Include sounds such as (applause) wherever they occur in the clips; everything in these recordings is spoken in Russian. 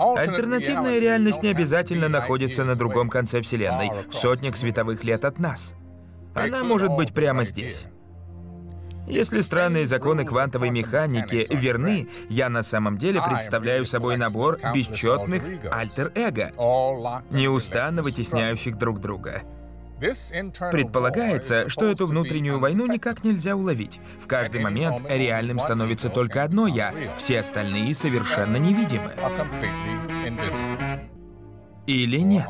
Альтернативная реальность не обязательно находится на другом конце Вселенной, в сотнях световых лет от нас. Она может быть прямо здесь. Если странные законы квантовой механики верны, я на самом деле представляю собой набор бесчетных альтер-эго, неустанно вытесняющих друг друга. Предполагается, что эту внутреннюю войну никак нельзя уловить. В каждый момент реальным становится только одно «я», все остальные совершенно невидимы. Или нет?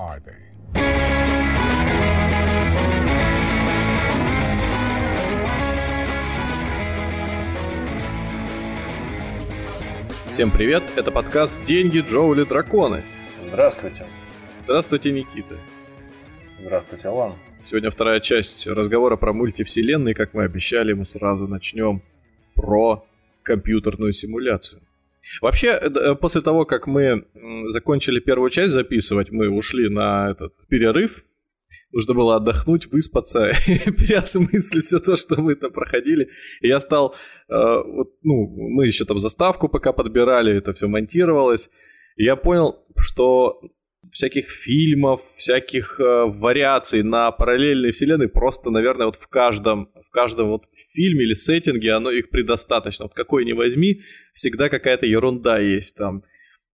Всем привет, это подкаст «Деньги, Джоули, драконы». Здравствуйте. Здравствуйте, Никита. Здравствуйте, Алан. Сегодня вторая часть разговора про мультивселенные. Как мы обещали, мы сразу начнем про компьютерную симуляцию. Вообще, э, э, после того, как мы закончили первую часть записывать, мы ушли на этот перерыв. Нужно было отдохнуть, выспаться, (laughs) переосмыслить все то, что мы там проходили. И я стал, э, вот, ну, мы еще там заставку пока подбирали, это все монтировалось. И я понял, что всяких фильмов, всяких э, вариаций на параллельные вселенные просто, наверное, вот в каждом, в каждом вот фильме или сеттинге оно их предостаточно. Вот какой ни возьми, всегда какая-то ерунда есть там.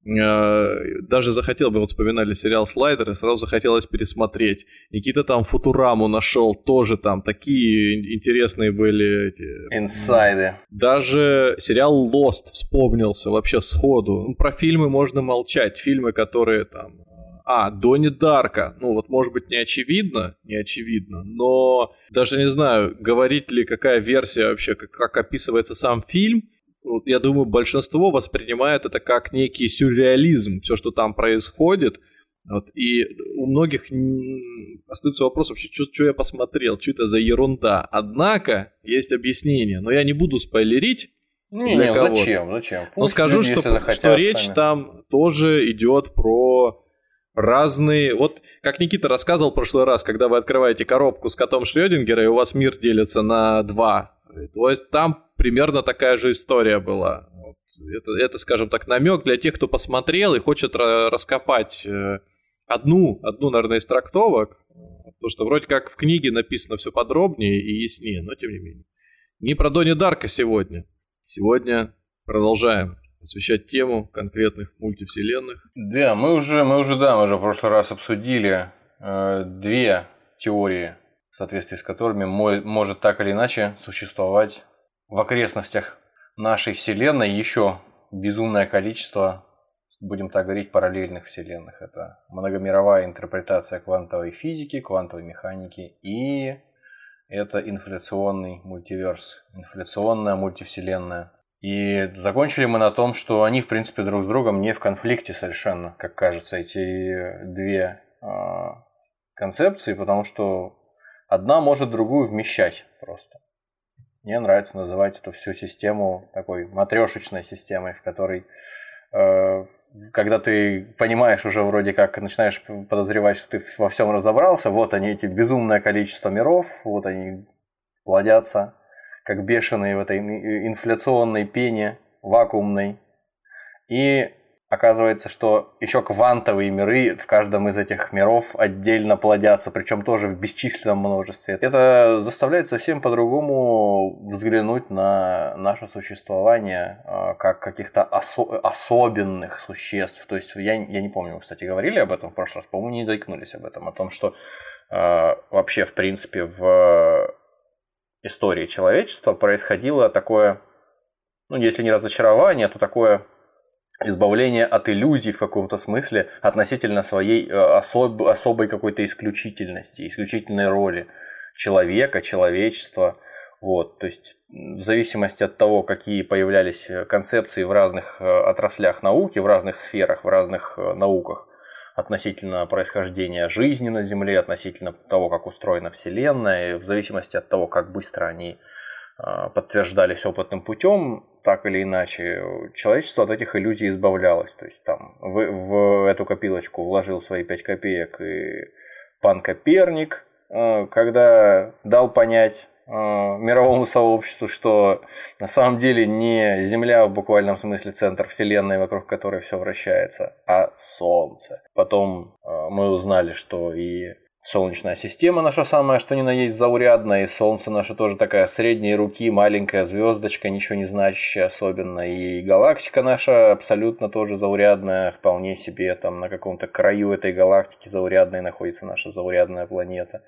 Э, даже захотел бы, вот вспоминали сериал «Слайдер», и сразу захотелось пересмотреть. Никита там «Футураму» нашел, тоже там такие интересные были эти... Инсайды. Даже сериал «Лост» вспомнился вообще сходу. Ну, про фильмы можно молчать, фильмы, которые там а, Донни Дарка. Ну вот, может быть, не очевидно, не очевидно, но даже не знаю, говорить ли, какая версия вообще, как, как описывается сам фильм. Я думаю, большинство воспринимает это как некий сюрреализм, все, что там происходит. Вот, и у многих остается вопрос вообще, что, что я посмотрел, что это за ерунда. Однако есть объяснение, но я не буду спойлерить, не, не, зачем, зачем? Пусть Но скажу, люди, что, что речь сами. там тоже идет про разные... Вот как Никита рассказывал в прошлый раз, когда вы открываете коробку с котом Шрёдингера, и у вас мир делится на два. То есть там примерно такая же история была. Вот. Это, это, скажем так, намек для тех, кто посмотрел и хочет раскопать э, одну, одну, наверное, из трактовок. Потому что вроде как в книге написано все подробнее и яснее, но тем не менее. Не про Дони Дарка сегодня. Сегодня продолжаем освещать тему конкретных мультивселенных. Да, мы уже, мы уже, да, мы уже в прошлый раз обсудили э, две теории, в соответствии с которыми мо- может так или иначе существовать в окрестностях нашей Вселенной еще безумное количество, будем так говорить, параллельных вселенных. Это многомировая интерпретация квантовой физики, квантовой механики и это инфляционный мультиверс, инфляционная мультивселенная. И закончили мы на том, что они, в принципе, друг с другом не в конфликте совершенно, как кажется, эти две э, концепции, потому что одна может другую вмещать просто. Мне нравится называть эту всю систему такой матрешечной системой, в которой, э, когда ты понимаешь уже вроде как, начинаешь подозревать, что ты во всем разобрался, вот они, эти безумное количество миров, вот они плодятся, как бешеные в этой инфляционной пене, вакуумной. И оказывается, что еще квантовые миры в каждом из этих миров отдельно плодятся, причем тоже в бесчисленном множестве. Это заставляет совсем по-другому взглянуть на наше существование а, как каких-то осо- особенных существ. То есть я, я не помню, кстати, говорили об этом в прошлый раз, по-моему, не заикнулись об этом, о том, что э, вообще, в принципе, в истории человечества происходило такое, ну, если не разочарование, то такое избавление от иллюзий в каком-то смысле относительно своей э, особ, особой какой-то исключительности, исключительной роли человека, человечества. Вот, то есть в зависимости от того, какие появлялись концепции в разных э, отраслях науки, в разных сферах, в разных э, науках, относительно происхождения жизни на Земле, относительно того, как устроена Вселенная, и в зависимости от того, как быстро они а, подтверждались опытным путем, так или иначе, человечество от этих иллюзий избавлялось. То есть там в, в эту копилочку вложил свои 5 копеек и пан Коперник, а, когда дал понять мировому сообществу, что на самом деле не Земля в буквальном смысле центр Вселенной, вокруг которой все вращается, а Солнце. Потом мы узнали, что и Солнечная система наша самая, что ни на есть заурядная, и Солнце наше тоже такая средней руки, маленькая звездочка, ничего не значащая особенно, и галактика наша абсолютно тоже заурядная, вполне себе там на каком-то краю этой галактики заурядной находится наша заурядная планета.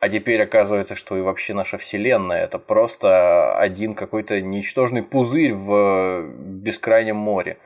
А теперь оказывается, что и вообще наша Вселенная это просто один какой-то ничтожный пузырь в бескрайнем море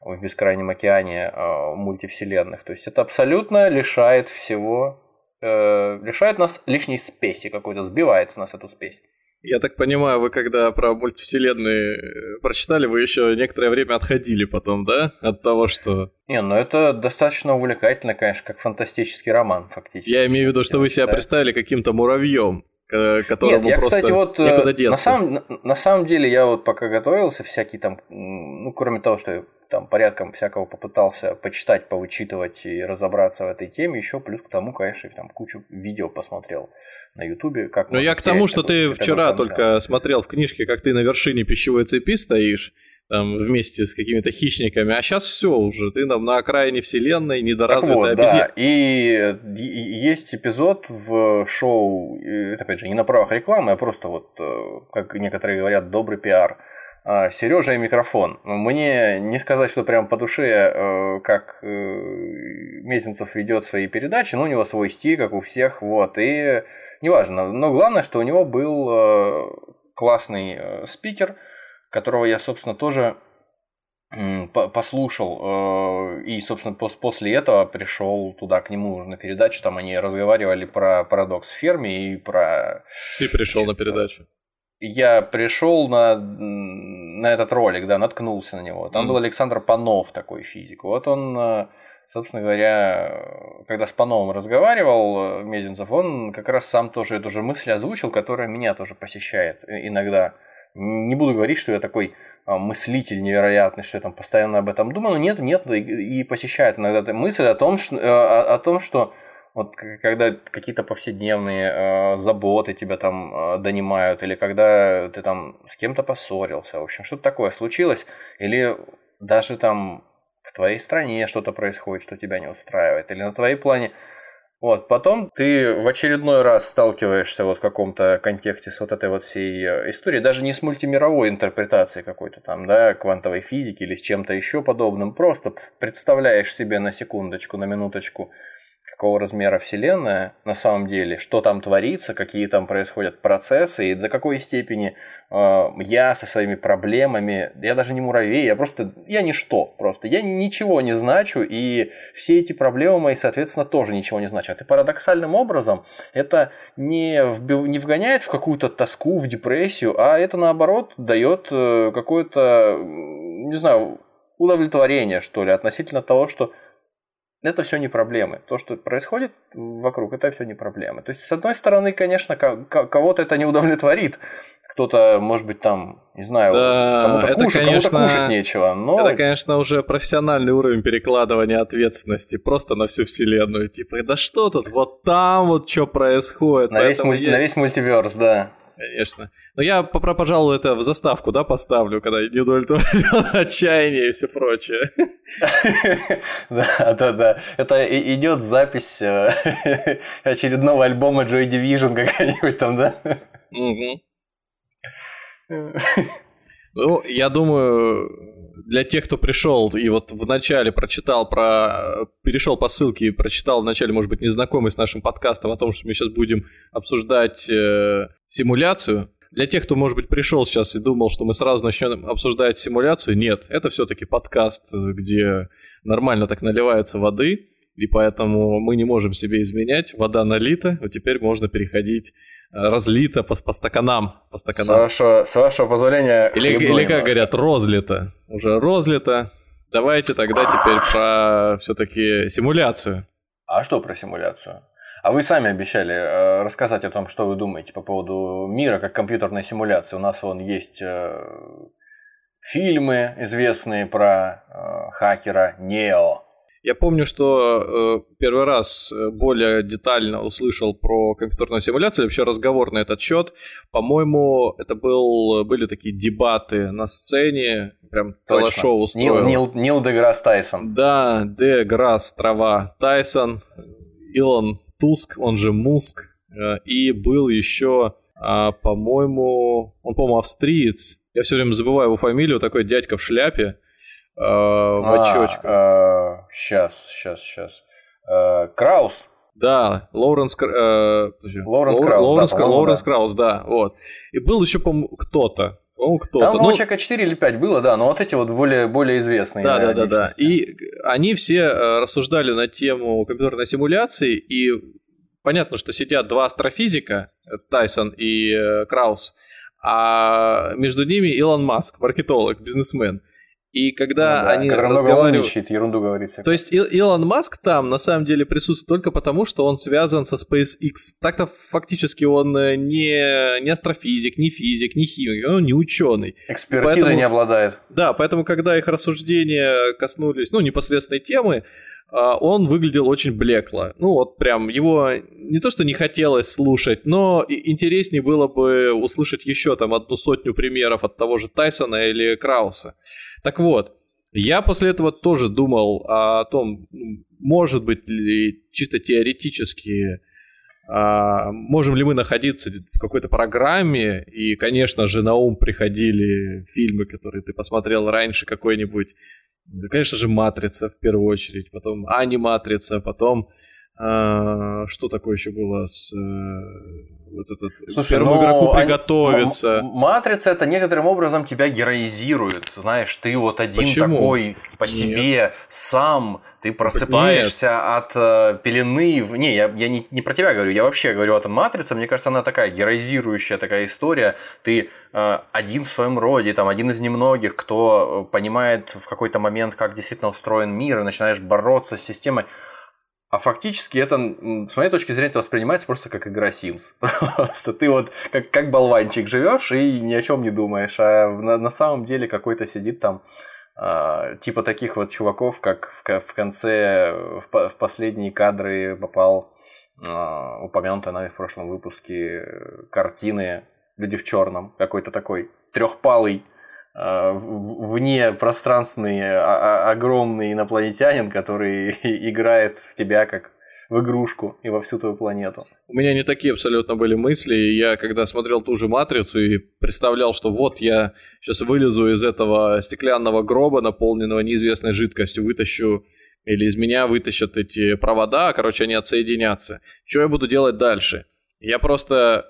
в бескрайнем океане э, мультивселенных. То есть это абсолютно лишает всего э, лишает нас лишней спеси какой-то, сбивает с нас эту спесь. Я так понимаю, вы когда про мультивселенные э, прочитали, вы еще некоторое время отходили потом, да? От того, что... Не, ну это достаточно увлекательно, конечно, как фантастический роман, фактически. Я имею в виду, что вы себя представили каким-то муравьем, которому Нет, я, просто кстати, вот, э, некуда деться. На самом, на, на самом деле, я вот пока готовился, всякие там, ну, кроме того, что там порядком всякого попытался почитать, повычитывать и разобраться в этой теме, еще плюс к тому, конечно, там кучу видео посмотрел на Ютубе. Как Но я к тому, что ты вчера только смотрел в книжке, как ты на вершине пищевой цепи стоишь, там, вместе с какими-то хищниками, а сейчас все уже, ты там на окраине вселенной, недоразвитая вот, да. И, и есть эпизод в шоу, это опять же не на правах рекламы, а просто вот, э, как некоторые говорят, добрый пиар – Сережа и микрофон. Мне не сказать, что прям по душе, э, как э, Мезенцев ведет свои передачи, но у него свой стиль, как у всех, вот, и неважно. Но главное, что у него был э, классный спикер, которого я, собственно, тоже послушал и, собственно, после этого пришел туда к нему на передачу, там они разговаривали про парадокс в ферме и про... Ты пришел на передачу? Я пришел на, на этот ролик, да, наткнулся на него. Там mm. был Александр Панов, такой физик. Вот он, э, собственно говоря, когда с Пановым разговаривал, э, Мезенцев, он как раз сам тоже эту же мысль озвучил, которая меня тоже посещает иногда. Не буду говорить, что я такой а, мыслитель невероятный, что я там постоянно об этом думаю, но нет, нет, и посещает иногда мысль о том, что, э, о, о том, что вот когда какие-то повседневные э, заботы тебя там э, донимают, или когда ты там с кем-то поссорился, в общем, что-то такое случилось, или даже там в твоей стране что-то происходит, что тебя не устраивает, или на твоей плане. Вот, потом ты в очередной раз сталкиваешься вот в каком-то контексте с вот этой вот всей э, историей, даже не с мультимировой интерпретацией какой-то там, да, квантовой физики или с чем-то еще подобным, просто представляешь себе на секундочку, на минуточку, какого размера Вселенная на самом деле, что там творится, какие там происходят процессы и до какой степени э, я со своими проблемами, я даже не муравей, я просто, я ничто просто, я ничего не значу, и все эти проблемы мои, соответственно, тоже ничего не значат. И парадоксальным образом это не, вбив, не вгоняет в какую-то тоску, в депрессию, а это наоборот дает э, какое-то, не знаю, удовлетворение, что ли, относительно того, что это все не проблемы. То, что происходит вокруг, это все не проблемы. То есть, с одной стороны, конечно, кого-то это не удовлетворит. Кто-то, может быть, там, не знаю, да, кому-то, это, кушать, конечно, кому-то кушать нечего. Но... Это, конечно, уже профессиональный уровень перекладывания ответственности просто на всю вселенную. Типа, да что тут, вот там вот что происходит. На, весь, мульти... есть... на весь мультиверс, да. Конечно. Но я, пожалуй, это в заставку, да, поставлю, когда не удовлетворен (laughs) отчаяние и все прочее. (laughs) Да, да, да. Это идет запись э, (laughs) очередного альбома Joy Division какая-нибудь там, да? Ну, я думаю, для тех, кто пришел и вот вначале прочитал про... Перешел по ссылке и прочитал вначале, может быть, незнакомый с нашим подкастом о том, что мы сейчас будем обсуждать э, симуляцию. Для тех, кто, может быть, пришел сейчас и думал, что мы сразу начнем обсуждать симуляцию, нет, это все-таки подкаст, где нормально так наливается воды, и поэтому мы не можем себе изменять. Вода налита, вот теперь можно переходить э, разлито по, по стаканам. По стаканам. С, вашего, с вашего позволения... Или, или как говорят, розлито. Уже розлито. Давайте тогда теперь про все-таки симуляцию. А что про симуляцию? А вы сами обещали э, рассказать о том, что вы думаете по поводу мира как компьютерной симуляции. У нас вон есть э, фильмы известные про хакера Нео. Я помню, что э, первый раз э, более детально услышал про компьютерную симуляцию, вообще разговор на этот счет. По-моему, это был, были такие дебаты на сцене, прям целое шоу устроил. Нил, Нил, Нил Деграсс Тайсон. Да, Деграсс Трава Тайсон, Илон Туск, он же Муск, э, и был еще, а, по-моему, он, по-моему, австриец. Я все время забываю его фамилию, такой дядька в шляпе э, в а, очочках. А, сейчас, сейчас, сейчас. Э, Краус. Да, Лоуренс, э, Лоуренс Лоур, Краус. Лоуренс, да, Лоуренс да. Краус, да, вот. И был еще, по-моему, кто-то. По-моему, кто-то. Там, ну, человека 4 или 5 было, да, но вот эти вот более, более известные. Да, да, да, да. И они все э, рассуждали на тему компьютерной симуляции, и понятно, что сидят два астрофизика, Тайсон и э, Краус, а между ними Илон Маск, маркетолог, бизнесмен. И когда ну, да, они разговаривают... ерунду говорит. То есть Ил- Илон Маск там на самом деле присутствует только потому, что он связан со SpaceX. Так-то фактически он э, не, не астрофизик, не физик, не химик, он не ученый. Экспертизой поэтому, не обладает. Да, поэтому когда их рассуждения коснулись, ну, непосредственной темы, он выглядел очень блекло. Ну вот прям его не то что не хотелось слушать, но интереснее было бы услышать еще там одну сотню примеров от того же Тайсона или Крауса. Так вот, я после этого тоже думал о том, может быть ли чисто теоретически а, можем ли мы находиться в какой-то программе, и, конечно же, на ум приходили фильмы, которые ты посмотрел раньше, какой-нибудь да, конечно же, матрица в первую очередь, потом аниматрица, потом э, что такое еще было с э, вот этот Слушай, первому ну, игроку приготовиться. Матрица это некоторым образом тебя героизирует. Знаешь, ты вот один Почему? такой по Нет. себе сам, ты просыпаешься Нет. от э, пелены. В... Не, я, я не, не про тебя говорю, я вообще говорю о том матрице. Мне кажется, она такая героизирующая такая история. Ты э, один в своем роде, там один из немногих, кто понимает в какой-то момент, как действительно устроен мир, и начинаешь бороться с системой. А фактически это, с моей точки зрения, это воспринимается просто как игра Sims. (laughs) Просто ты вот как, как болванчик живешь и ни о чем не думаешь. А на, на самом деле какой-то сидит там э, типа таких вот чуваков, как в, конце, в, последние кадры попал э, упомянутая нами в прошлом выпуске картины Люди в черном, какой-то такой трехпалый Э, вне пространственный а, а, огромный инопланетянин, который (laughs) играет в тебя как в игрушку и во всю твою планету. У меня не такие абсолютно были мысли. Я когда смотрел ту же матрицу и представлял, что вот я сейчас вылезу из этого стеклянного гроба, наполненного неизвестной жидкостью, вытащу или из меня вытащат эти провода, короче, они отсоединятся. Что я буду делать дальше? Я просто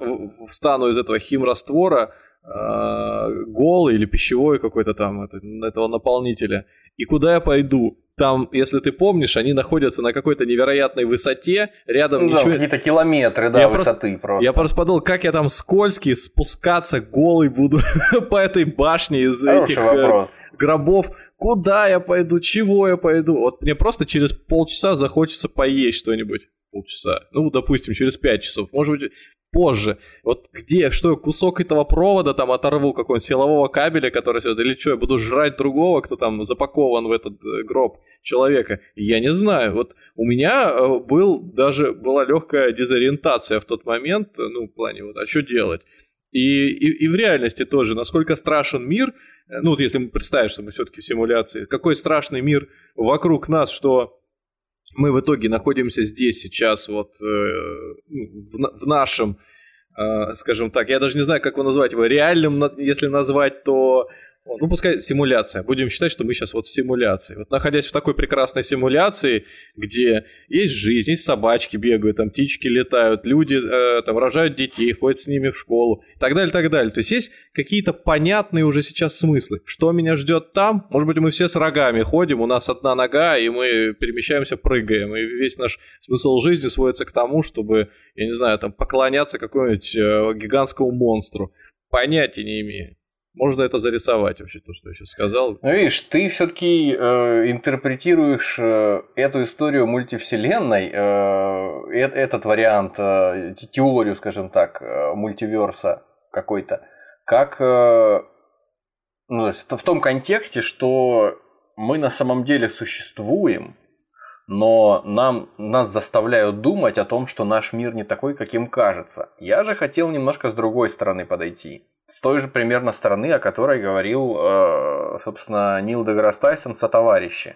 встану из этого химраствора, э, голый или пищевой какой-то там это, этого наполнителя. И куда я пойду? Там, если ты помнишь, они находятся на какой-то невероятной высоте, рядом ну, ничего... какие-то километры, да, я высоты просто, просто. Я просто подумал, как я там скользкий, спускаться голый буду (laughs) по этой башне из Хороший этих э, вопрос. гробов. Куда я пойду, чего я пойду? Вот мне просто через полчаса захочется поесть что-нибудь полчаса. Ну, допустим, через 5 часов. Может быть, позже. Вот где, что, кусок этого провода там оторву, какого-нибудь силового кабеля, который сюда, или что, я буду жрать другого, кто там запакован в этот э, гроб человека? Я не знаю. Вот у меня э, был даже, была легкая дезориентация в тот момент, э, ну, в плане вот, а что делать? И, и, и в реальности тоже, насколько страшен мир, ну вот если мы представим, что мы все-таки в симуляции, какой страшный мир вокруг нас, что мы в итоге находимся здесь сейчас, вот э, в, в нашем, э, скажем так, я даже не знаю, как его назвать, его реальным, если назвать, то ну, пускай симуляция. Будем считать, что мы сейчас вот в симуляции. Вот находясь в такой прекрасной симуляции, где есть жизнь, есть собачки бегают, там птички летают, люди э, там рожают детей, ходят с ними в школу и так далее, так далее. То есть есть какие-то понятные уже сейчас смыслы. Что меня ждет там? Может быть, мы все с рогами ходим, у нас одна нога, и мы перемещаемся, прыгаем. И весь наш смысл жизни сводится к тому, чтобы, я не знаю, там поклоняться какому-нибудь э, гигантскому монстру. Понятия не имею. Можно это зарисовать вообще, то, что я сейчас сказал. Ну, видишь, ты все-таки э, интерпретируешь э, эту историю мультивселенной, э, э, этот вариант, э, теорию, скажем так, э, мультиверса какой-то, как э, ну, в том контексте, что мы на самом деле существуем, но нам, нас заставляют думать о том, что наш мир не такой, каким кажется. Я же хотел немножко с другой стороны подойти. С той же примерно стороны, о которой говорил, э, собственно, Нил Деграсс Тайсон со товарищи.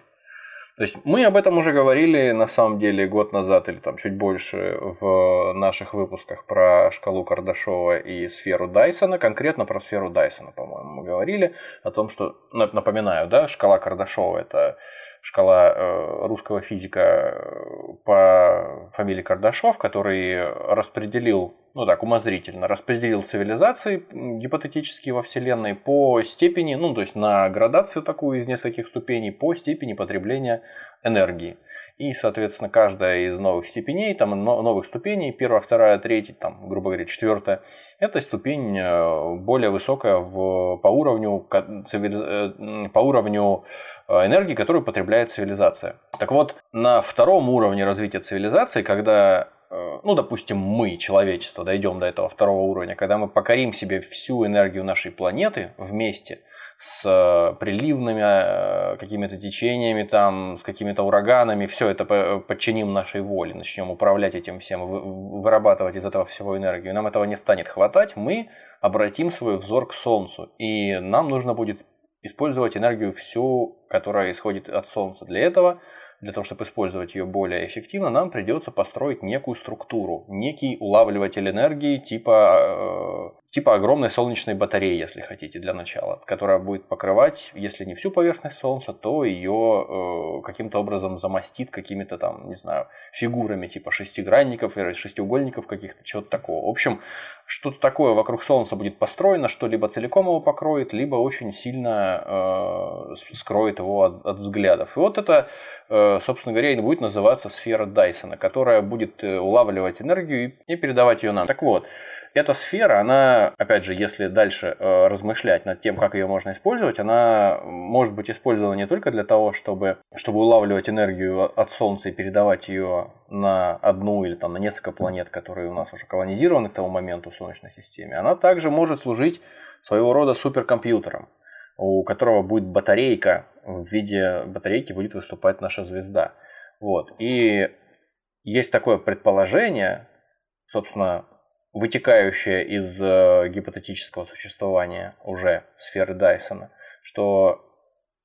То есть мы об этом уже говорили на самом деле год назад или там чуть больше в наших выпусках про шкалу Кардашова и сферу Дайсона, конкретно про сферу Дайсона, по-моему, мы говорили о том, что, напоминаю, да, шкала Кардашова это шкала э, русского физика э, по фамилии Кардашов, который распределил, ну так, умозрительно, распределил цивилизации гипотетические во Вселенной по степени, ну то есть на градацию такую из нескольких ступеней по степени потребления энергии. И, соответственно, каждая из новых степеней, там новых ступеней, первая, вторая, третья, там, грубо говоря, четвертая, это ступень э, более высокая в, по уровню, э, по уровню э, энергии, которую потребляет цивилизация. Так вот, на втором уровне развития цивилизации, когда ну, допустим, мы, человечество, дойдем до этого второго уровня, когда мы покорим себе всю энергию нашей планеты вместе – с э, приливными э, какими-то течениями, там, с какими-то ураганами, все это подчиним нашей воле, начнем управлять этим всем, вырабатывать из этого всего энергию. Нам этого не станет хватать, мы обратим свой взор к Солнцу, и нам нужно будет использовать энергию всю, которая исходит от Солнца. Для этого для того, чтобы использовать ее более эффективно, нам придется построить некую структуру, некий улавливатель энергии типа, э, типа огромной солнечной батареи, если хотите, для начала, которая будет покрывать, если не всю поверхность Солнца, то ее э, каким-то образом замостит какими-то там, не знаю, фигурами типа шестигранников или шестиугольников каких-то, чего-то такого. В общем, что-то такое вокруг Солнца будет построено, что либо целиком его покроет, либо очень сильно э, скроет его от, от взглядов. И вот это, э, собственно говоря, и будет называться сфера Дайсона, которая будет э, улавливать энергию и, и передавать ее нам. Так вот, эта сфера, она, опять же, если дальше э, размышлять над тем, как ее можно использовать, она может быть использована не только для того, чтобы, чтобы улавливать энергию от Солнца и передавать ее на одну или там, на несколько планет, которые у нас уже колонизированы к тому моменту в Солнечной системе, она также может служить своего рода суперкомпьютером, у которого будет батарейка, в виде батарейки будет выступать наша звезда. Вот. И есть такое предположение, собственно, вытекающее из э, гипотетического существования уже сферы Дайсона, что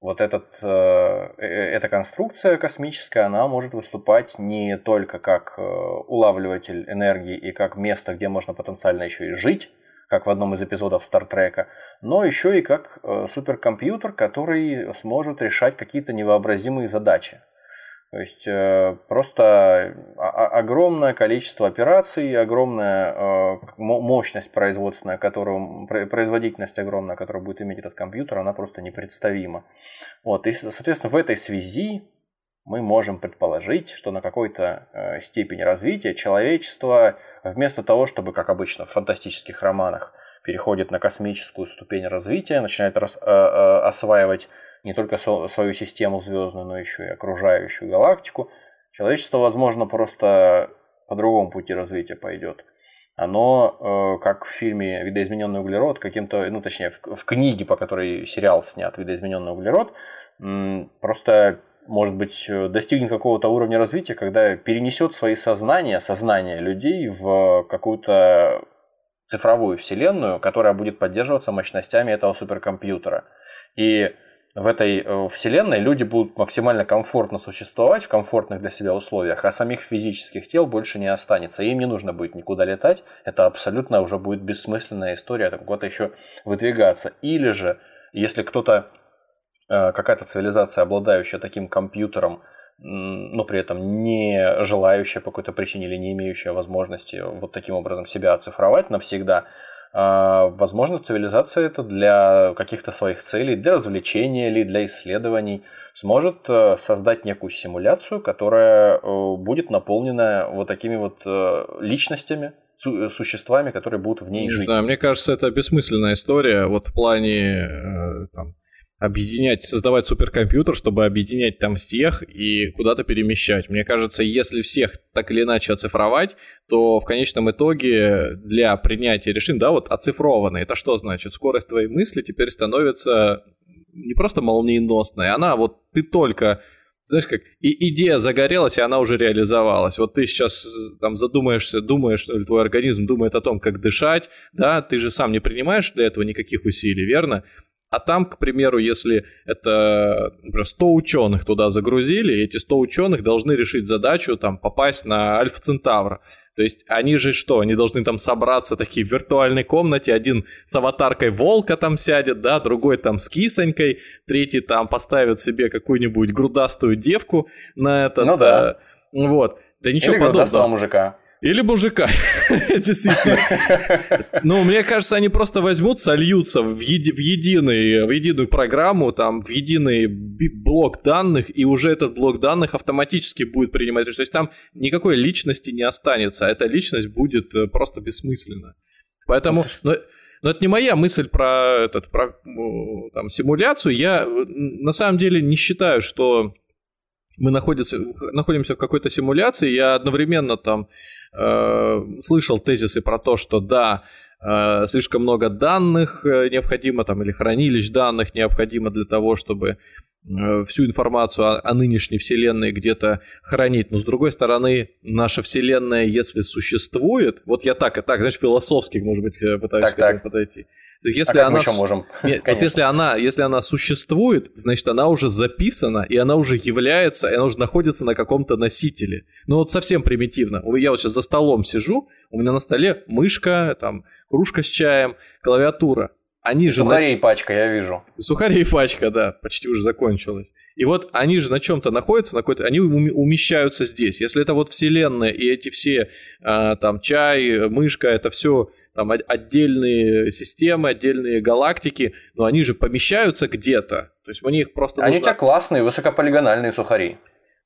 вот этот, э, э, эта конструкция космическая, она может выступать не только как улавливатель энергии и как место, где можно потенциально еще и жить, как в одном из эпизодов Стартрека, но еще и как суперкомпьютер, который сможет решать какие-то невообразимые задачи. То есть э, просто огромное количество операций, огромная э, мощность производственная, которую, производительность огромная, которую будет иметь этот компьютер, она просто непредставима. Вот. И, соответственно, в этой связи мы можем предположить, что на какой-то э, степени развития человечество вместо того, чтобы, как обычно в фантастических романах, переходит на космическую ступень развития, начинает рас, осваивать не только свою систему звездную, но еще и окружающую галактику, человечество, возможно, просто по другому пути развития пойдет. Оно, э, как в фильме «Видоизмененный углерод», каким-то, ну точнее, в, в книге, по которой сериал снят «Видоизмененный углерод», просто может быть, достигнет какого-то уровня развития, когда перенесет свои сознания, сознание людей в какую-то цифровую вселенную, которая будет поддерживаться мощностями этого суперкомпьютера. И в этой э, вселенной люди будут максимально комфортно существовать в комфортных для себя условиях, а самих физических тел больше не останется. Им не нужно будет никуда летать. Это абсолютно уже будет бессмысленная история, там куда-то еще выдвигаться. Или же, если кто-то, э, какая-то цивилизация, обладающая таким компьютером, но при этом не желающая по какой-то причине или не имеющая возможности вот таким образом себя оцифровать навсегда, возможно, цивилизация это для каких-то своих целей, для развлечения или для исследований сможет э, создать некую симуляцию, которая э, будет наполнена вот такими вот э, личностями, существами, которые будут в ней Не жить. знаю, мне кажется, это бессмысленная история. Вот в плане там, объединять, создавать суперкомпьютер, чтобы объединять там всех и куда-то перемещать. Мне кажется, если всех так или иначе оцифровать, то в конечном итоге для принятия решений, да, вот оцифрованные, это что значит? Скорость твоей мысли теперь становится не просто молниеносной, она вот ты только знаешь, как и идея загорелась, и она уже реализовалась. Вот ты сейчас там задумаешься, думаешь, или твой организм думает о том, как дышать, да, ты же сам не принимаешь для этого никаких усилий, верно? А там, к примеру, если это например, 100 ученых туда загрузили, эти 100 ученых должны решить задачу там попасть на Альфа Центавра. То есть они же что, они должны там собраться такие в виртуальной комнате, один с аватаркой волка там сядет, да, другой там с кисонькой, третий там поставит себе какую-нибудь грудастую девку на это. Ну да. Вот. Да ничего Или подобного. мужика. Или мужика. (laughs) Действительно. Ну, мне кажется, они просто возьмут, сольются в, еди, в, единый, в единую программу, там, в единый блок данных, и уже этот блок данных автоматически будет принимать решение. То есть там никакой личности не останется, а эта личность будет э, просто бессмысленна. Поэтому... Ну, но это не моя мысль про, этот, про там, симуляцию. Я на самом деле не считаю, что мы находимся, находимся в какой-то симуляции, я одновременно там э, слышал тезисы про то, что да, э, слишком много данных э, необходимо, там, или хранилищ данных необходимо для того, чтобы всю информацию о, о нынешней Вселенной где-то хранить. Но с другой стороны, наша Вселенная, если существует, вот я так и так, знаешь, философски, может быть, э, пытаюсь так, к этому так. подойти. Если а она, мы можем? (laughs) Нет, вот если она, если она существует, значит она уже записана и она уже является, и она уже находится на каком-то носителе. Ну вот совсем примитивно. Я вот сейчас за столом сижу, у меня на столе мышка, там кружка с чаем, клавиатура. Они же Сухарей на... пачка, я вижу. Сухарей пачка, да, почти уже закончилась. И вот они же на чем-то находятся, на какой-то, они умещаются здесь. Если это вот вселенная и эти все а, там чай, мышка, это все там отдельные системы, отдельные галактики, но они же помещаются где-то. То есть мне их просто Они нужно... как классные высокополигональные сухари.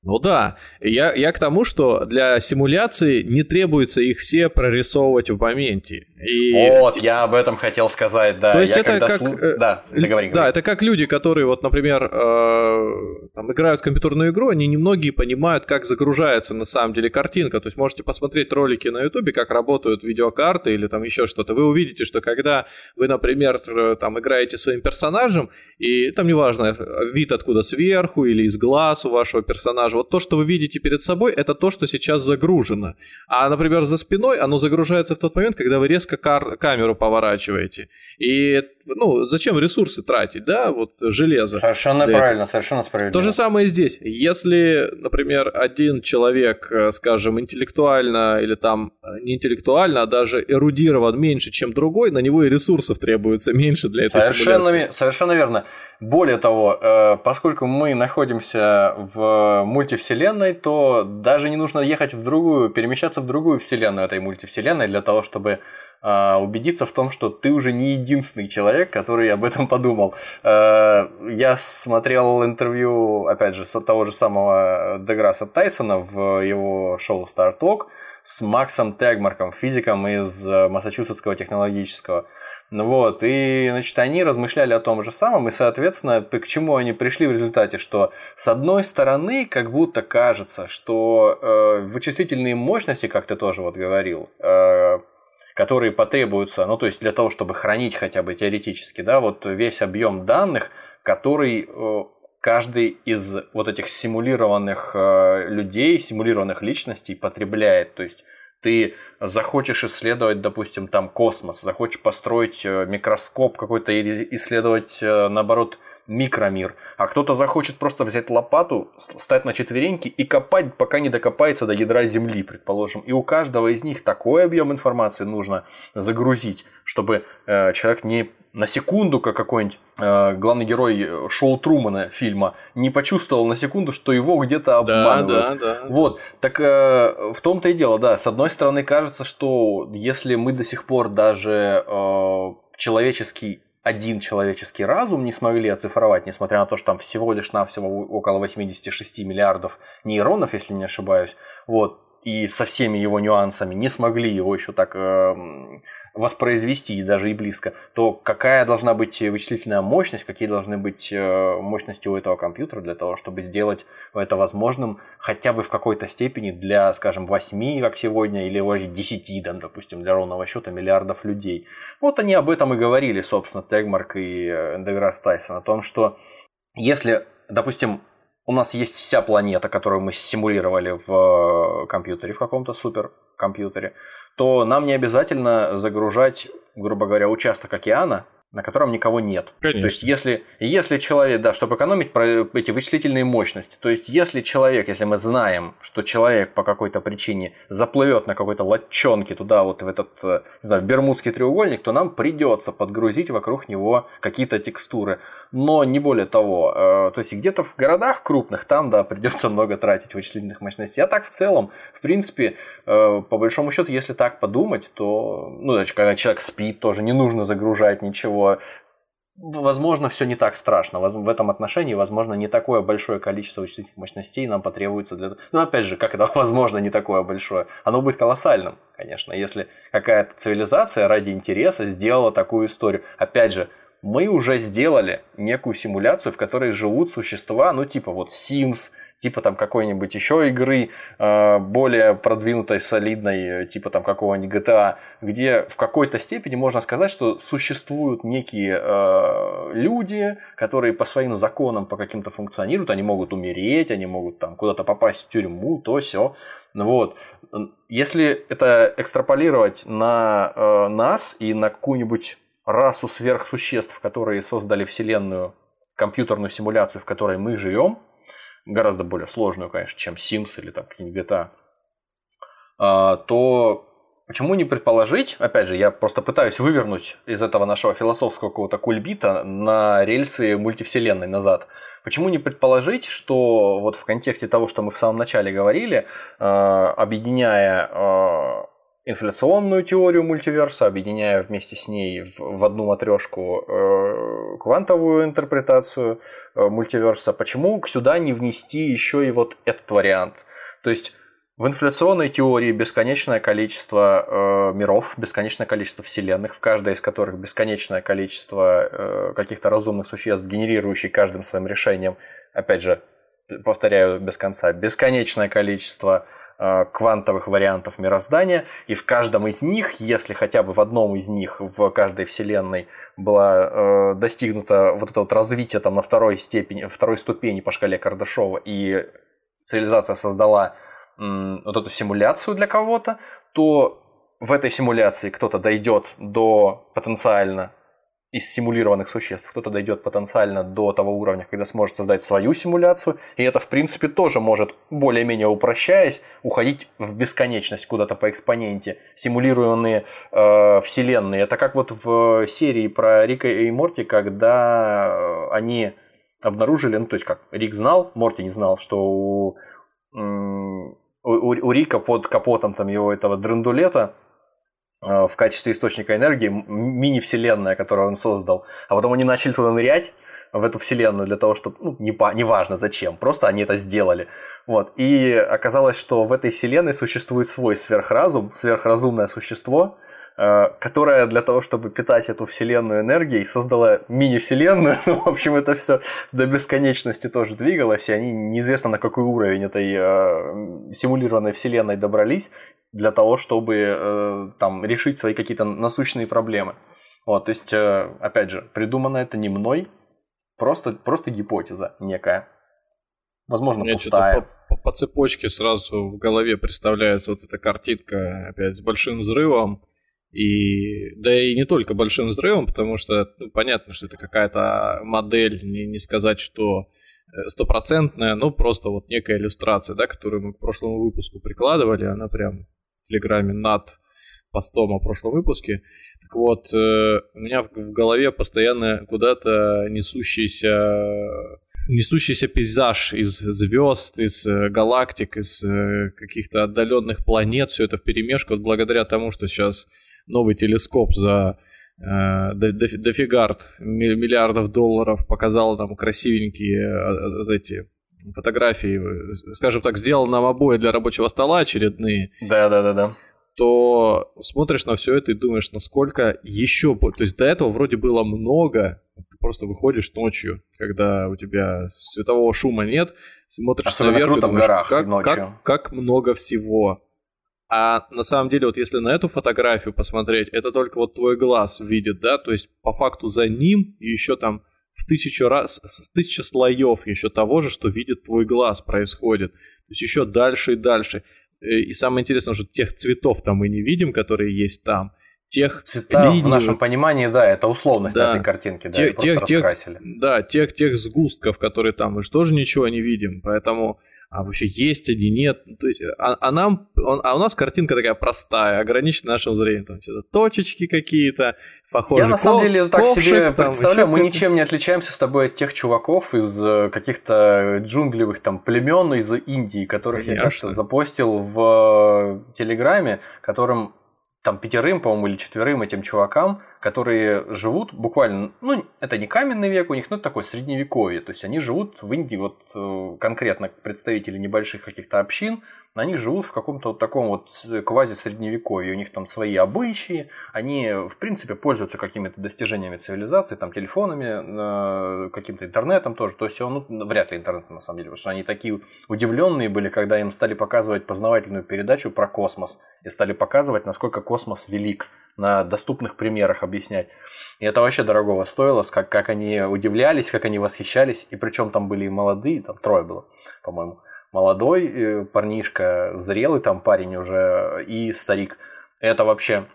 Ну да, я, я к тому, что для симуляции не требуется их все прорисовывать в моменте. И... Вот, я об этом хотел сказать, да. То есть я это как... Слу... Да, договори, да, это как люди, которые, вот, например, э, там, играют в компьютерную игру, они немногие понимают, как загружается на самом деле картинка. То есть можете посмотреть ролики на ютубе, как работают видеокарты или там еще что-то. Вы увидите, что когда вы, например, там играете своим персонажем, и там неважно, вид откуда сверху или из глаз у вашего персонажа, вот то, что вы видите перед собой, это то, что сейчас загружено. А, например, за спиной оно загружается в тот момент, когда вы резко кар- камеру поворачиваете. И, ну, зачем ресурсы тратить, да, вот железо. Совершенно правильно, этого. совершенно справедливо. То же самое и здесь. Если, например, один человек, э, скажем, интеллектуально или там э, не интеллектуально, а даже эрудирован меньше, чем другой, на него и ресурсов требуется меньше для этой совершенно, симуляции. Совершенно верно. Более того, э, поскольку мы находимся в мультивселенной, то даже не нужно ехать в другую, перемещаться в другую вселенную этой мультивселенной для того, чтобы убедиться в том, что ты уже не единственный человек, который об этом подумал. А, я смотрел интервью, опять же, того же самого Деграсса Тайсона в его шоу Star Talk с Максом Тегмарком, физиком из Массачусетского технологического. Ну вот, и, значит, они размышляли о том же самом, и, соответственно, к чему они пришли в результате, что, с одной стороны, как будто кажется, что э, вычислительные мощности, как ты тоже вот говорил, э, которые потребуются, ну то есть для того, чтобы хранить хотя бы теоретически, да, вот весь объем данных, который э, каждый из вот этих симулированных э, людей, симулированных личностей потребляет. То есть ты захочешь исследовать, допустим, там космос, захочешь построить э, микроскоп какой-то или исследовать, наоборот, микромир, а кто-то захочет просто взять лопату, стать на четвереньки и копать, пока не докопается до ядра Земли, предположим. И у каждого из них такой объем информации нужно загрузить, чтобы э, человек не на секунду, как какой-нибудь э, главный герой шоу Трумана фильма, не почувствовал на секунду, что его где-то обманывают. Да, да, да. Вот, так э, в том-то и дело, да. С одной стороны, кажется, что если мы до сих пор даже э, человеческий один человеческий разум не смогли оцифровать, несмотря на то, что там всего лишь навсего около 86 миллиардов нейронов, если не ошибаюсь, вот, и со всеми его нюансами не смогли его еще так э, воспроизвести даже и близко, то какая должна быть вычислительная мощность, какие должны быть э, мощности у этого компьютера для того, чтобы сделать это возможным хотя бы в какой-то степени для, скажем, 8, как сегодня, или даже 10, там, допустим, для ровного счета миллиардов людей. Вот они об этом и говорили, собственно, Тегмарк и Эндеграсс Тайсон, о том, что если, допустим, у нас есть вся планета, которую мы симулировали в э, компьютере, в каком-то суперкомпьютере, то нам не обязательно загружать, грубо говоря, участок океана, на котором никого нет. Конечно. То есть, если, если человек, да, чтобы экономить эти вычислительные мощности, то есть, если человек, если мы знаем, что человек по какой-то причине заплывет на какой-то лодчонке туда, вот в этот, э, не знаю, в Бермудский треугольник, то нам придется подгрузить вокруг него какие-то текстуры. Но не более того. Э, то есть, где-то в городах крупных, там, да, придется много тратить вычислительных мощностей. А так, в целом, в принципе, э, по большому счету, если так подумать, то, ну, значит, когда человек спит, тоже не нужно загружать ничего возможно, все не так страшно. В этом отношении, возможно, не такое большое количество вычислительных мощностей нам потребуется для... Ну, опять же, как это (laughs) возможно не такое большое? Оно будет колоссальным, конечно, если какая-то цивилизация ради интереса сделала такую историю. Опять же, мы уже сделали некую симуляцию, в которой живут существа, ну, типа вот Sims, типа там какой-нибудь еще игры э, более продвинутой, солидной, типа там какого-нибудь GTA, где в какой-то степени можно сказать, что существуют некие э, люди, которые по своим законам, по каким-то функционируют, они могут умереть, они могут там куда-то попасть в тюрьму, то все. Вот. Если это экстраполировать на э, нас и на какую-нибудь расу сверхсуществ, которые создали Вселенную, компьютерную симуляцию, в которой мы живем, гораздо более сложную, конечно, чем Sims или там какие-нибудь GTA, а, то почему не предположить, опять же, я просто пытаюсь вывернуть из этого нашего философского какого-то кульбита на рельсы мультивселенной назад, почему не предположить, что вот в контексте того, что мы в самом начале говорили, а, объединяя а, инфляционную теорию мультиверса, объединяя вместе с ней в, одну матрешку э, квантовую интерпретацию э, мультиверса. Почему сюда не внести еще и вот этот вариант? То есть в инфляционной теории бесконечное количество э, миров, бесконечное количество вселенных, в каждой из которых бесконечное количество э, каких-то разумных существ, генерирующих каждым своим решением, опять же, повторяю без конца, бесконечное количество Э, квантовых вариантов мироздания, и в каждом из них, если хотя бы в одном из них в каждой вселенной было э, достигнуто вот это вот развитие там на второй степени, второй ступени по шкале Кардашова, и цивилизация создала э, вот эту симуляцию для кого-то, то в этой симуляции кто-то дойдет до потенциально из симулированных существ. Кто-то дойдет потенциально до того уровня, когда сможет создать свою симуляцию. И это, в принципе, тоже может, более-менее упрощаясь, уходить в бесконечность куда-то по экспоненте. Симулированные э, вселенные. Это как вот в серии про Рика и Морти, когда э, они обнаружили, ну то есть как Рик знал, Морти не знал, что у, у, у Рика под капотом там его этого драндулета в качестве источника энергии мини-вселенная, которую он создал. А потом они начали туда нырять, в эту вселенную для того, чтобы, ну, не, по, не важно зачем, просто они это сделали. Вот. И оказалось, что в этой вселенной существует свой сверхразум, сверхразумное существо, Э, которая для того, чтобы питать эту вселенную энергией, создала мини-вселенную. (laughs) в общем, это все до бесконечности тоже двигалось, и они неизвестно на какой уровень этой э, симулированной вселенной добрались для того, чтобы э, там решить свои какие-то насущные проблемы. Вот, то есть, э, опять же, придумано это не мной, просто, просто гипотеза некая. Возможно, Мне пустая. По, по цепочке сразу в голове представляется вот эта картинка опять с большим взрывом, и, да и не только большим взрывом, потому что ну, понятно, что это какая-то модель, не, не сказать, что э, стопроцентная, но просто вот некая иллюстрация, да, которую мы к прошлому выпуску прикладывали, она прям в Телеграме над постом о прошлом выпуске. Так вот, э, у меня в голове постоянно куда-то несущийся несущийся пейзаж из звезд, из э, галактик, из каких-то отдаленных планет, все это в перемешку, вот благодаря тому, что сейчас новый телескоп за э, дофигард миллиардов долларов показал нам красивенькие э, э, эти фотографии, скажем так, сделал нам обои для рабочего стола очередные. Да, да, да, да. То смотришь на все это и думаешь, насколько еще... То есть до этого вроде было много, ты просто выходишь ночью, когда у тебя светового шума нет, смотришь Особенно наверх круто и думаешь, горах как, ночью. Как, как много всего. А на самом деле, вот если на эту фотографию посмотреть, это только вот твой глаз видит, да, то есть по факту за ним еще там в тысячу раз, с тысячи слоев еще того же, что видит твой глаз, происходит. То есть еще дальше и дальше. Э, и самое интересное, что тех цветов там мы не видим, которые есть там. Тех Цвета линий, в нашем понимании, да, это условность да, этой картинки, да, тех, тех, тех, да, тех, тех сгустков, которые там, мы же тоже ничего не видим, поэтому а вообще есть они, нет. То есть, а, а нам, он, а у нас картинка такая простая, ограничена нашим зрением. Там что-то точечки какие-то, похожие. Я на самом деле так ковшик, себе там, представляю, мы ничем не отличаемся с тобой от тех чуваков из э, каких-то джунглевых там племен из Индии, которых Конечно. я, кажется, запостил в э, Телеграме, которым там пятерым, по-моему, или четверым этим чувакам, которые живут буквально, ну, это не каменный век у них, но это такое средневековье. То есть они живут в Индии, вот э, конкретно представители небольших каких-то общин, они живут в каком-то вот таком вот квази-средневековье. У них там свои обычаи, они, в принципе, пользуются какими-то достижениями цивилизации, там, телефонами, каким-то интернетом тоже. То есть он, ну, вряд ли интернет на самом деле, потому что они такие удивленные были, когда им стали показывать познавательную передачу про космос и стали показывать, насколько космос велик на доступных примерах объяснять. И это вообще дорогого стоило, как, как они удивлялись, как они восхищались. И причем там были молодые, там трое было, по-моему. Молодой э, парнишка, зрелый там парень уже и старик. Это вообще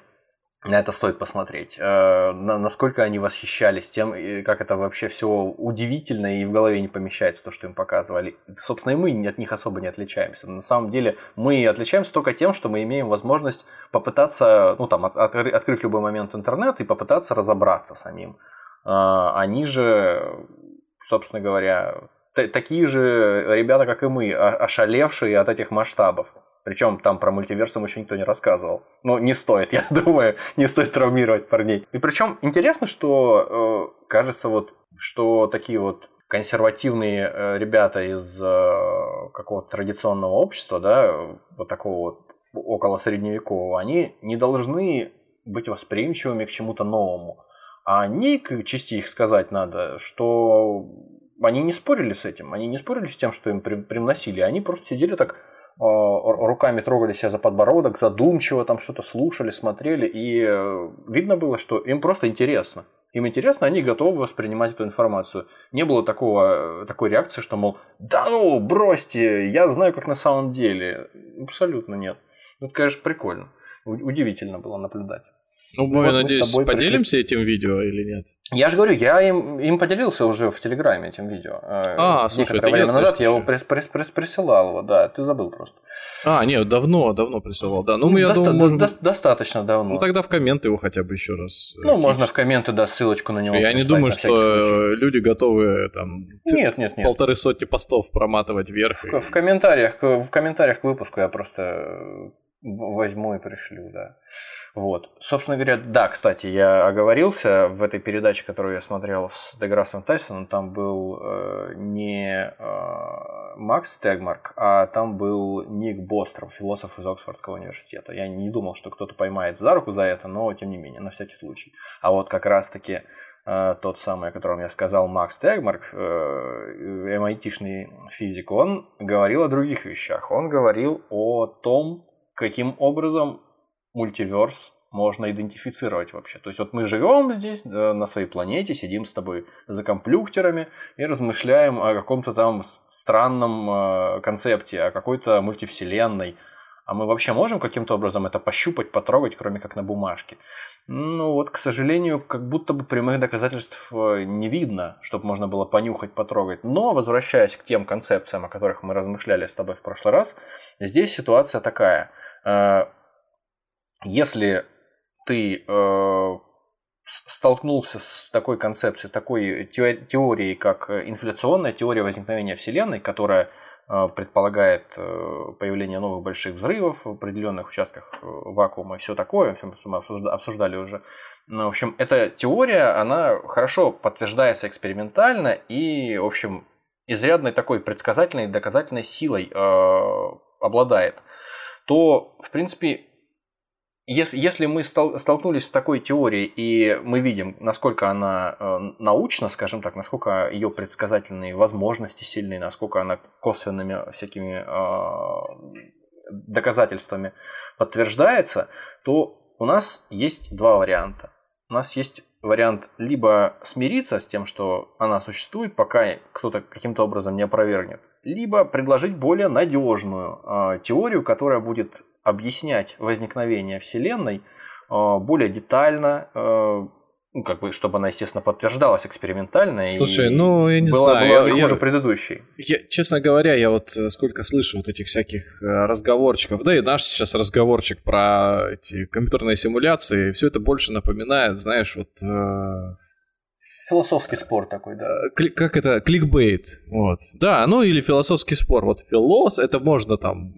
на это стоит посмотреть. Э, насколько они восхищались тем, как это вообще все удивительно и в голове не помещается, то, что им показывали. Собственно, и мы от них особо не отличаемся. На самом деле, мы отличаемся только тем, что мы имеем возможность попытаться, ну там, открыть в любой момент интернет и попытаться разобраться самим. Э, они же, собственно говоря, такие же ребята, как и мы, ошалевшие от этих масштабов. Причем там про мультиверсум еще никто не рассказывал. Но не стоит, (laughs) я думаю, не стоит травмировать парней. И причем интересно, что э, кажется вот, что такие вот консервативные э, ребята из э, какого-то традиционного общества, да, вот такого вот около средневекового, они не должны быть восприимчивыми к чему-то новому. А они, к чести их сказать надо, что они не спорили с этим, они не спорили с тем, что им приносили, они просто сидели так Э, руками трогали себя за подбородок, задумчиво там что-то слушали, смотрели, и э, видно было, что им просто интересно. Им интересно, они готовы воспринимать эту информацию. Не было такого, э, такой реакции, что, мол, да ну, бросьте, я знаю, как на самом деле. Абсолютно нет. Это, конечно, прикольно. Удивительно было наблюдать. Ну, мы, вот надеюсь, мы поделимся пришли... этим видео или нет? Я же говорю, я им, им поделился уже в Телеграме этим видео. Э, а, слушай, это время назад я его прис, прис, прис, присылал его, да, ты забыл просто. А, нет, давно, давно присылал, да. Ну, я Доста- думаю, до- достаточно давно. Ну, тогда в комменты его хотя бы еще раз. Э, ну, кинуть. можно в комменты, да, ссылочку на него. Я не думаю, что люди готовы там нет, нет, нет. полторы сотни постов проматывать вверх. В, и... в комментариях, в комментариях к выпуску я просто возьму и пришлю, да. Вот. Собственно говоря, да, кстати, я оговорился в этой передаче, которую я смотрел с Деграссом Тайсоном, там был э, не э, Макс Тегмарк, а там был Ник Бостром, философ из Оксфордского университета. Я не думал, что кто-то поймает за руку за это, но тем не менее, на всякий случай. А вот как раз-таки э, тот самый, о котором я сказал, Макс Тегмарк, э, MIT-шный физик, он говорил о других вещах. Он говорил о том, каким образом мультиверс можно идентифицировать вообще. То есть вот мы живем здесь на своей планете, сидим с тобой за компьютерами и размышляем о каком-то там странном э, концепте, о какой-то мультивселенной. А мы вообще можем каким-то образом это пощупать, потрогать, кроме как на бумажке? Ну вот, к сожалению, как будто бы прямых доказательств э, не видно, чтобы можно было понюхать, потрогать. Но, возвращаясь к тем концепциям, о которых мы размышляли с тобой в прошлый раз, здесь ситуация такая если ты э, столкнулся с такой концепцией, с такой теорией, как инфляционная теория возникновения Вселенной, которая э, предполагает э, появление новых больших взрывов в определенных участках э, вакуума и все такое, все мы обсуждали уже. Ну, в общем, эта теория, она хорошо подтверждается экспериментально и, в общем, изрядной такой предсказательной доказательной силой э, обладает, то, в принципе, если, мы стол, столкнулись с такой теорией, и мы видим, насколько она э, научна, скажем так, насколько ее предсказательные возможности сильные, насколько она косвенными всякими э, доказательствами подтверждается, то у нас есть два варианта. У нас есть вариант либо смириться с тем, что она существует, пока кто-то каким-то образом не опровергнет, либо предложить более надежную э, теорию, которая будет объяснять возникновение Вселенной э, более детально, э, ну, как бы, чтобы она, естественно, подтверждалась экспериментально. Слушай, и ну, я не была, знаю. Была я, хуже я, предыдущей. Я, честно говоря, я вот э, сколько слышу вот этих всяких э, разговорчиков, да и наш сейчас разговорчик про эти компьютерные симуляции, все это больше напоминает, знаешь, вот... Э, Философский спор такой, да. Кли- как это? Кликбейт. Вот. Да, ну или философский спор. Вот филос, это можно там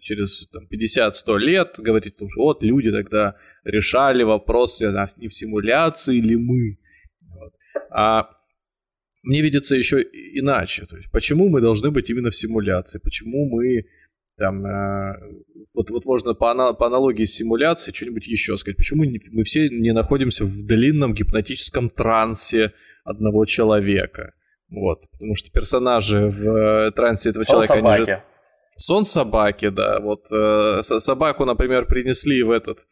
через там, 50-100 лет говорить, что вот люди тогда решали вопрос, связанный не в симуляции ли мы. Вот. А мне видится еще иначе. То есть, почему мы должны быть именно в симуляции? Почему мы там, э, вот, вот можно по, по аналогии с симуляцией что-нибудь еще сказать. Почему мы все не находимся в длинном гипнотическом трансе одного человека? Вот, потому что персонажи в э, трансе этого человека, они же Сон собаки, да. Вот э, собаку, например, принесли в этот,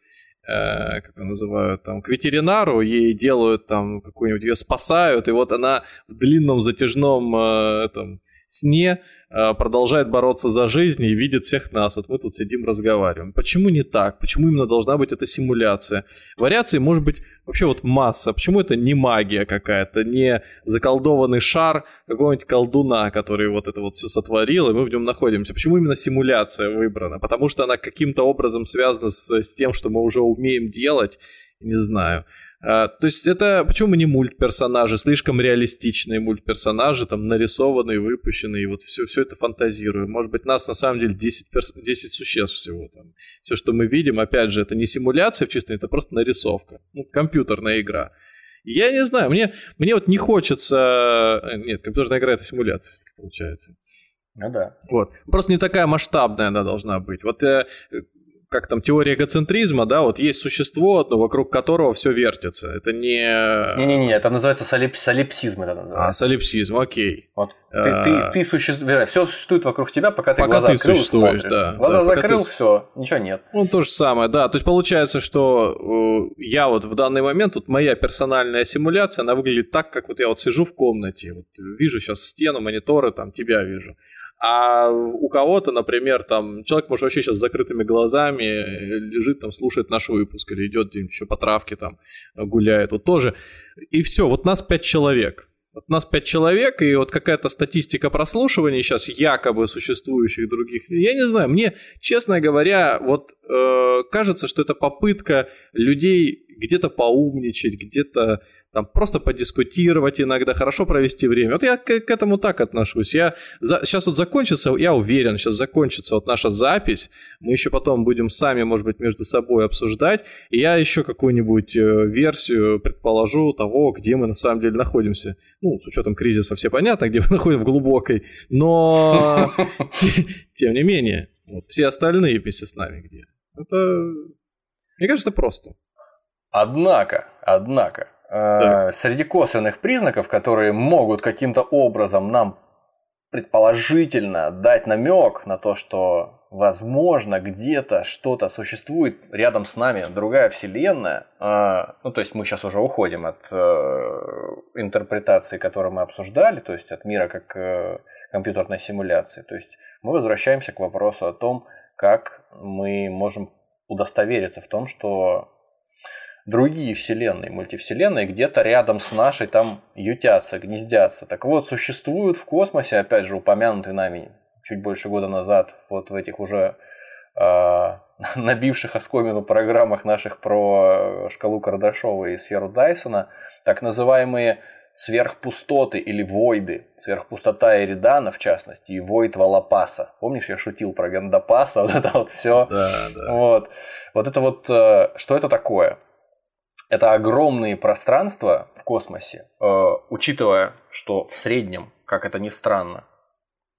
э, как его называют, там, к ветеринару, ей делают там какую-нибудь, ее спасают, и вот она в длинном затяжном э, этом, сне продолжает бороться за жизнь и видит всех нас. Вот мы тут сидим, разговариваем. Почему не так? Почему именно должна быть эта симуляция? Вариаций может быть вообще вот масса. Почему это не магия какая-то, не заколдованный шар какого-нибудь колдуна, который вот это вот все сотворил, и мы в нем находимся? Почему именно симуляция выбрана? Потому что она каким-то образом связана с, с тем, что мы уже умеем делать, не знаю. А, то есть это почему не мультперсонажи, слишком реалистичные мультперсонажи, там нарисованные, выпущенные, и вот все, все это фантазируем. Может быть, нас на самом деле 10, перс... 10 существ всего там. Все, что мы видим, опять же, это не симуляция в чистом, это просто нарисовка. Ну, компьютерная игра. Я не знаю, мне, мне вот не хочется... Э, нет, компьютерная игра это симуляция все-таки получается. Ну да. Вот. Просто не такая масштабная она должна быть. Вот э, как там теория эгоцентризма, да, вот есть существо одно, вокруг которого все вертится. Это не... Не-не-не, это называется солип... солипсизм. Это называется. А, солипсизм, окей. Вот. Ты, а... ты, ты существуешь, все существует вокруг тебя, пока ты пока глаза ты открыл, существуешь, да. Глаза да, закрыл, ты... все, ничего нет. Ну, то же самое, да. То есть получается, что э, я вот в данный момент, вот моя персональная симуляция, она выглядит так, как вот я вот сижу в комнате, вот вижу сейчас стену, мониторы, там тебя вижу. А у кого-то, например, там человек может вообще сейчас с закрытыми глазами лежит там, слушает наш выпуск или идет где-нибудь еще по травке там гуляет. Вот тоже. И все, вот нас пять человек. Вот нас пять человек, и вот какая-то статистика прослушивания сейчас якобы существующих других. Я не знаю, мне, честно говоря, вот э, кажется, что это попытка людей где-то поумничать, где-то там просто подискутировать иногда, хорошо провести время. Вот я к, к этому так отношусь. Я за, сейчас вот закончится, я уверен, сейчас закончится вот наша запись, мы еще потом будем сами, может быть, между собой обсуждать, и я еще какую-нибудь э, версию предположу того, где мы на самом деле находимся. Ну, с учетом кризиса все понятно, где мы находимся в глубокой, но (laughs) тем не менее, все остальные вместе с нами где. Это, мне кажется, просто. Однако, однако, э, среди косвенных признаков, которые могут каким-то образом нам предположительно дать намек на то, что возможно где-то что-то существует рядом с нами, другая вселенная. Э, ну, то есть мы сейчас уже уходим от э, интерпретации, которую мы обсуждали, то есть от мира как э, компьютерной симуляции. То есть мы возвращаемся к вопросу о том, как мы можем удостовериться в том, что другие вселенные, мультивселенные где-то рядом с нашей там ютятся, гнездятся. Так вот, существуют в космосе, опять же, упомянутые нами чуть больше года назад, вот в этих уже э, (laughs) набивших оскомину программах наших про шкалу Кардашова и сферу Дайсона, так называемые сверхпустоты или войды. Сверхпустота Эридана, в частности, и войд Валапаса. Помнишь, я шутил про Гандапаса, (laughs) вот это вот все. Да, да. Вот. Вот это вот, э, что это такое? Это огромные пространства в космосе, э, учитывая, что в среднем, как это ни странно,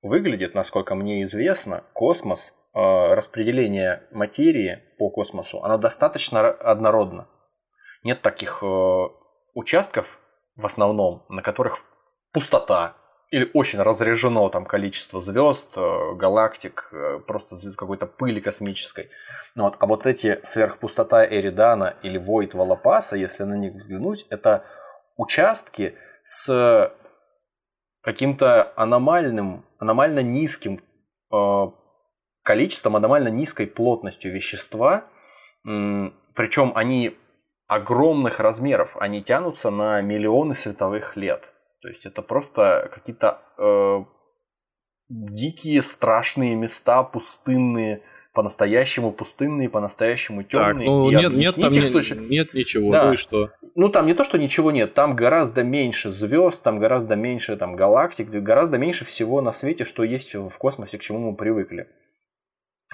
выглядит, насколько мне известно, космос, э, распределение материи по космосу, оно достаточно однородно. Нет таких э, участков в основном, на которых пустота, или очень разряжено там количество звезд, э, галактик, э, просто какой-то пыли космической. Вот. А вот эти сверхпустота Эридана или Войт Валапаса, если на них взглянуть, это участки с каким-то аномальным, аномально низким э, количеством, аномально низкой плотностью вещества, причем они огромных размеров, они тянутся на миллионы световых лет. То есть это просто какие-то э, дикие, страшные места, пустынные, по-настоящему пустынные, по-настоящему темные. Так, ну нет, нет, там не, случае... нет ничего, да. ну и что? Ну там не то, что ничего нет, там гораздо меньше звезд, там гораздо меньше там галактик, гораздо меньше всего на свете, что есть в космосе, к чему мы привыкли.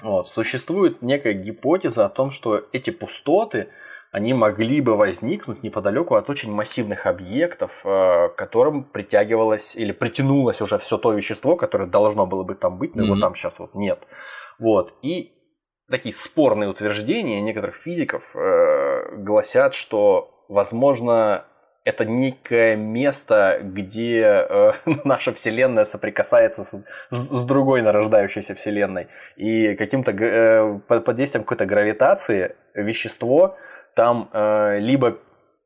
Вот. Существует некая гипотеза о том, что эти пустоты, они могли бы возникнуть неподалеку от очень массивных объектов, э, к которым притягивалось или притянулось уже все то вещество, которое должно было бы там быть, но mm-hmm. его там сейчас вот нет. Вот. И такие спорные утверждения некоторых физиков э, гласят, что, возможно, это некое место, где э, (laughs) наша Вселенная соприкасается с, с другой нарождающейся Вселенной. И каким-то э, под действием какой-то гравитации вещество там э, либо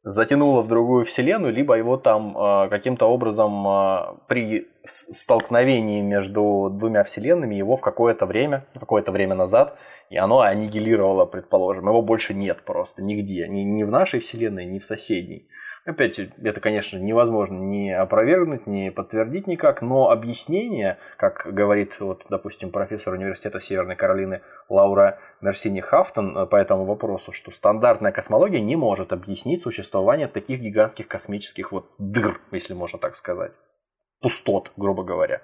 затянуло в другую вселенную, либо его там э, каким-то образом э, при столкновении между двумя вселенными его в какое-то время, какое-то время назад, и оно аннигилировало, предположим. Его больше нет просто нигде, ни, ни в нашей вселенной, ни в соседней. Опять, это, конечно, невозможно ни опровергнуть, ни подтвердить никак, но объяснение, как говорит, вот, допустим, профессор университета Северной Каролины Лаура Мерсини Хафтон э, по этому вопросу, что стандартная космология не может объяснить существование таких гигантских космических вот дыр, если можно так сказать. Пустот, грубо говоря.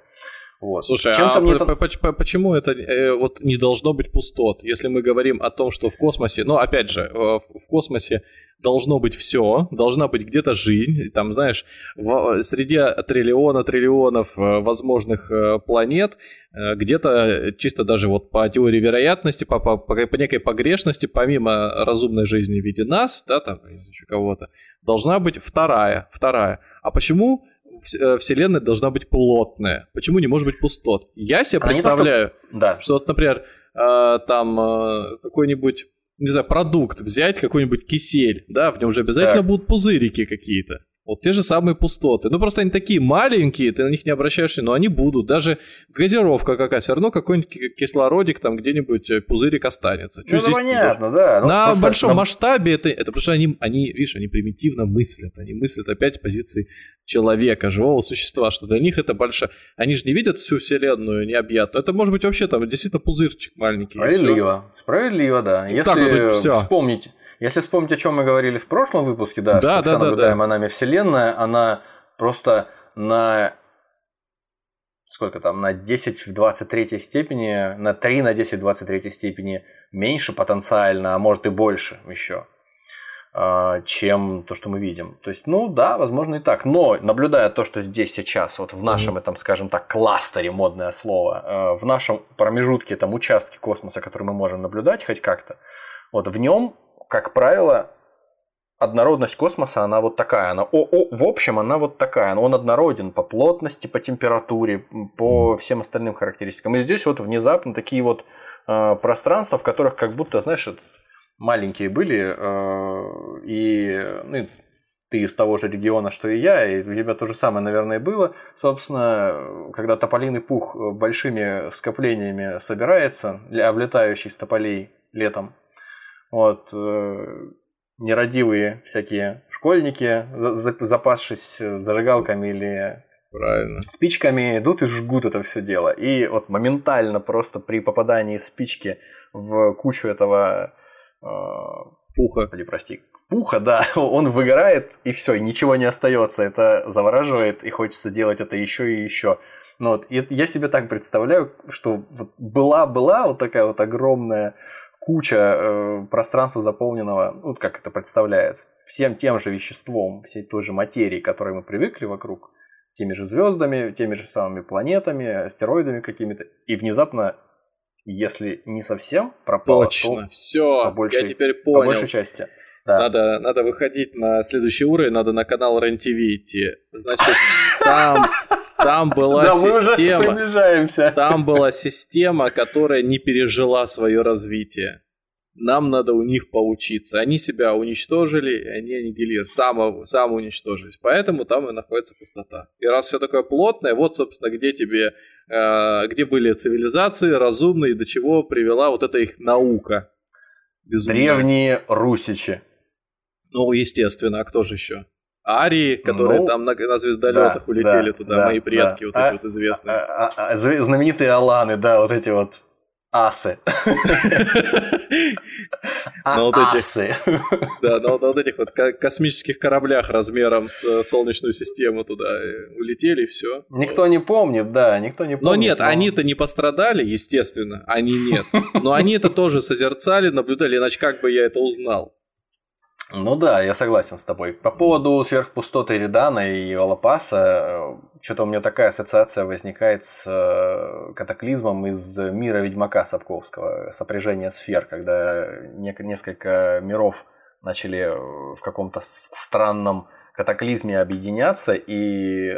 Вот. Слушай, а мне по- по- почему это э, вот не должно быть пустот? Если мы говорим о том, что в космосе, ну опять же, э, в космосе должно быть все, должна быть где-то жизнь, там, знаешь, в, среди триллиона триллионов э, возможных э, планет, э, где-то чисто даже вот по теории вероятности, по, по, по некой погрешности, помимо разумной жизни в виде нас, да, там, еще кого-то, должна быть вторая, вторая. А почему Э, вселенная должна быть плотная. Почему не может быть пустот? Я себе Она представляю, что... Да. что вот, например, э, там э, какой-нибудь, не знаю, продукт взять, какой-нибудь кисель, да, в нем же обязательно так. будут пузырики какие-то. Вот те же самые пустоты. Ну, просто они такие маленькие, ты на них не обращаешься, но они будут. Даже газировка какая все равно какой-нибудь кислородик там где-нибудь э, пузырик останется. Ну, здесь понятно, да. Ну, на большом на... масштабе это, это потому что они, они, видишь, они примитивно мыслят. Они мыслят опять с позиции человека, живого существа, что для них это большое. Они же не видят всю вселенную необъятную. Это может быть вообще там действительно пузырчик маленький. Справедливо. Справедливо, да. Если вот вспомнить если вспомнить, о чем мы говорили в прошлом выпуске, да, да что да, да, наблюдаемая да. нами Вселенная, она просто на сколько там, на 10 в 23 степени, на 3 на 10 в 23 степени меньше потенциально, а может и больше еще, а, чем то, что мы видим. То есть, ну да, возможно и так. Но наблюдая то, что здесь сейчас, вот в нашем, этом, скажем так, кластере, модное слово, а, в нашем промежутке, там, участке космоса, который мы можем наблюдать хоть как-то, вот в нем как правило, однородность космоса, она вот такая. Она, о, о, в общем, она вот такая. Он однороден по плотности, по температуре, по всем остальным характеристикам. И здесь вот внезапно такие вот э, пространства, в которых как будто, знаешь, маленькие были, э, и ну, ты из того же региона, что и я, и у тебя то же самое, наверное, было. Собственно, когда тополиный пух большими скоплениями собирается, облетающий с тополей летом, вот, э, нерадивые всякие школьники, запасшись зажигалками или Правильно. спичками, идут и жгут это все дело. И вот моментально просто при попадании спички в кучу этого э, пуха, господи, прости, пуха, да, (laughs) он выгорает, и все, ничего не остается. Это завораживает, и хочется делать это еще и еще. Ну, вот, и я себе так представляю, что вот была-была вот такая вот огромная куча э, пространства заполненного, ну, как это представляется, всем тем же веществом, всей той же материей, к которой мы привыкли вокруг, теми же звездами, теми же самыми планетами, астероидами какими-то, и внезапно, если не совсем пропало, Точно, то все, по большей, я теперь понял. По большей части. Да. Надо, надо выходить на следующий уровень, надо на канал РЕН-ТВ идти. Значит, там Там была да, система. Там была система, которая не пережила свое развитие. Нам надо у них поучиться. Они себя уничтожили, они аннигилировали, само, самоуничтожились. Поэтому там и находится пустота. И раз все такое плотное, вот, собственно, где тебе, э, где были цивилизации разумные, до чего привела вот эта их наука. Безумная. Древние русичи. Ну, естественно, а кто же еще? Арии, которые ну, там на, на звездолетах да, улетели да, туда, да, мои предки, да. вот а, эти вот известные. А, а, а, знаменитые Аланы, да, вот эти вот асы. (laughs) На вот этих, (laughs) да, на вот этих вот космических кораблях размером с э, Солнечную систему туда э, улетели, и все. Никто не помнит, да, никто не помнит. Но нет, они-то не пострадали, естественно, они нет. (laughs) Но они это тоже созерцали, наблюдали, иначе как бы я это узнал? Ну да, я согласен с тобой. По поводу сверхпустоты Редана и Валапаса, э, что-то у меня такая ассоциация возникает с э, катаклизмом из мира Ведьмака Сапковского, сопряжение сфер, когда несколько миров начали в каком-то странном катаклизме объединяться, и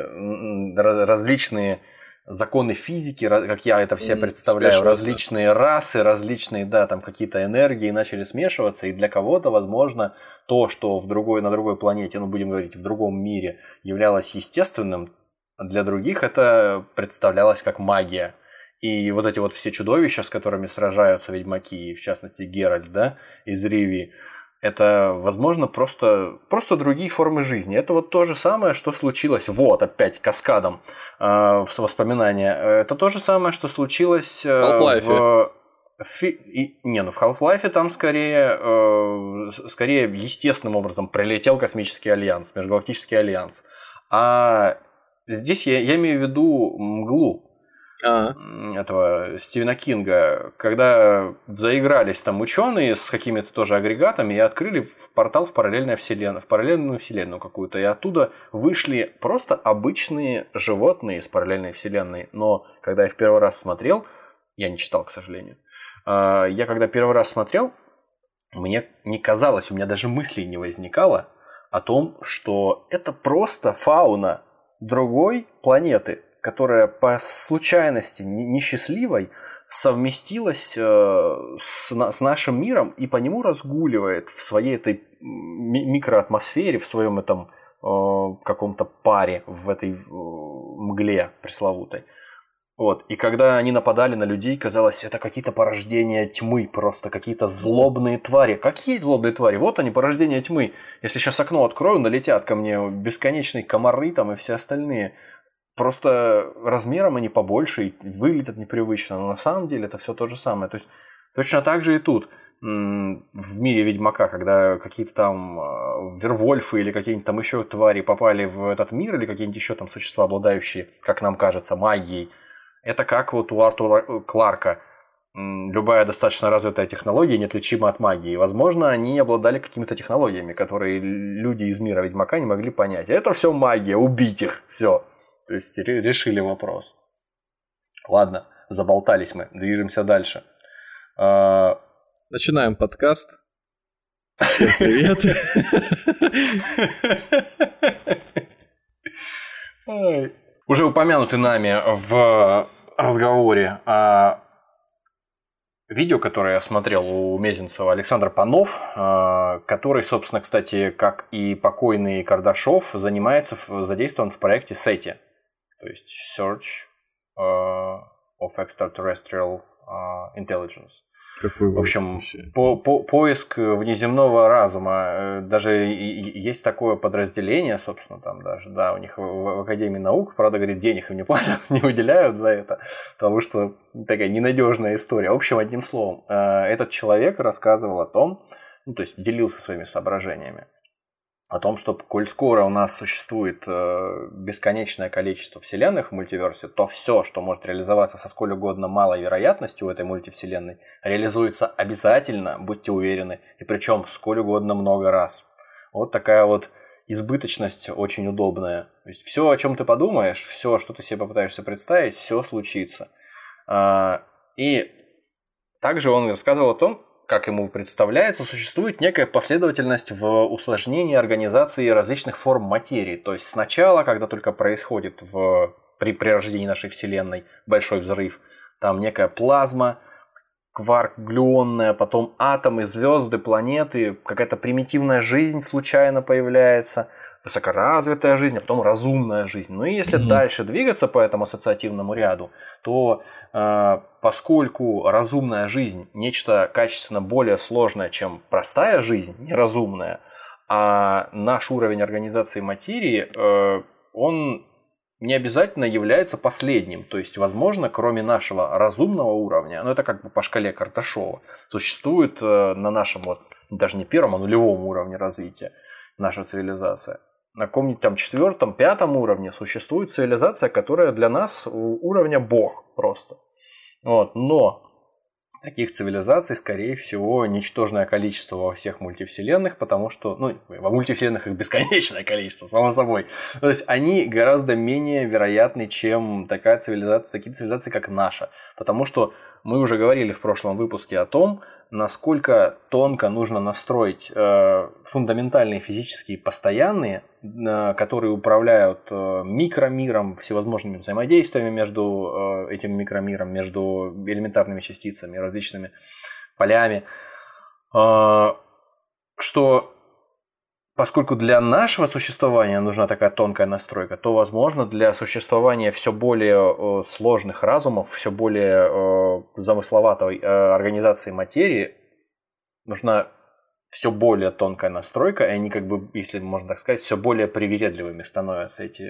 различные законы физики, как я это все представляю, различные расы, различные, да, там какие-то энергии начали смешиваться, и для кого-то, возможно, то, что в другой, на другой планете, ну, будем говорить, в другом мире являлось естественным, для других это представлялось как магия. И вот эти вот все чудовища, с которыми сражаются ведьмаки, в частности Геральт, да, из Ривии, это, возможно, просто, просто другие формы жизни. Это вот то же самое, что случилось, вот опять каскадом э, воспоминания. Это то же самое, что случилось э, в... Фи... И, не, ну в Half-Life там скорее, э, скорее естественным образом прилетел космический альянс, межгалактический альянс. А здесь я, я имею в виду мглу, а. этого Стивена Кинга, когда заигрались там ученые с какими-то тоже агрегатами и открыли портал в параллельную вселенную, в параллельную вселенную какую-то, и оттуда вышли просто обычные животные из параллельной вселенной. Но когда я в первый раз смотрел, я не читал, к сожалению, а, я когда первый раз смотрел, мне не казалось, у меня даже мыслей не возникало о том, что это просто фауна другой планеты, которая по случайности несчастливой совместилась э, с, с нашим миром и по нему разгуливает в своей этой микроатмосфере, в своем этом э, каком-то паре, в этой мгле пресловутой. Вот. И когда они нападали на людей, казалось, это какие-то порождения тьмы, просто какие-то злобные твари. Какие злобные твари? Вот они, порождения тьмы. Если сейчас окно открою, налетят ко мне бесконечные комары там и все остальные. Просто размером они побольше и выглядят непривычно, но на самом деле это все то же самое. То есть точно так же и тут в мире Ведьмака, когда какие-то там а, вервольфы или какие-нибудь там еще твари попали в этот мир, или какие-нибудь еще там существа, обладающие, как нам кажется, магией, это как вот у Артура э, Кларка. Любая достаточно развитая технология неотличима от магии. Возможно, они обладали какими-то технологиями, которые люди из мира Ведьмака не могли понять. Это все магия, убить их, все. То есть решили вопрос. Ладно, заболтались мы, движемся дальше. А, Начинаем подкаст. Всем привет. Уже упомянутый нами в разговоре о видео, которое я смотрел у Мезенцева Александр Панов, а, который, собственно, кстати, как и покойный Кардашов, занимается, задействован в проекте SETI то есть Search uh, of Extraterrestrial uh, Intelligence. Какой в общем, по, по, поиск внеземного разума. Э, даже есть такое подразделение, собственно, там даже, да, у них в, в Академии наук, правда, говорит, денег им не платят, (laughs) не выделяют за это, потому что такая ненадежная история. В общем, одним словом, этот человек рассказывал о том, ну, то есть делился своими соображениями о том, что коль скоро у нас существует э, бесконечное количество вселенных в мультиверсе, то все, что может реализоваться со сколь угодно малой вероятностью в этой мультивселенной, реализуется обязательно, будьте уверены, и причем сколь угодно много раз. Вот такая вот избыточность очень удобная. То есть все, о чем ты подумаешь, все, что ты себе попытаешься представить, все случится. А, и также он рассказывал о том, как ему представляется, существует некая последовательность в усложнении организации различных форм материи. То есть сначала, когда только происходит в при, при рождении нашей Вселенной, большой взрыв. Там некая плазма, кварк глюонная, потом атомы, звезды, планеты, какая-то примитивная жизнь случайно появляется, высокоразвитая жизнь, а потом разумная жизнь. Ну и если mm-hmm. дальше двигаться по этому ассоциативному ряду, то э, поскольку разумная жизнь нечто качественно более сложное, чем простая жизнь, неразумная, а наш уровень организации материи, э, он не обязательно является последним. То есть, возможно, кроме нашего разумного уровня, ну это как бы по шкале Карташова, существует э, на нашем вот даже не первом, а нулевом уровне развития наша цивилизация. На каком-нибудь там четвертом, пятом уровне существует цивилизация, которая для нас уровня бог просто. Вот. Но таких цивилизаций, скорее всего, ничтожное количество во всех мультивселенных, потому что, ну, во мультивселенных их бесконечное (laughs) количество, само собой. То есть они гораздо менее вероятны, чем такая цивилизация, такие цивилизации, как наша. Потому что мы уже говорили в прошлом выпуске о том, насколько тонко нужно настроить э, фундаментальные физические постоянные, э, которые управляют э, микромиром, всевозможными взаимодействиями между этим микромиром, между элементарными частицами, различными полями, что Поскольку для нашего существования нужна такая тонкая настройка, то, возможно, для существования все более сложных разумов, все более замысловатой э, организации материи нужна все более тонкая настройка, и они, как бы, если можно так сказать, все более привередливыми становятся эти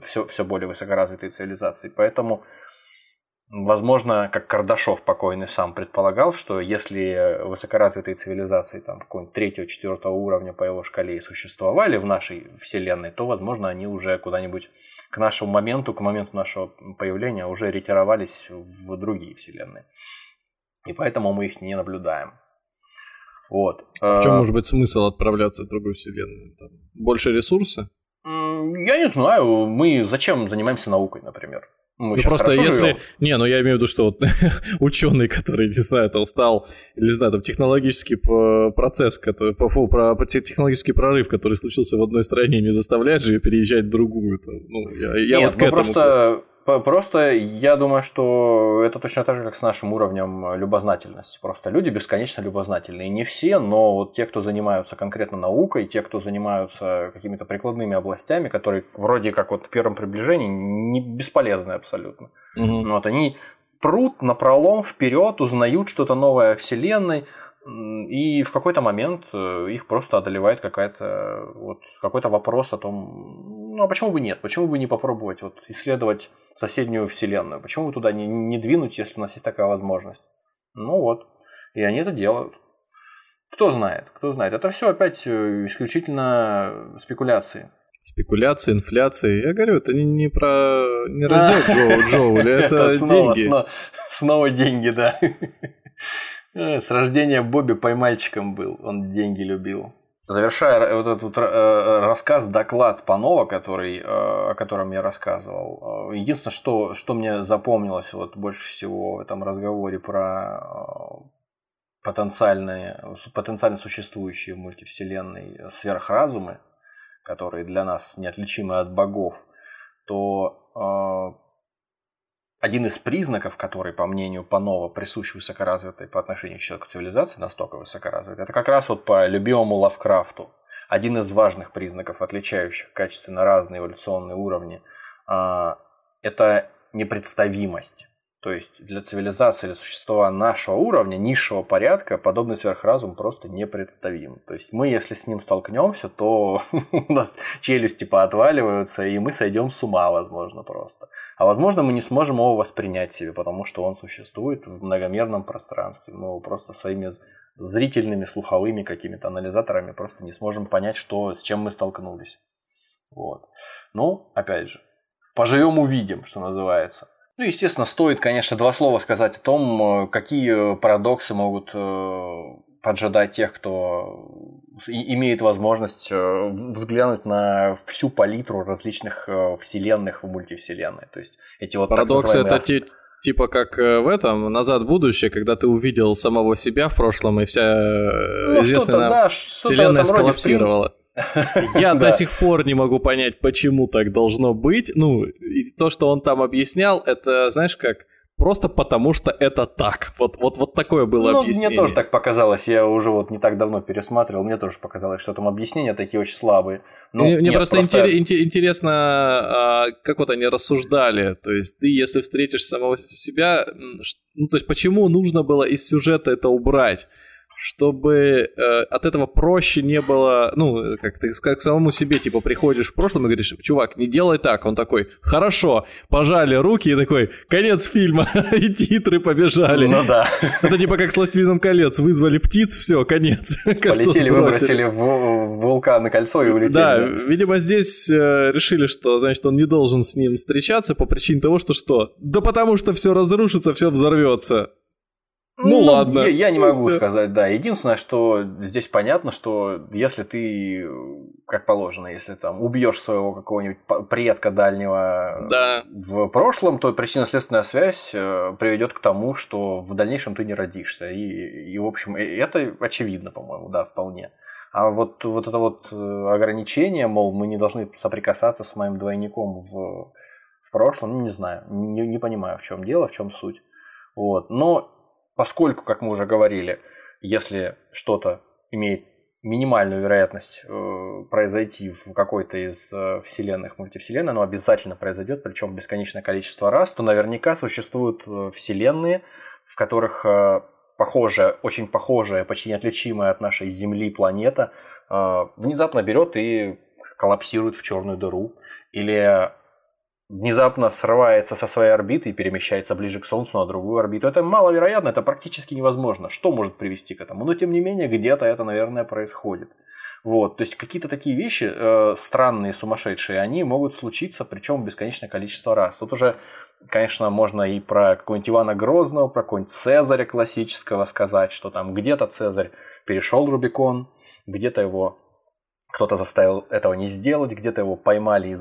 все, э, все более высокоразвитые цивилизации. Поэтому Возможно, как Кардашов покойный сам предполагал, что если высокоразвитые цивилизации там какого-нибудь третьего, четвертого уровня по его шкале существовали в нашей Вселенной, то, возможно, они уже куда-нибудь к нашему моменту, к моменту нашего появления уже ретировались в другие Вселенные. И поэтому мы их не наблюдаем. Вот. А в чем может быть смысл отправляться в другую Вселенную? Там больше ресурса? Я не знаю. Мы зачем занимаемся наукой, например? Мы ну просто если... Живем. Не, ну я имею в виду, что вот (laughs) ученый, который, не знаю, там стал, или не знаю, там технологический процесс, который, по, про, технологический прорыв, который случился в одной стране, не заставляет же ее переезжать в другую. Там, ну, я, я Нет, вот к ну этому... просто Просто я думаю, что это точно так же, как с нашим уровнем любознательности. Просто люди бесконечно любознательные. Не все, но вот те, кто занимаются конкретно наукой, те, кто занимаются какими-то прикладными областями, которые вроде как вот в первом приближении не бесполезны абсолютно. Угу. Вот они прут на пролом вперед, узнают что-то новое о Вселенной, и в какой-то момент э, их просто одолевает какая-то вот какой-то вопрос о том, ну а почему бы нет, почему бы не попробовать вот исследовать соседнюю вселенную, почему бы туда не, не двинуть, если у нас есть такая возможность. Ну вот, и они это делают. Кто знает, кто знает. Это все опять э, исключительно спекуляции. Спекуляции, инфляции. Я говорю, это не, не про не раздел Джоу, Джоули, (laughs) это деньги. Снова деньги, да. (laughs) Э, с рождения Бобби поймальчиком был, он деньги любил. Завершая вот этот вот э, рассказ, доклад Панова, который, э, о котором я рассказывал, единственное, что, что мне запомнилось вот больше всего в этом разговоре про потенциальные, потенциально существующие в мультивселенной сверхразумы, которые для нас неотличимы от богов, то один из признаков, который, по мнению Панова, присущ высокоразвитой по отношению к человеку цивилизации, настолько высокоразвитой, это как раз вот по любимому Лавкрафту. Один из важных признаков, отличающих качественно разные эволюционные уровни, а, это непредставимость. То есть для цивилизации или существа нашего уровня, низшего порядка, подобный сверхразум просто непредставим. То есть мы, если с ним столкнемся, то (laughs) у нас челюсти поотваливаются, и мы сойдем с ума, возможно, просто. А возможно, мы не сможем его воспринять себе, потому что он существует в многомерном пространстве. Мы его просто своими зрительными, слуховыми какими-то анализаторами просто не сможем понять, что, с чем мы столкнулись. Вот. Ну, опять же, поживем увидим, что называется. Ну, естественно, стоит, конечно, два слова сказать о том, э, какие парадоксы могут э, поджидать тех, кто имеет возможность э, взглянуть на всю палитру различных вселенных в мультивселенной. То есть эти вот парадоксы это те, типа как в этом «Назад в будущее», когда ты увидел самого себя в прошлом, и вся ну, известная нам да, вселенная сколлапсировала. (laughs) Я до сих пор не могу понять, почему так должно быть. Ну, и то, что он там объяснял, это, знаешь, как Просто потому, что это так. Вот, вот, вот такое было ну, объяснение. Мне тоже так показалось. Я уже вот не так давно пересматривал. Мне тоже показалось, что там объяснения такие очень слабые. Ну, мне, мне просто, просто... интересно, а, как вот они рассуждали. То есть ты, если встретишь самого себя, ну, то есть почему нужно было из сюжета это убрать? Чтобы э, от этого проще не было, ну, как ты как к самому себе, типа, приходишь в прошлом и говоришь, чувак, не делай так. Он такой, хорошо, пожали руки и такой, конец фильма, (laughs) и титры побежали. Ну да. Это типа как с «Властелином колец», вызвали птиц, все, конец. (laughs) Полетели, выбросили в вулкан на кольцо и улетели. Да, видимо, здесь э, решили, что, значит, он не должен с ним встречаться по причине того, что что? Да потому что все разрушится, все взорвется. Ну, ну ладно. Я, я не могу Все. сказать, да. Единственное, что здесь понятно, что если ты, как положено, если там убьешь своего какого-нибудь предка дальнего да. в прошлом, то причинно-следственная связь э, приведет к тому, что в дальнейшем ты не родишься. И, и в общем, это очевидно, по-моему, да, вполне. А вот, вот это вот э, ограничение, мол, мы не должны соприкасаться с моим двойником в, в прошлом, ну, не знаю, не, не понимаю, в чем дело, в чем суть. Вот. Но Поскольку, как мы уже говорили, если что-то имеет минимальную вероятность э, произойти в какой-то из э, вселенных мультивселенной, оно обязательно произойдет, причем бесконечное количество раз, то наверняка существуют э, вселенные, в которых э, похожая, очень похожая, почти неотличимая от нашей Земли планета э, внезапно берет и коллапсирует в черную дыру, или внезапно срывается со своей орбиты и перемещается ближе к Солнцу на другую орбиту. Это маловероятно, это практически невозможно. Что может привести к этому? Но тем не менее, где-то это, наверное, происходит. Вот, то есть какие-то такие вещи э, странные, сумасшедшие, они могут случиться, причем бесконечное количество раз. Тут уже, конечно, можно и про какого-нибудь Ивана Грозного, про какого-нибудь Цезаря классического сказать, что там где-то Цезарь перешел Рубикон, где-то его кто-то заставил этого не сделать, где-то его поймали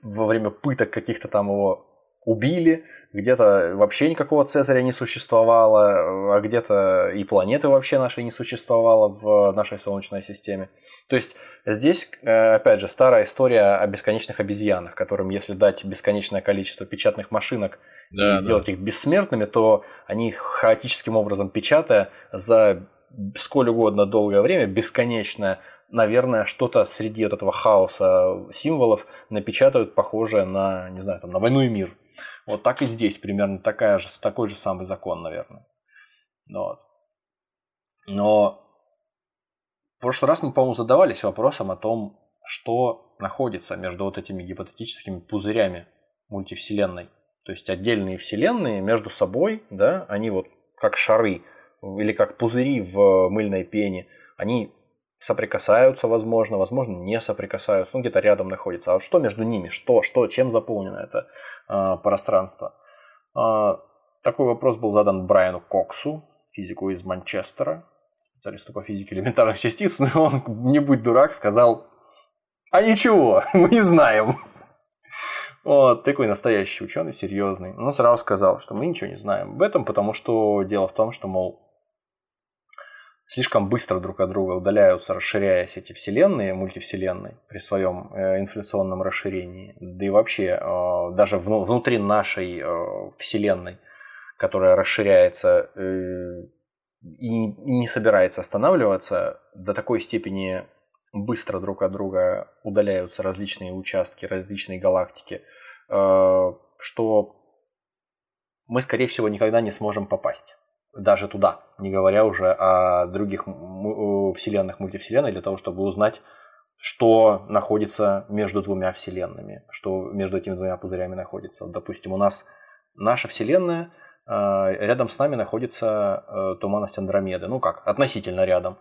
во время пыток каких-то там его убили, где-то вообще никакого Цезаря не существовало, а где-то и планеты вообще нашей не существовало в нашей Солнечной системе. То есть здесь, э, опять же, старая история о бесконечных обезьянах, которым если дать бесконечное количество печатных машинок да, и сделать да. их бессмертными, то они хаотическим образом печатая за сколь угодно долгое время, бесконечное, наверное, что-то среди вот этого хаоса символов напечатают похожее на, не знаю, там, на войну и мир. Вот так и здесь примерно такая же, такой же самый закон, наверное. Вот. Но в прошлый раз мы, по-моему, задавались вопросом о том, что находится между вот этими гипотетическими пузырями мультивселенной. То есть отдельные вселенные между собой, да, они вот как шары или как пузыри в мыльной пене, они соприкасаются, возможно, возможно, не соприкасаются, ну, где-то рядом находятся. А что между ними? Что, что, чем заполнено это э, пространство? Э, такой вопрос был задан Брайану Коксу, физику из Манчестера, специалисту по физике элементарных частиц, но он, не будь дурак, сказал, а ничего, (laughs) мы не знаем. Вот, такой настоящий ученый, серьезный. Но сразу сказал, что мы ничего не знаем об этом, потому что дело в том, что, мол, слишком быстро друг от друга удаляются, расширяясь эти вселенные, мультивселенные при своем э, инфляционном расширении. Да и вообще, э, даже внутри нашей э, вселенной, которая расширяется и не собирается останавливаться, до такой степени быстро друг от друга удаляются различные участки, различные галактики, что мы, скорее всего, никогда не сможем попасть даже туда, не говоря уже о других вселенных, мультивселенных, для того, чтобы узнать, что находится между двумя вселенными, что между этими двумя пузырями находится. Допустим, у нас наша вселенная, э, рядом с нами находится э, туманность Андромеды, ну как, относительно рядом.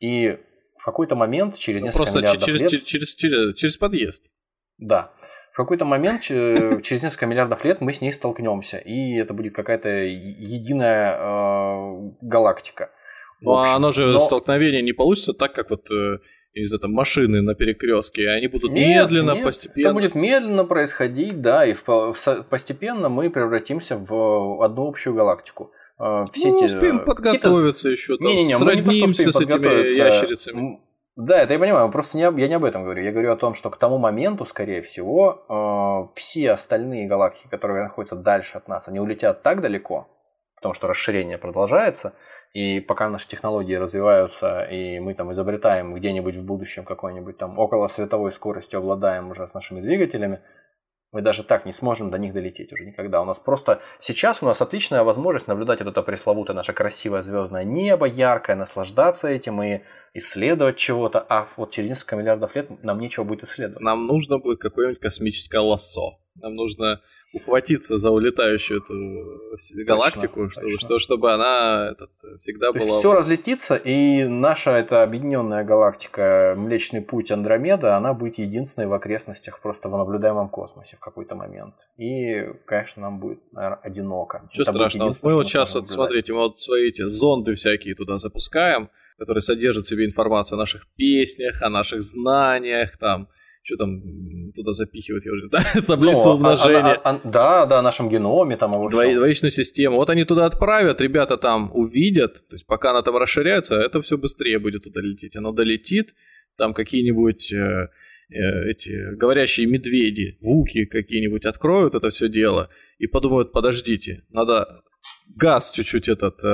И в какой-то момент, через ну, несколько Просто миллиардов через, лет... Через, через, через подъезд. Да какой-то момент, (laughs) через несколько миллиардов лет, мы с ней столкнемся, и это будет какая-то единая э, галактика. Ну, а оно же но... столкновение не получится так, как вот э, из этой машины на перекрестке, они будут нет, медленно, нет, постепенно. Это будет медленно происходить, да, и в, постепенно мы превратимся в одну общую галактику. Э, все ну, эти, успеем подготовиться еще, там, не, не, не, сроднимся с этими ящерицами. Да, это я понимаю, просто не, я не об этом говорю. Я говорю о том, что к тому моменту, скорее всего, э, все остальные галактики, которые находятся дальше от нас, они улетят так далеко, потому что расширение продолжается, и пока наши технологии развиваются, и мы там изобретаем где-нибудь в будущем какой-нибудь там около световой скоростью обладаем уже с нашими двигателями, мы даже так не сможем до них долететь уже никогда. У нас просто сейчас у нас отличная возможность наблюдать вот это пресловутое наше красивое звездное небо, яркое, наслаждаться этим и исследовать чего-то. А вот через несколько миллиардов лет нам нечего будет исследовать. Нам нужно будет какое-нибудь космическое лассо. Нам нужно ухватиться за улетающую эту галактику, точно, чтобы, точно. Что, чтобы она этот, всегда То была... Все разлетится, и наша эта объединенная галактика Млечный Путь Андромеда, она будет единственной в окрестностях просто в наблюдаемом космосе в какой-то момент. И, конечно, нам будет, наверное, одиноко. Что страшного? Мы вот сейчас, вот, смотрите, мы вот свои эти зонды всякие туда запускаем, которые содержат в себе информацию о наших песнях, о наших знаниях, там, что там туда запихивать, я уже, да, (laughs) таблицу ну, умножения. А, а, а, да, да, нашем геноме там. Дво, двоичную систему. Вот они туда отправят, ребята там увидят, то есть пока она там расширяется, это все быстрее будет туда лететь. Оно долетит, там какие-нибудь э, э, эти говорящие медведи, вуки какие-нибудь откроют это все дело и подумают, подождите, надо газ чуть-чуть этот, э,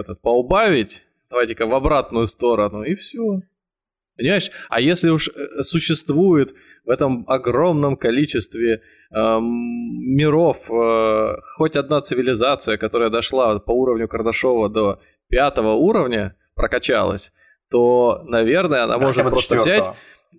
этот поубавить, давайте-ка в обратную сторону, и все. Понимаешь? А если уж э, существует в этом огромном количестве э, миров э, хоть одна цивилизация, которая дошла по уровню Кардашова до пятого уровня, прокачалась, то, наверное, она может просто взять...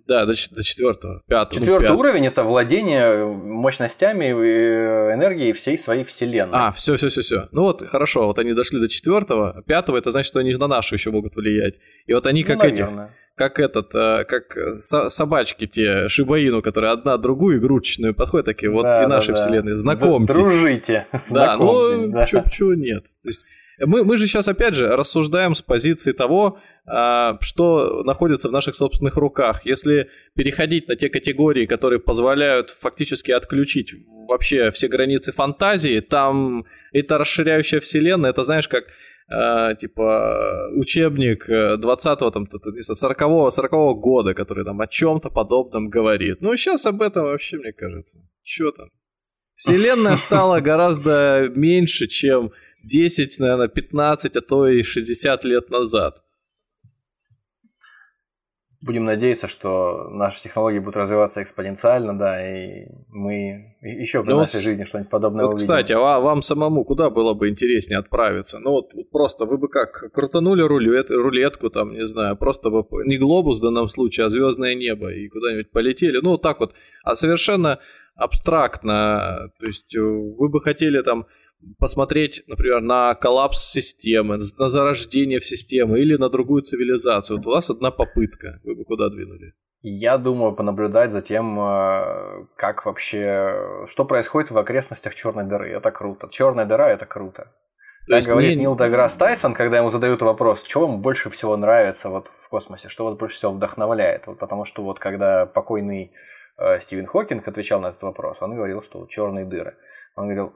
Да, до, до четвертого, пятого. Четвертый ну, уровень это владение мощностями э, энергии всей своей вселенной. А, все, все, все, все. Ну вот, хорошо, вот они дошли до четвертого, пятого это значит, что они на нашу еще могут влиять. И вот они ну, как ну, этих как этот, э, как собачки те, шибаину, которые одна другую игрушечную подходят, такие вот да, и нашей да, вселенной, знакомьтесь. Дружите. Да, ну, да. чё, нет. То есть мы, мы же сейчас, опять же, рассуждаем с позиции того, а, что находится в наших собственных руках. Если переходить на те категории, которые позволяют фактически отключить вообще все границы фантазии, там это расширяющая вселенная, это знаешь, как э, типа учебник 20-го, там, 40-го, 40 года, который там о чем-то подобном говорит. Ну, сейчас об этом вообще, мне кажется, что там. Вселенная стала (laughs) гораздо меньше, чем 10, наверное, 15, а то и 60 лет назад. Будем надеяться, что наши технологии будут развиваться экспоненциально, да, и мы еще в ну нашей вот, жизни что-нибудь подобное вот, увидим. Кстати, а вам самому куда было бы интереснее отправиться? Ну вот, вот просто вы бы как, крутанули рулет, рулетку там, не знаю, просто бы не глобус в данном случае, а звездное небо и куда-нибудь полетели. Ну вот так вот, а совершенно абстрактно. То есть э, вы бы хотели там посмотреть, например, на коллапс системы, на зарождение в системы или на другую цивилизацию. Вот у вас одна попытка. Вы бы куда двинули? Я думаю понаблюдать за тем, э, как вообще, что происходит в окрестностях черной дыры. Это круто. Черная дыра это круто. То есть говорит мне... Нил Деграсс Тайсон, когда ему задают вопрос, что вам больше всего нравится вот в космосе, что вас больше всего вдохновляет. Вот потому что вот когда покойный Стивен Хокинг отвечал на этот вопрос, он говорил, что черные дыры. Он говорил,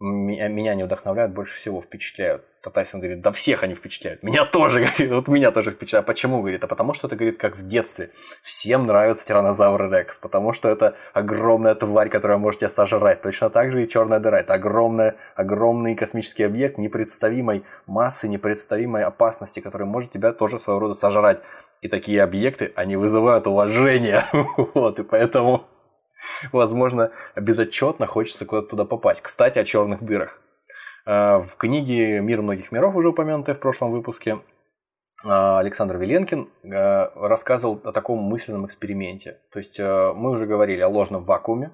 меня не вдохновляют, больше всего впечатляют. То Тайсон говорит, да всех они впечатляют. Меня тоже, (laughs) вот меня тоже впечатляют. Почему, говорит? А потому что это, говорит, как в детстве. Всем нравится тиранозавр Рекс, потому что это огромная тварь, которая может тебя сожрать. Точно так же и черная дыра. Это огромная, огромный космический объект непредставимой массы, непредставимой опасности, который может тебя тоже своего рода сожрать. И такие объекты, они вызывают уважение. (laughs) вот, и поэтому возможно, безотчетно хочется куда-то туда попасть. Кстати, о черных дырах. Э, в книге «Мир многих миров», уже упомянутой в прошлом выпуске, э, Александр Веленкин э, рассказывал о таком мысленном эксперименте. То есть мы уже говорили о ложном вакууме,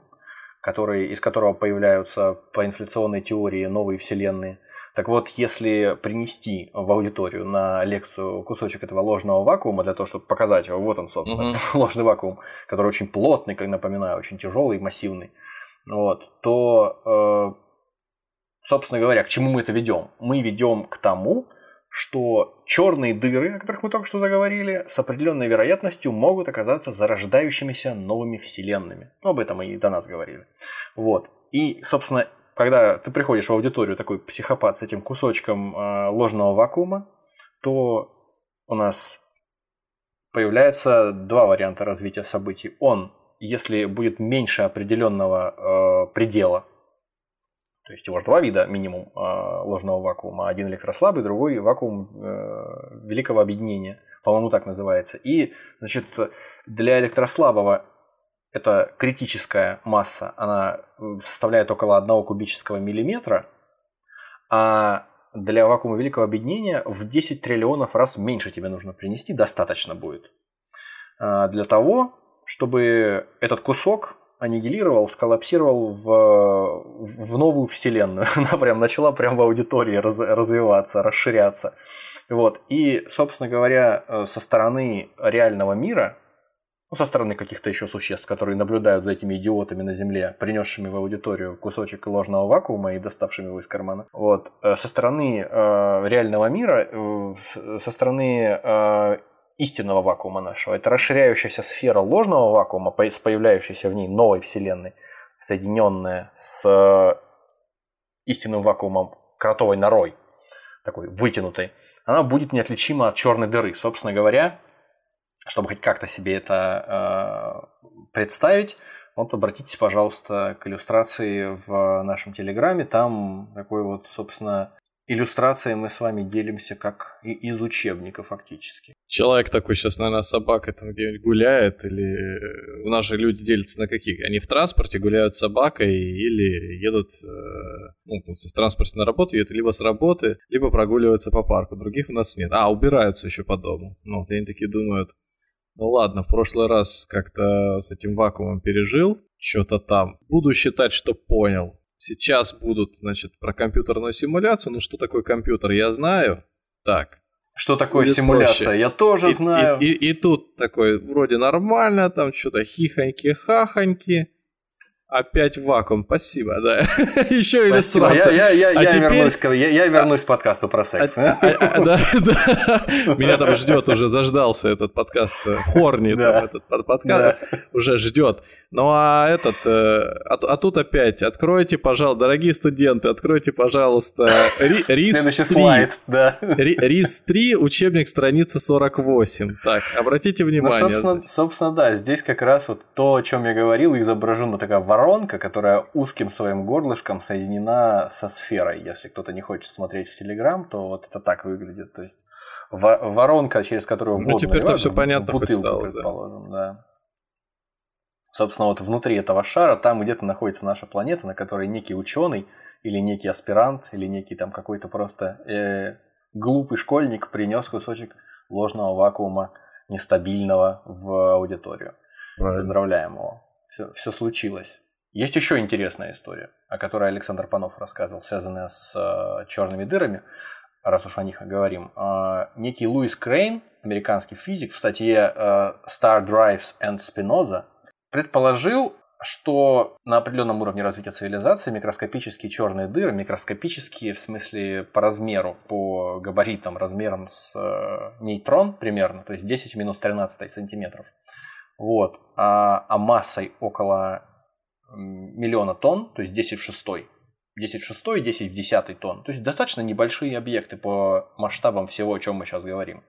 который, из которого появляются по инфляционной теории новые вселенные – так вот, если принести в аудиторию на лекцию кусочек этого ложного вакуума для того, чтобы показать его, вот он, собственно, uh-huh. (laughs) ложный вакуум, который очень плотный, как напоминаю, очень тяжелый и массивный, вот, то, э, собственно говоря, к чему мы это ведем? Мы ведем к тому, что черные дыры, о которых мы только что заговорили, с определенной вероятностью могут оказаться зарождающимися новыми вселенными. Ну, об этом и до нас говорили. Вот. И, собственно, когда ты приходишь в аудиторию такой психопат с этим кусочком э, ложного вакуума, то у нас появляется два варианта развития событий. Он, если будет меньше определенного э, предела, то есть его же два вида минимум э, ложного вакуума. Один электрослабый, другой вакуум э, великого объединения. По-моему, так называется. И, значит, для электрослабого эта критическая масса, она составляет около 1 кубического миллиметра, а для вакуума великого объединения в 10 триллионов раз меньше тебе нужно принести, достаточно будет. А, для того, чтобы этот кусок аннигилировал, сколлапсировал в, в новую вселенную. (laughs) Она прям начала прям в аудитории раз, развиваться, расширяться. Вот. И, собственно говоря, э, со стороны реального мира, со стороны каких-то еще существ, которые наблюдают за этими идиотами на Земле, принесшими в аудиторию кусочек ложного вакуума и доставшими его из кармана. Вот. Э, со стороны э, реального мира, э, со стороны э, истинного вакуума нашего, это расширяющаяся сфера ложного вакуума, с появляющейся в ней новой Вселенной, соединенная с э, истинным вакуумом кротовой норой, такой вытянутой, она будет неотличима от черной дыры. Собственно говоря, чтобы хоть как-то себе это э, представить, вот обратитесь, пожалуйста, к иллюстрации в нашем Телеграме. Там такой вот, собственно, иллюстрацией мы с вами делимся как и из учебника фактически. Человек такой сейчас, наверное, собакой там где-нибудь гуляет, или у нас же люди делятся на каких? Они в транспорте гуляют с собакой или едут э, ну, в транспорте на работу, едут либо с работы, либо прогуливаются по парку. Других у нас нет. А, убираются еще по дому. Ну, вот они такие думают, ну ладно, в прошлый раз как-то с этим вакуумом пережил, что-то там. Буду считать, что понял. Сейчас будут, значит, про компьютерную симуляцию. Ну, что такое компьютер, я знаю. Так. Что такое симуляция, проще. я тоже и, знаю. И, и, и тут такой, вроде нормально, там что-то хихоньки-хахоньки. Опять вакуум, спасибо, да. (laughs) Еще иллюстрация. Я, я, я, а я, теперь... вернусь, я, я вернусь к подкасту про секс. А, а, а, да, (laughs) да. Меня там ждет уже, заждался этот подкаст. Хорни, да. там, этот подкаст да. уже ждет. Ну а этот, э, а, а тут опять, откройте, пожалуйста, дорогие студенты, откройте, пожалуйста, РИС Следующий слайд, да. РИС 3, учебник, страница 48. Так, обратите ну, внимание. Ну, собственно, собственно, да, здесь как раз вот то, о чем я говорил, изображена такая воронка, которая узким своим горлышком соединена со сферой. Если кто-то не хочет смотреть в Телеграм, то вот это так выглядит. То есть воронка, через которую воду Ну, теперь-то все понятно бутылку, стало, предположим, да. да. Собственно, вот внутри этого шара, там где-то находится наша планета, на которой некий ученый или некий аспирант, или некий там какой-то просто э, глупый школьник принес кусочек ложного вакуума нестабильного в аудиторию. Правильно. Поздравляем его. Все, все случилось. Есть еще интересная история, о которой Александр Панов рассказывал, связанная с э, черными дырами, раз уж о них говорим. Э, некий Луис Крейн, американский физик, в статье э, Star Drives and Spinoza предположил, что на определенном уровне развития цивилизации микроскопические черные дыры, микроскопические в смысле по размеру, по габаритам, размером с э, нейтрон примерно, то есть 10 в минус 13 сантиметров, вот, а, а массой около миллиона тонн, то есть 10 в 6, 10 в 6 и 10 в 10 тонн, то есть достаточно небольшие объекты по масштабам всего, о чем мы сейчас говорим.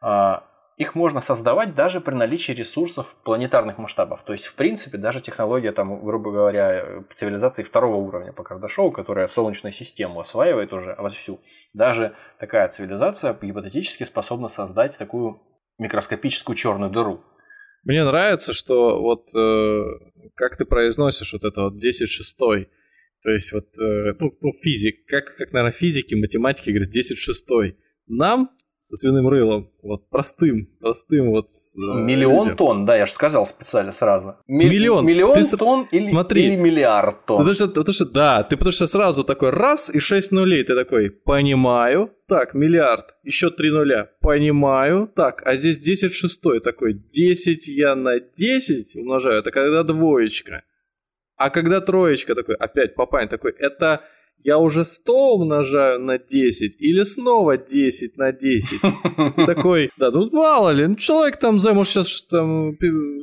А, их можно создавать даже при наличии ресурсов планетарных масштабов. То есть, в принципе, даже технология, там, грубо говоря, цивилизации второго уровня по Кардашову, которая Солнечную систему осваивает уже вовсю, даже такая цивилизация гипотетически способна создать такую микроскопическую черную дыру. Мне нравится, что вот э, как ты произносишь вот это вот 10 шестой, то есть вот, э, ну, ну, физик, как, как, наверное, физики, математики говорят 10 шестой. Нам со свиным рылом. Вот простым, простым вот. Э, миллион людям. тонн, да, я же сказал специально сразу. Ми- миллион. Миллион ты тонн или, смотри, или миллиард тонн. Потому что, потому что, да, ты потому что сразу такой раз и шесть нулей, ты такой, понимаю, так, миллиард, еще три нуля, понимаю, так, а здесь 10 шестой, такой, 10 я на 10 умножаю, это когда двоечка. А когда троечка такой, опять папань такой, это я уже 100 умножаю на 10 или снова 10 на 10? Ты (laughs) такой, да, ну мало ли, ну человек там, может сейчас там,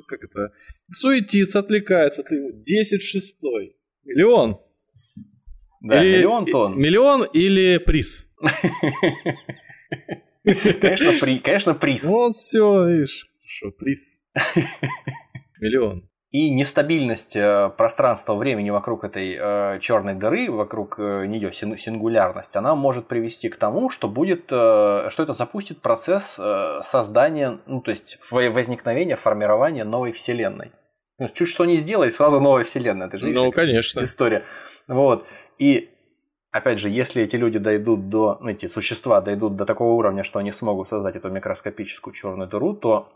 как это, суетится, отвлекается, ты ему 10 шестой. Миллион. Да, или, миллион тонн. Миллион или приз. Конечно, при, конечно, приз. Вот все, видишь, что приз. (laughs) Миллион. И нестабильность э, пространства времени вокруг этой э, черной дыры, вокруг э, нее сингулярность, она может привести к тому, что будет, что это запустит процесс создания, ну то есть возникновения, формирования новой вселенной. Ну, чуть что не сделай, сразу новая вселенная. Это же ну, конечно. история. Вот. И опять же, если эти люди дойдут до, ну, эти существа дойдут до такого уровня, что они смогут создать эту микроскопическую черную дыру, то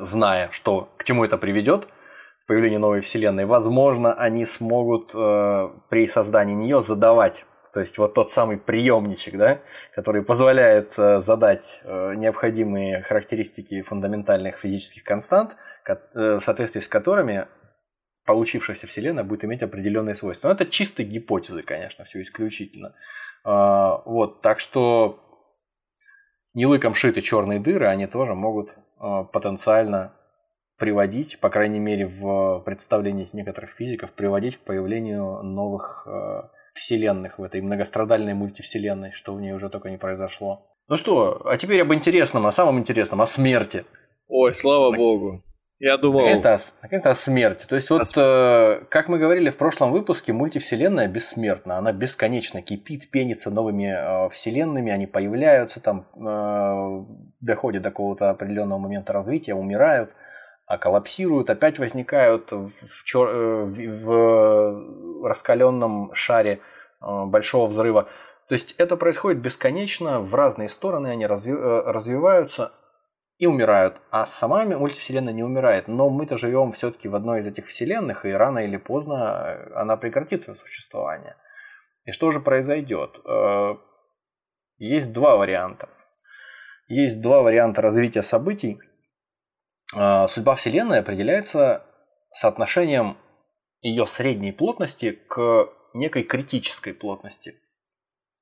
зная, что к чему это приведет, появлению новой вселенной, возможно, они смогут э, при создании нее задавать то есть вот тот самый приемничек, да, который позволяет э, задать э, необходимые характеристики фундаментальных физических констант, э, в соответствии с которыми получившаяся Вселенная будет иметь определенные свойства. Но это чисто гипотезы, конечно, все исключительно. А, вот, так что не лыком шиты черные дыры, они тоже могут потенциально приводить, по крайней мере в представлениях некоторых физиков, приводить к появлению новых э, вселенных в этой многострадальной мультивселенной, что в ней уже только не произошло. Ну что, а теперь об интересном, о самом интересном, о смерти. Ой, слава богу. Я думал... Наконец-то, наконец-то о смерти. То есть вот, э, как мы говорили в прошлом выпуске, мультивселенная бессмертна. Она бесконечно кипит, пенится новыми э, вселенными, они появляются, там э, доходят до какого-то определенного момента развития, умирают а коллапсируют, опять возникают в, чер... Э, в раскаленном шаре э, большого взрыва. То есть это происходит бесконечно, в разные стороны они разви... Э, развиваются и умирают. А сама мультивселенная не умирает. Но мы-то живем все-таки в одной из этих вселенных, и рано или поздно она прекратит свое существование. И что же произойдет? Есть два варианта. Есть два варианта развития событий. А, судьба Вселенной определяется соотношением ее средней плотности к некой критической плотности.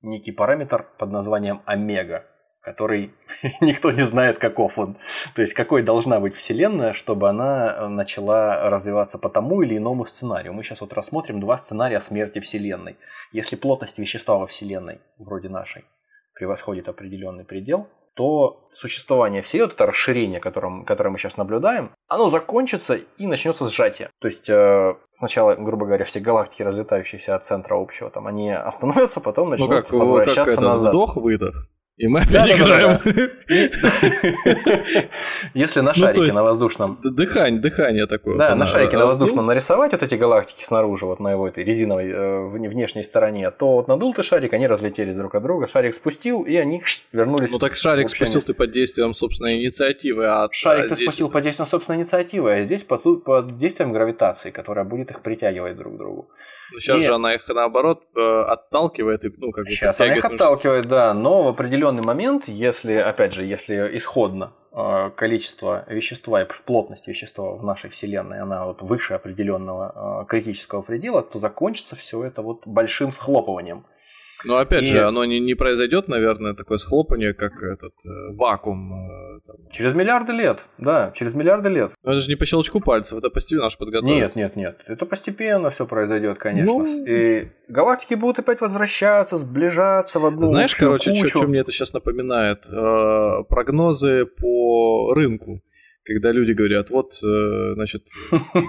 Некий параметр под названием омега, который (laughs) никто не знает, каков он. То есть, какой должна быть Вселенная, чтобы она начала развиваться по тому или иному сценарию. Мы сейчас вот рассмотрим два сценария смерти Вселенной. Если плотность вещества во Вселенной, вроде нашей, превосходит определенный предел, то существование всей вот это расширение, которым, которое мы сейчас наблюдаем, оно закончится и начнется сжатие. То есть э, сначала, грубо говоря, все галактики, разлетающиеся от центра общего, там они остановятся, потом начнут ну, как, возвращаться как это, назад. Вдох-выдох. И мы опять играем. Если на ну, шарике на воздушном... Дыхание, дыхание такое. Да, на шарике на воздушном нарисовать вот эти галактики снаружи, вот на его этой резиновой э, внешней стороне, то вот надул ты шарик, они разлетелись друг от друга, шарик спустил, и они вернулись. Ну так шарик спустил ты под действием собственной инициативы, а Шарик ты спустил под действием собственной инициативы, а здесь под действием гравитации, которая будет их притягивать друг к другу. Ну, сейчас же она их наоборот э, отталкивает и ну как бы Сейчас она их отталкивает, да, но в определенный момент, если, опять же, если исходно э, количество вещества и плотность вещества в нашей Вселенной, она вот выше определенного э, критического предела, то закончится все это вот большим схлопыванием. Но опять и... же, оно не, не произойдет, наверное, такое схлопание, как этот э, вакуум. Э, там. Через миллиарды лет, да, через миллиарды лет. Но это же не по щелчку пальцев, это постепенно аж подготовиться. Нет, нет, нет, это постепенно все произойдет, конечно. Ну... И галактики будут опять возвращаться, сближаться в одну Знаешь, короче, что мне это сейчас напоминает? Э, прогнозы по рынку когда люди говорят, вот, э, значит,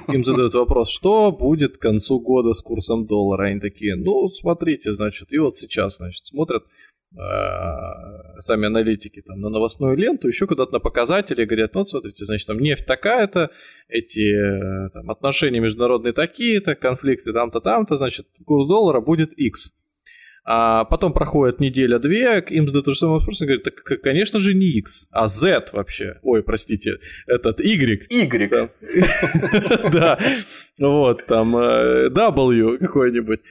им задают вопрос, что будет к концу года с курсом доллара? Они такие, ну, смотрите, значит, и вот сейчас, значит, смотрят э, сами аналитики там на новостную ленту, еще куда-то на показатели, говорят, ну, вот смотрите, значит, там нефть такая-то, эти э, там, отношения международные такие-то, конфликты там-то, там-то, значит, курс доллара будет X. А потом проходит неделя-две, им задают то же самое вопрос, и говорят, так, конечно же, не X, а Z вообще. Ой, простите, этот Y. Y. Да, (laughs) вот, там э, W какой-нибудь.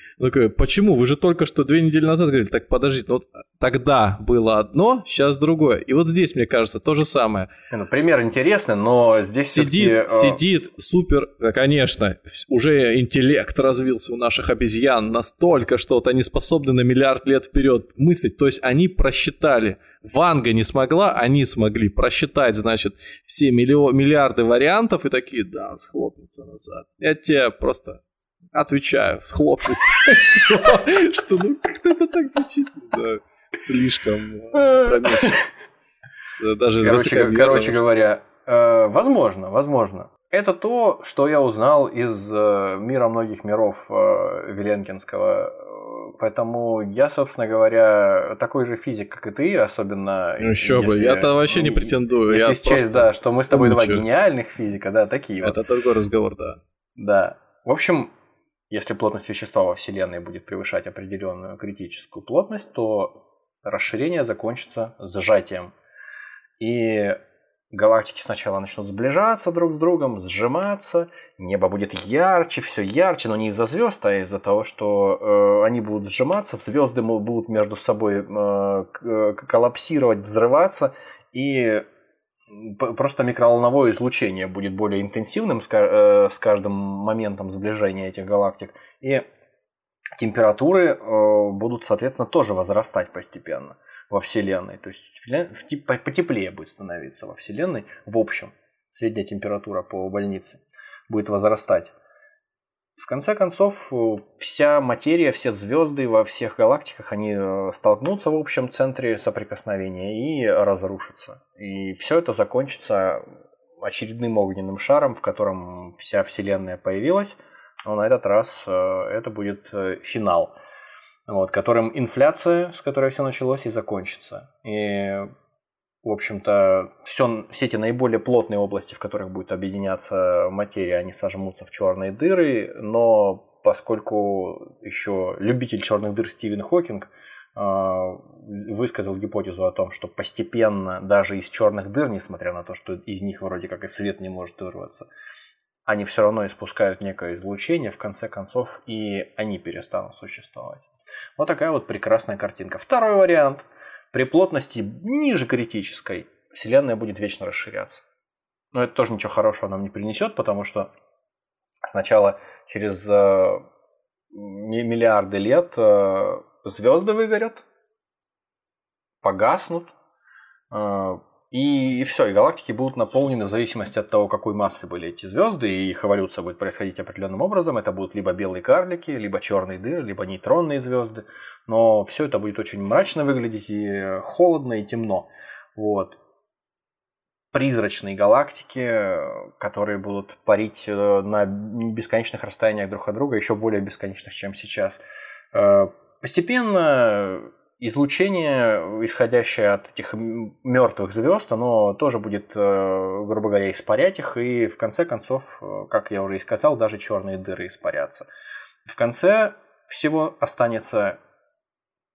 Почему? Вы же только что две недели назад говорили, так подождите, ну вот тогда было одно, сейчас другое. И вот здесь, мне кажется, то же самое. Ну, пример интересный, но здесь сидит, э, сидит супер, конечно, уже интеллект развился у наших обезьян настолько, что вот они способны на миллиард лет вперед мыслить. То есть они просчитали. Ванга не смогла, они смогли просчитать, значит, все миллиарды вариантов и такие, да, схлопнется назад. Я тебе просто отвечаю, схлопнется. (laughs) Что, ну как-то это так звучит, не знаю, слишком даже короче, короче говоря, э, возможно, возможно. Это то, что я узнал из э, мира многих миров э, Веленкинского. Поэтому я, собственно говоря, такой же физик, как и ты, особенно... Ну еще бы, я-то вообще не претендую. Если я счесть, да, что мы с тобой умничаю. два гениальных физика, да, такие Это вот. другой разговор, да. Да. В общем, если плотность вещества во Вселенной будет превышать определенную критическую плотность, то расширение закончится сжатием. И галактики сначала начнут сближаться друг с другом, сжиматься, небо будет ярче, все ярче, но не из-за звезд, а из-за того, что э, они будут сжиматься, звезды будут между собой э, э коллапсировать, взрываться, и просто микроволновое излучение будет более интенсивным с, э, с каждым моментом сближения этих галактик, и температуры э, будут, соответственно, тоже возрастать постепенно во Вселенной. То есть потеплее будет становиться во Вселенной. В общем, средняя температура по больнице будет возрастать. В конце концов, э, вся материя, все звезды во всех галактиках, они э, столкнутся в общем центре соприкосновения и разрушатся. И все это закончится очередным огненным шаром, в котором вся Вселенная появилась. Но на этот раз э, это будет финал вот, которым инфляция, с которой все началось, и закончится. И, в общем-то, все, все эти наиболее плотные области, в которых будет объединяться материя, они сожмутся в черные дыры, но поскольку еще любитель черных дыр Стивен Хокинг а, высказал гипотезу о том, что постепенно даже из черных дыр, несмотря на то, что из них вроде как и свет не может вырваться, они все равно испускают некое излучение, в конце концов, и они перестанут существовать. Вот такая вот прекрасная картинка. Второй вариант. При плотности ниже критической Вселенная будет вечно расширяться. Но это тоже ничего хорошего нам не принесет, потому что сначала через э, миллиарды лет э, звезды выгорят, погаснут, э, и, и все, и галактики будут наполнены в зависимости от того, какой массы были эти звезды, и их эволюция будет происходить определенным образом. Это будут либо белые карлики, либо черные дыры, либо нейтронные звезды. Но все это будет очень мрачно выглядеть и холодно, и темно. Вот. Призрачные галактики, которые будут парить э, на бесконечных расстояниях друг от друга, еще более бесконечных, чем сейчас. Э, постепенно излучение, исходящее от этих мертвых звезд, оно тоже будет, э, грубо говоря, испарять их, и в конце концов, э, как я уже и сказал, даже черные дыры испарятся. В конце всего останется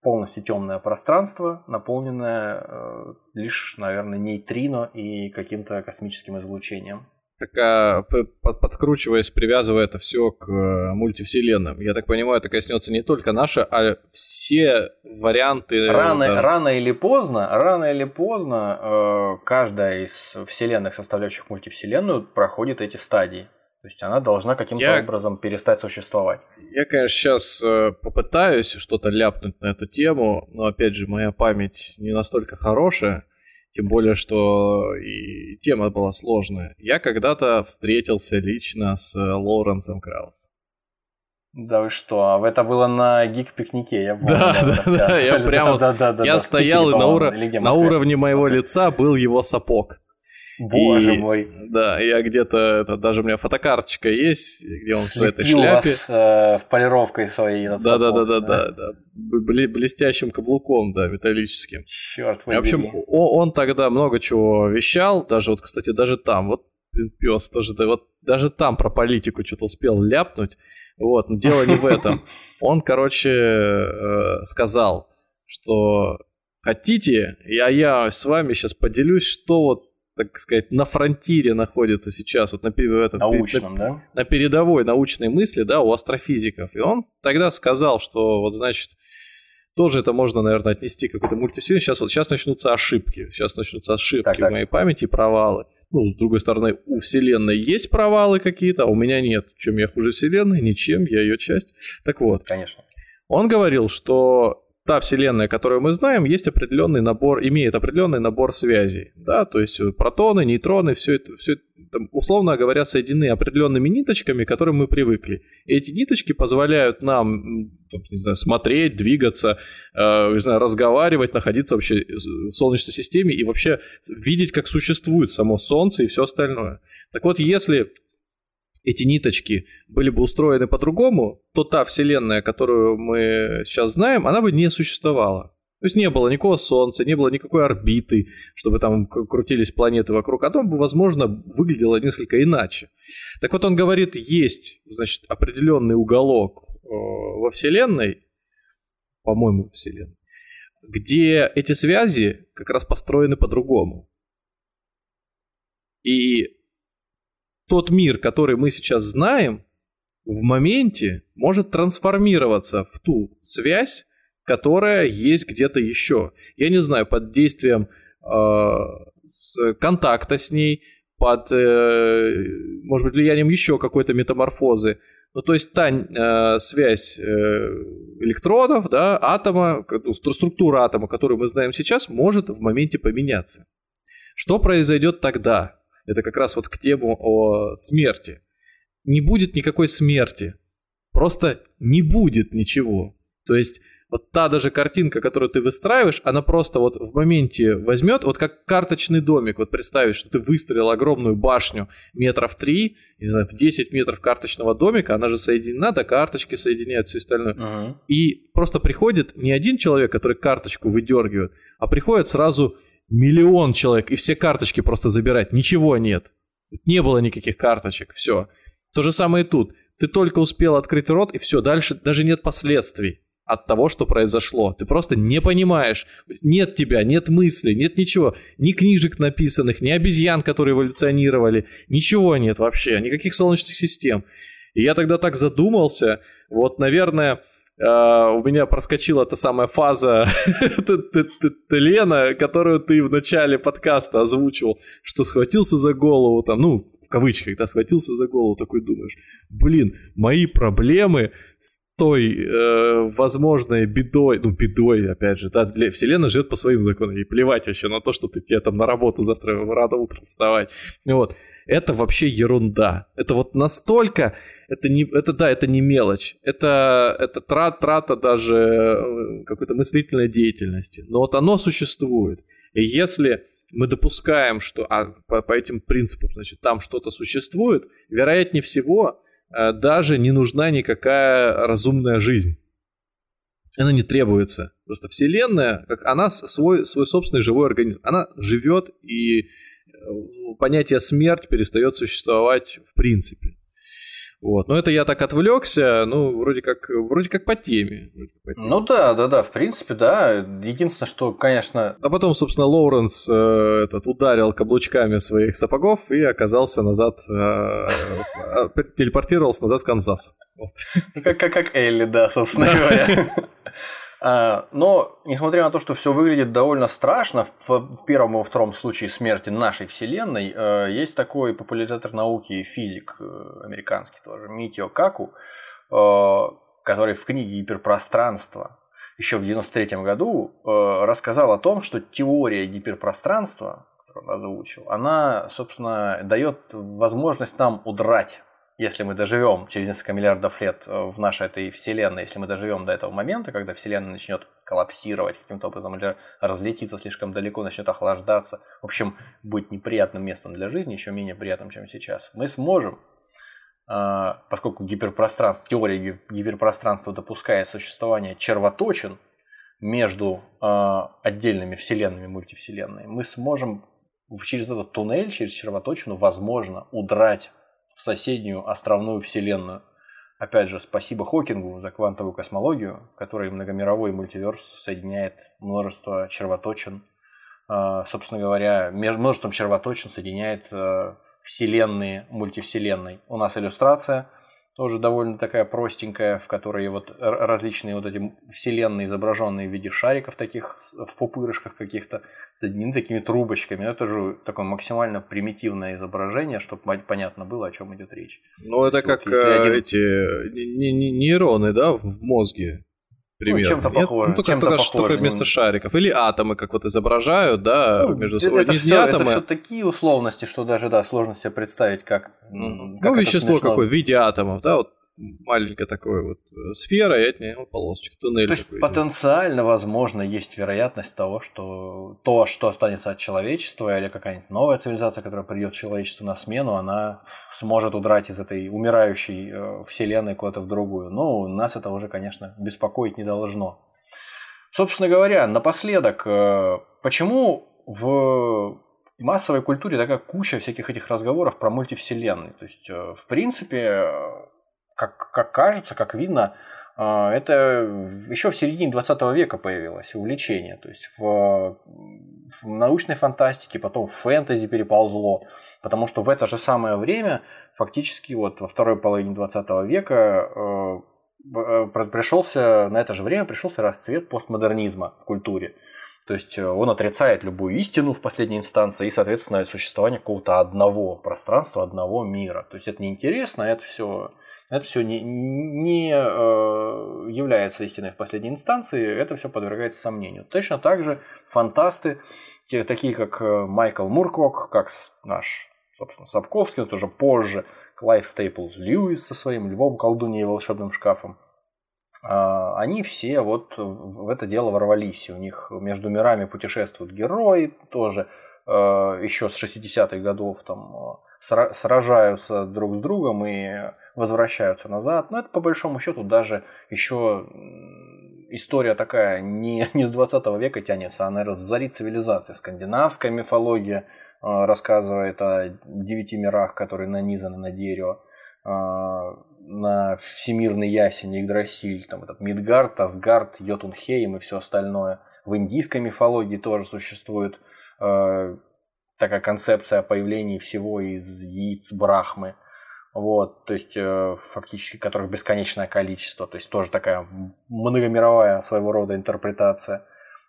полностью темное пространство, наполненное э, лишь, наверное, нейтрино и каким-то космическим излучением такая, подкручиваясь, привязывая это все к э, мультивселенным. Я так понимаю, это коснется не только наша, а все варианты. Рано, да. рано или поздно, рано или поздно э, каждая из вселенных, составляющих мультивселенную, проходит эти стадии. То есть она должна каким-то я, образом перестать существовать. Я, конечно, сейчас э, попытаюсь что-то ляпнуть на эту тему, но опять же, моя память не настолько хорошая. Тем более, что и тема была сложная. Я когда-то встретился лично с Лоуренсом Краус. Да вы что, а это было на гик-пикнике, я помню. Да, да, да, я прямо, я стоял и на уровне моего лица был его сапог. Боже и, мой. Да, я где-то, это, даже у меня фотокарточка есть, где он Слепил в этой шляпе. Вас, э, с полировкой своей. Да, да, да, да, да, да, блестящим каблуком, да, металлическим. Черт В общем, он, он тогда много чего вещал, даже вот, кстати, даже там, вот пес тоже, да, вот даже там про политику что-то успел ляпнуть. Вот, но дело не в этом. (laughs) Он, короче, э, сказал, что хотите, я, я с вами сейчас поделюсь, что вот так сказать, на фронтире находится сейчас, вот на, этот, Научном, на, да? на передовой научной мысли, да, у астрофизиков. И он тогда сказал, что вот, значит, тоже это можно, наверное, отнести к какой-то мультивселенной. Сейчас, вот, сейчас начнутся ошибки. Сейчас начнутся ошибки так, так. в моей памяти, провалы. Ну, с другой стороны, у Вселенной есть провалы какие-то, а у меня нет. Чем я хуже Вселенной? Ничем, я ее часть. Так вот. Конечно. Он говорил, что та вселенная, которую мы знаем, есть определенный набор, имеет определенный набор связей, да, то есть э, протоны, нейтроны, все это, все это условно говоря, соединены определенными ниточками, к которым мы привыкли. И эти ниточки позволяют нам, не знаю, смотреть, двигаться, э, не знаю, разговаривать, находиться вообще в Солнечной системе и вообще видеть, как существует само Солнце и все остальное. Так вот, если эти ниточки были бы устроены по-другому, то та Вселенная, которую мы сейчас знаем, она бы не существовала. То есть не было никакого Солнца, не было никакой орбиты, чтобы там крутились планеты вокруг. А то бы, возможно, выглядело несколько иначе. Так вот он говорит, есть, значит, определенный уголок э, во Вселенной, по-моему, Вселенной, где эти связи как раз построены по-другому. И тот мир, который мы сейчас знаем, в моменте может трансформироваться в ту связь, которая есть где-то еще. Я не знаю, под действием э, с, контакта с ней, под, э, может быть, влиянием еще какой-то метаморфозы. Ну, то есть та э, связь э, электродов, да, атома, структура атома, которую мы знаем сейчас, может в моменте поменяться. Что произойдет тогда? Это как раз вот к тему о смерти. Не будет никакой смерти. Просто не будет ничего. То есть вот та даже картинка, которую ты выстраиваешь, она просто вот в моменте возьмет, вот как карточный домик, вот представить, что ты выстроил огромную башню метров 3, не знаю, в 10 метров карточного домика, она же соединена, да, карточки соединяют, все остальное. Uh-huh. И просто приходит не один человек, который карточку выдергивает, а приходит сразу миллион человек, и все карточки просто забирать, ничего нет. Не было никаких карточек, все. То же самое и тут. Ты только успел открыть рот, и все, дальше даже нет последствий от того, что произошло. Ты просто не понимаешь. Нет тебя, нет мыслей, нет ничего. Ни книжек написанных, ни обезьян, которые эволюционировали. Ничего нет вообще, никаких солнечных систем. И я тогда так задумался. Вот, наверное, э, у меня проскочила та самая фаза (laughs) Лена, которую ты в начале подкаста озвучивал, что схватился за голову, там, ну, в кавычках, да, схватился за голову, такой думаешь, блин, мои проблемы той э, возможной бедой, ну, бедой, опять же, да, для, вселенная живет по своим законам, и плевать вообще на то, что ты тебе там на работу завтра рано утром вставать. Вот. Это вообще ерунда. Это вот настолько, это не, это да, это не мелочь. Это, это трат, трата даже э, какой-то мыслительной деятельности. Но вот оно существует. И если мы допускаем, что а, по, по этим принципам, значит, там что-то существует, вероятнее всего, даже не нужна никакая разумная жизнь. Она не требуется. Просто Вселенная, как она свой, свой собственный живой организм, она живет, и э, понятие смерть перестает существовать в принципе. Вот. Но это я так отвлекся, ну, вроде как, вроде как по теме. по теме. Ну да, да, да, в принципе, да. Единственное, что, конечно. А потом, собственно, Лоуренс э, этот, ударил каблучками своих сапогов и оказался назад, э, э (laughs) телепортировался назад в Канзас. Вот. Как, как, как Элли, да, собственно (laughs) говоря. А, но, несмотря на то, что все выглядит довольно страшно, в первом и во втором случае смерти нашей Вселенной, э, есть такой популяризатор науки и физик э, американский тоже, Митио Каку, э, который в книге «Гиперпространство» еще в 93 году рассказал о том, что теория гиперпространства, которую он озвучил, она, собственно, дает возможность нам удрать если мы доживем через несколько миллиардов лет э, в нашей этой вселенной, если мы доживем до этого момента, когда вселенная начнет коллапсировать каким-то образом или разлетиться слишком далеко, начнет охлаждаться, в общем, будет неприятным местом для жизни, еще менее приятным, чем сейчас, мы сможем, э, поскольку гиперпространство, теория гиперпространства допускает существование червоточин между э, отдельными вселенными, мультивселенными, мы сможем через этот туннель, через червоточину, возможно, удрать в соседнюю островную вселенную. Опять же, спасибо Хокингу за квантовую космологию, в которой многомировой мультиверс соединяет множество червоточин. А, собственно говоря, множеством червоточин соединяет э, вселенные мультивселенной. У нас иллюстрация – тоже довольно такая простенькая, в которой вот различные вот эти вселенные, изображенные в виде шариков таких, в пупырышках каких-то, соединены такими трубочками. Это же такое максимально примитивное изображение, чтобы понятно было, о чем идет речь. Ну, это как вот, э, один... эти нейроны, да, в мозге. Примерно. Ну, чем-то похоже. Ну, только, чем-то только, похоже. только вместо шариков. Или атомы, как вот изображают, да, Ну, между собой. это Не- все, атомы, это все такие условности, что даже, да, сложно себе представить, как... м, как ну, вещество смешно. какое в виде атомов, да, вот маленькая такая вот э, сфера, и от нее ну, полосочка, туннель То есть такой. потенциально, возможно, есть вероятность того, что то, что останется от человечества, или какая-нибудь новая цивилизация, которая придет человечеству на смену, она сможет удрать из этой умирающей э, вселенной куда-то в другую. Но нас это уже, конечно, беспокоить не должно. Собственно говоря, напоследок, э, почему в массовой культуре такая куча всяких этих разговоров про мультивселенные? То есть, в принципе, как, как кажется, как видно, а, это еще в середине 20 века появилось увлечение. То есть в, в научной фантастике, потом в фэнтези переползло. Потому что в это же самое время, фактически вот во второй половине 20 века, э, э, пришелся, на это же время пришелся расцвет постмодернизма в культуре. То есть э, он отрицает любую истину в последней инстанции и, соответственно, существование какого-то одного пространства, одного мира. То есть это неинтересно, это все это все не, не э, является истиной в последней инстанции, это все подвергается сомнению. Точно так же фантасты, те, такие как э, Майкл Муркок, как наш, собственно, Сапковский, тоже позже, Клайв Стейплз Льюис со своим львом, колдуньей и волшебным шкафом, а, они все вот в это дело ворвались. У них между мирами путешествуют герои тоже, э, еще с 60-х годов там э, сра- сражаются друг с другом и возвращаются назад. Но это по большому счету даже еще история такая не, (laughs) не с 20 века тянется, а, с зари цивилизации. Скандинавская мифология э, рассказывает о девяти мирах, которые нанизаны на дерево э, на всемирный ясень Игдрасиль, там этот Мидгард, Асгард, Йотунхейм и все остальное. В индийской мифологии тоже существует э, такая концепция о появлении всего из яиц Брахмы. Вот, то есть э, фактически которых бесконечное количество, то есть тоже такая многомировая своего рода интерпретация.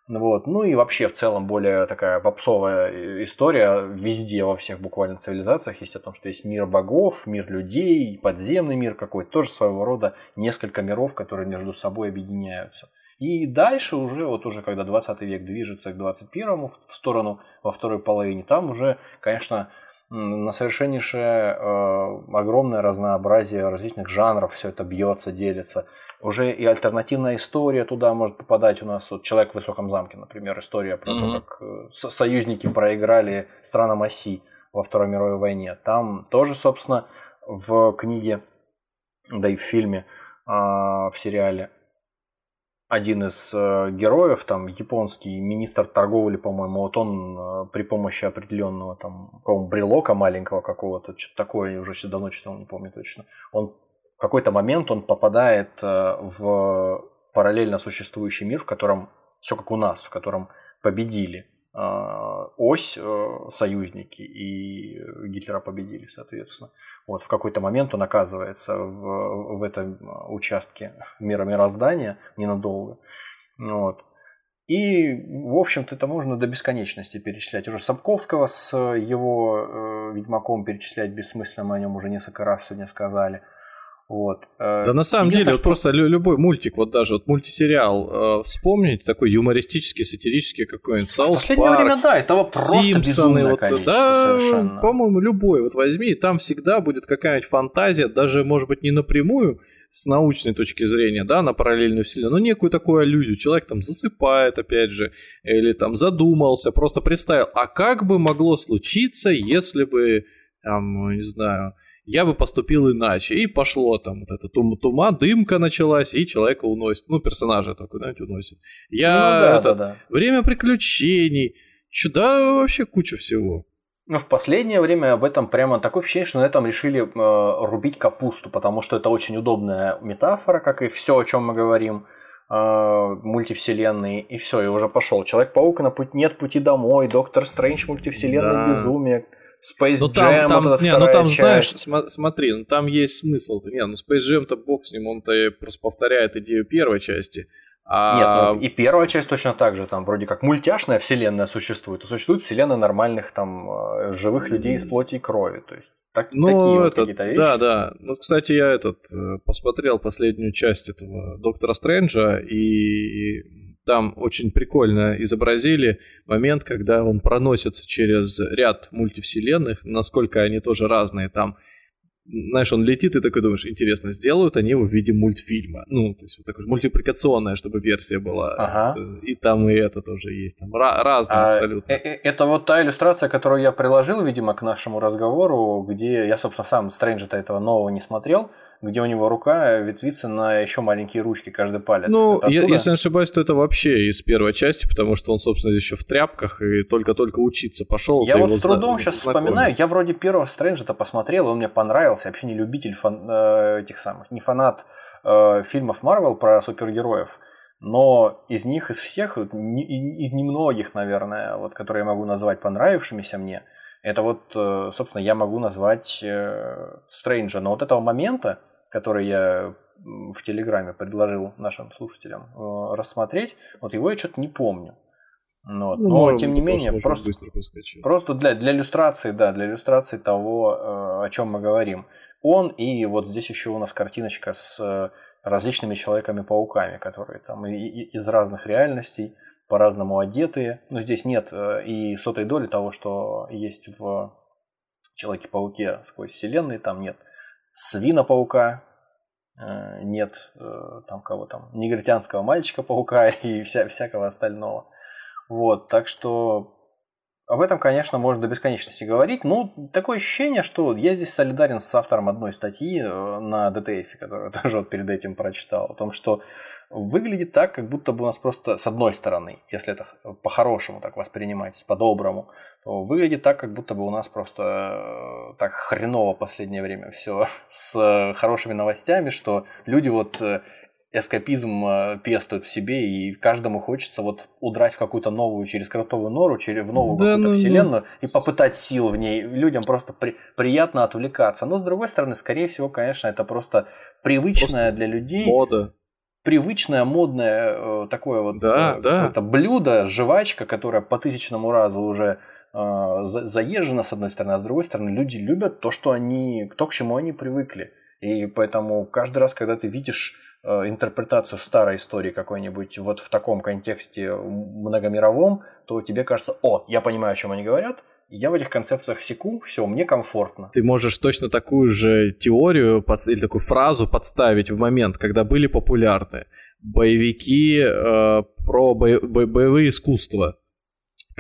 Вот. Ну и вообще в целом более такая попсовая история везде, во всех буквально цивилизациях есть о том, что есть мир богов, мир людей, подземный мир какой-то, тоже своего рода несколько миров, которые между собой объединяются. И дальше уже, вот уже когда 20 век движется к 21 в сторону, во второй половине, там уже, конечно, на совершеннейшее э, огромное разнообразие различных жанров все это бьется, делится. Уже и альтернативная история туда может попадать у нас. Вот «Человек в высоком замке», например, история про Мгм. то, как э, со- союзники проиграли странам оси во Второй мировой войне. Там тоже, собственно, в книге, да и в фильме, а, в сериале, один из э, героев, там японский министр торговли, по-моему, вот он э, при помощи определенного там, по-моему, брелока маленького какого-то, что-то такое, я уже щас давно читал, не помню точно, он в какой-то момент он попадает э, в параллельно существующий мир, в котором все как у нас, в котором победили ось э, союзники и Гитлера победили, соответственно. Вот в какой-то момент он оказывается в, в этом э, участке мира мироздания ненадолго. Вот. И, в общем-то, это можно до бесконечности перечислять. Уже Сапковского с его э, Ведьмаком перечислять бессмысленно, мы о нем уже несколько раз сегодня сказали. Вот. Э, Да на самом деле, вот просто лю- любой мультик, вот даже вот мультисериал, э, вспомнить, такой юмористический, сатирический какой-нибудь, В South последнее Парк, время, да, этого просто Симпсоны, вот, да, совершенно. по-моему, любой, вот возьми, и там всегда будет какая-нибудь фантазия, даже, может быть, не напрямую, с научной точки зрения, да, на параллельную вселенную, но некую такую аллюзию. Человек там засыпает, опять же, или там задумался, просто представил, а как бы могло случиться, если бы, там, не знаю, я бы поступил иначе. И пошло там вот это тум, тума, дымка началась, и человека уносит. Ну, персонажа такой, знаете, уносит. Я, Ну да, это, да, да. время приключений, чё, да, вообще куча всего. Ну, в последнее время об этом прямо такое впечатление, что на этом решили э, рубить капусту, потому что это очень удобная метафора, как и все, о чем мы говорим, э, мультивселенные, и все, и уже пошел. Человек-паук на путь нет пути домой, Доктор Стрэндж мультивселенной Да. безумие, Space Ну Jam, там, там, вот эта не, ну там знаешь, часть. сма- смотри, ну там есть смысл. -то. Не, ну Space Jam-то бог с ним, он-то просто повторяет идею первой части. А... Нет, ну, и первая часть точно так же, там вроде как мультяшная вселенная существует, а существует вселенная нормальных там э, живых людей из плоти и крови, то есть Так, ну, такие вот какие-то вещи. Да, да. Ну, кстати, я этот э, посмотрел последнюю часть этого Доктора Стрэнджа, и там очень прикольно изобразили момент, когда он проносится через ряд мультивселенных, насколько они тоже разные. Там знаешь, он летит, и такой думаешь, интересно, сделают они его в виде мультфильма. Ну, то есть вот такая мультипликационная, чтобы версия была. Ага. И там и это тоже есть. Там разные а, абсолютно. Э, э, это вот та иллюстрация, которую я приложил, видимо, к нашему разговору, где я, собственно, сам Стрэнджа-то этого нового не смотрел где у него рука ветвится на еще маленькие ручки каждый палец. Ну, я, если не ошибаюсь, то это вообще из первой части, потому что он, собственно, здесь еще в тряпках и только-только учиться пошел. Я вот с трудом сейчас вспоминаю, я вроде первого Стрэнджа-то посмотрел, он мне понравился, я вообще не любитель фан, э, этих самых, не фанат э, фильмов Марвел про супергероев. Но из них, из всех, из немногих, наверное, вот, которые я могу назвать понравившимися мне, это вот, э, собственно, я могу назвать э, Стрэнджа. Но вот этого момента, который я в Телеграме предложил нашим слушателям э, рассмотреть, вот его я что-то не помню. Ну вот. Но, ну, тем не менее, просто, просто для, для иллюстрации, да, для иллюстрации того, э, о чем мы говорим. Он и вот здесь еще у нас картиночка с э, различными Человеками-пауками, которые там и, и, из разных реальностей, по-разному одетые. Но здесь нет и сотой доли того, что есть в Человеке-пауке сквозь вселенные, там нет свина-паука, э, нет э, там кого там, негритянского мальчика-паука (laughs) и вся, всякого остального. Вот, так что об этом, конечно, можно до бесконечности говорить. Ну, такое ощущение, что я здесь солидарен с автором одной статьи э, на ДТФ, которую (laughs) я тоже вот перед этим прочитал, о том, что выглядит так, как будто бы у нас просто с одной стороны, если это по-хорошему так воспринимать, по-доброму, выглядит так, как будто бы у нас просто э, так хреново последнее время все (laughs) с хорошими новостями, что люди вот э, эскапизм э, пестуют в себе, и каждому хочется вот удрать в какую-то новую через кротовую нору, через в новую да, какую-то ну, вселенную ну... и попытать сил в ней. Людям просто при, приятно отвлекаться. Но с другой стороны, скорее всего, конечно, это просто привычное просто для людей. Мода. Привычное, модное э, такое вот да, э, да. блюдо, жвачка, которая по тысячному разу уже э, заезжена с одной стороны, а с другой стороны люди любят то, что они, то, к чему они привыкли. И поэтому каждый раз, когда ты видишь интерпретацию старой истории какой-нибудь вот в таком контексте многомировом, то тебе кажется, о, я понимаю, о чем они говорят, я в этих концепциях секу, все, мне комфортно. Ты можешь точно такую же теорию или такую фразу подставить в момент, когда были популярны боевики э, про бо- бо- боевые искусства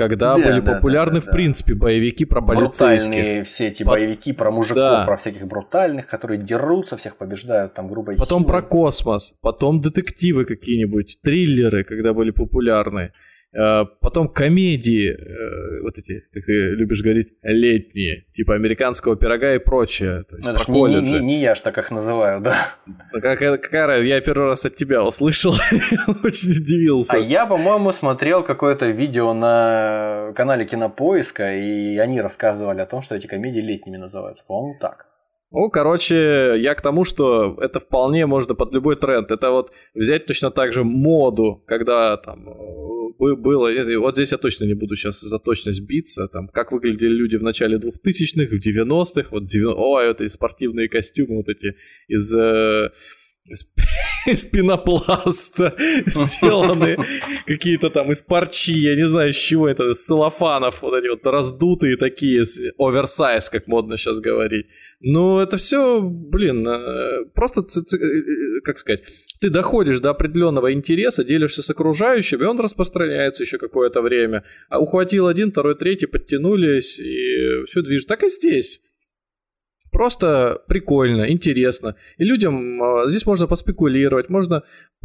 когда да, были да, популярны, да, да, в принципе, боевики про полицейских. Брутальные все эти боевики про мужиков, да. про всяких брутальных, которые дерутся, всех побеждают там грубой Потом силой. про космос, потом детективы какие-нибудь, триллеры, когда были популярны. Э, потом комедии, э, вот эти, как ты любишь говорить, летние, типа американского пирога и прочее. То есть Это про не, не, не, не я ж так их называю, да. Какая, какая я первый раз от тебя услышал, (laughs) очень удивился. А я, по-моему, смотрел какое-то видео на канале Кинопоиска, и они рассказывали о том, что эти комедии летними называются. По-моему, так. Ну, короче, я к тому, что это вполне можно под любой тренд. Это вот взять точно так же моду, когда там было, вот здесь я точно не буду сейчас за точность биться, там, как выглядели люди в начале 2000-х, в 90-х, вот, 90, о, это спортивные костюмы вот эти из... Э, (laughs) из пенопласта сделаны, какие-то там из парчи, я не знаю, из чего это, из целлофанов, вот эти вот раздутые такие, оверсайз, как модно сейчас говорить. Ну, это все, блин, э, просто, э, э, как сказать, ты доходишь до определенного интереса, делишься с окружающими, и он распространяется еще какое-то время. А ухватил один, второй, третий, подтянулись, и все движется. Так и здесь. Просто прикольно, интересно. И людям э, здесь можно поспекулировать, можно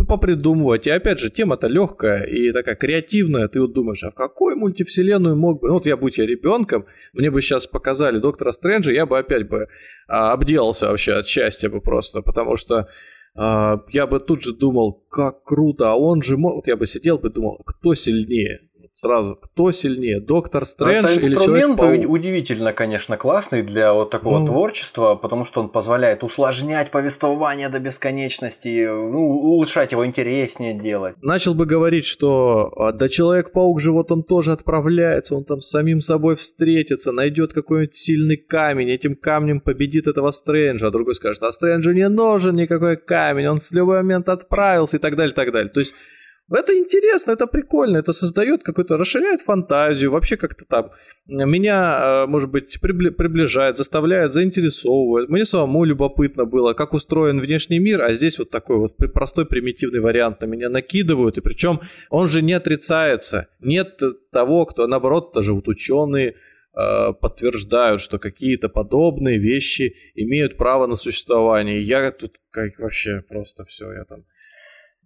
попридумывать. И опять же, тема-то легкая и такая креативная. Ты вот думаешь, а в какой мультивселенную мог бы... Ну вот я будь я ребенком, мне бы сейчас показали Доктора Стрэнджа, я бы опять бы а, обделался вообще от счастья бы просто. Потому что а, я бы тут же думал, как круто, а он же... Вот я бы сидел бы думал, кто сильнее? Сразу, кто сильнее, Доктор Стрэндж или Человек-паук? удивительно, конечно, классный для вот такого ну. творчества, потому что он позволяет усложнять повествование до бесконечности, ну, улучшать его интереснее делать. Начал бы говорить, что а, да Человек-паук же вот он тоже отправляется, он там с самим собой встретится, найдет какой-нибудь сильный камень, этим камнем победит этого Стрэнджа, а другой скажет, а Стрэнджу не нужен никакой камень, он с любой момент отправился и так далее, и так далее. То есть это интересно, это прикольно, это создает какой-то, расширяет фантазию, вообще как-то там меня, э, может быть, приближает, заставляет, заинтересовывает. Мне самому любопытно было, как устроен внешний мир, а здесь вот такой вот простой примитивный вариант на меня накидывают, и причем он же не отрицается. Нет того, кто, наоборот, даже вот ученые, э, подтверждают, что какие-то подобные вещи имеют право на существование. Я тут как вообще просто все, я там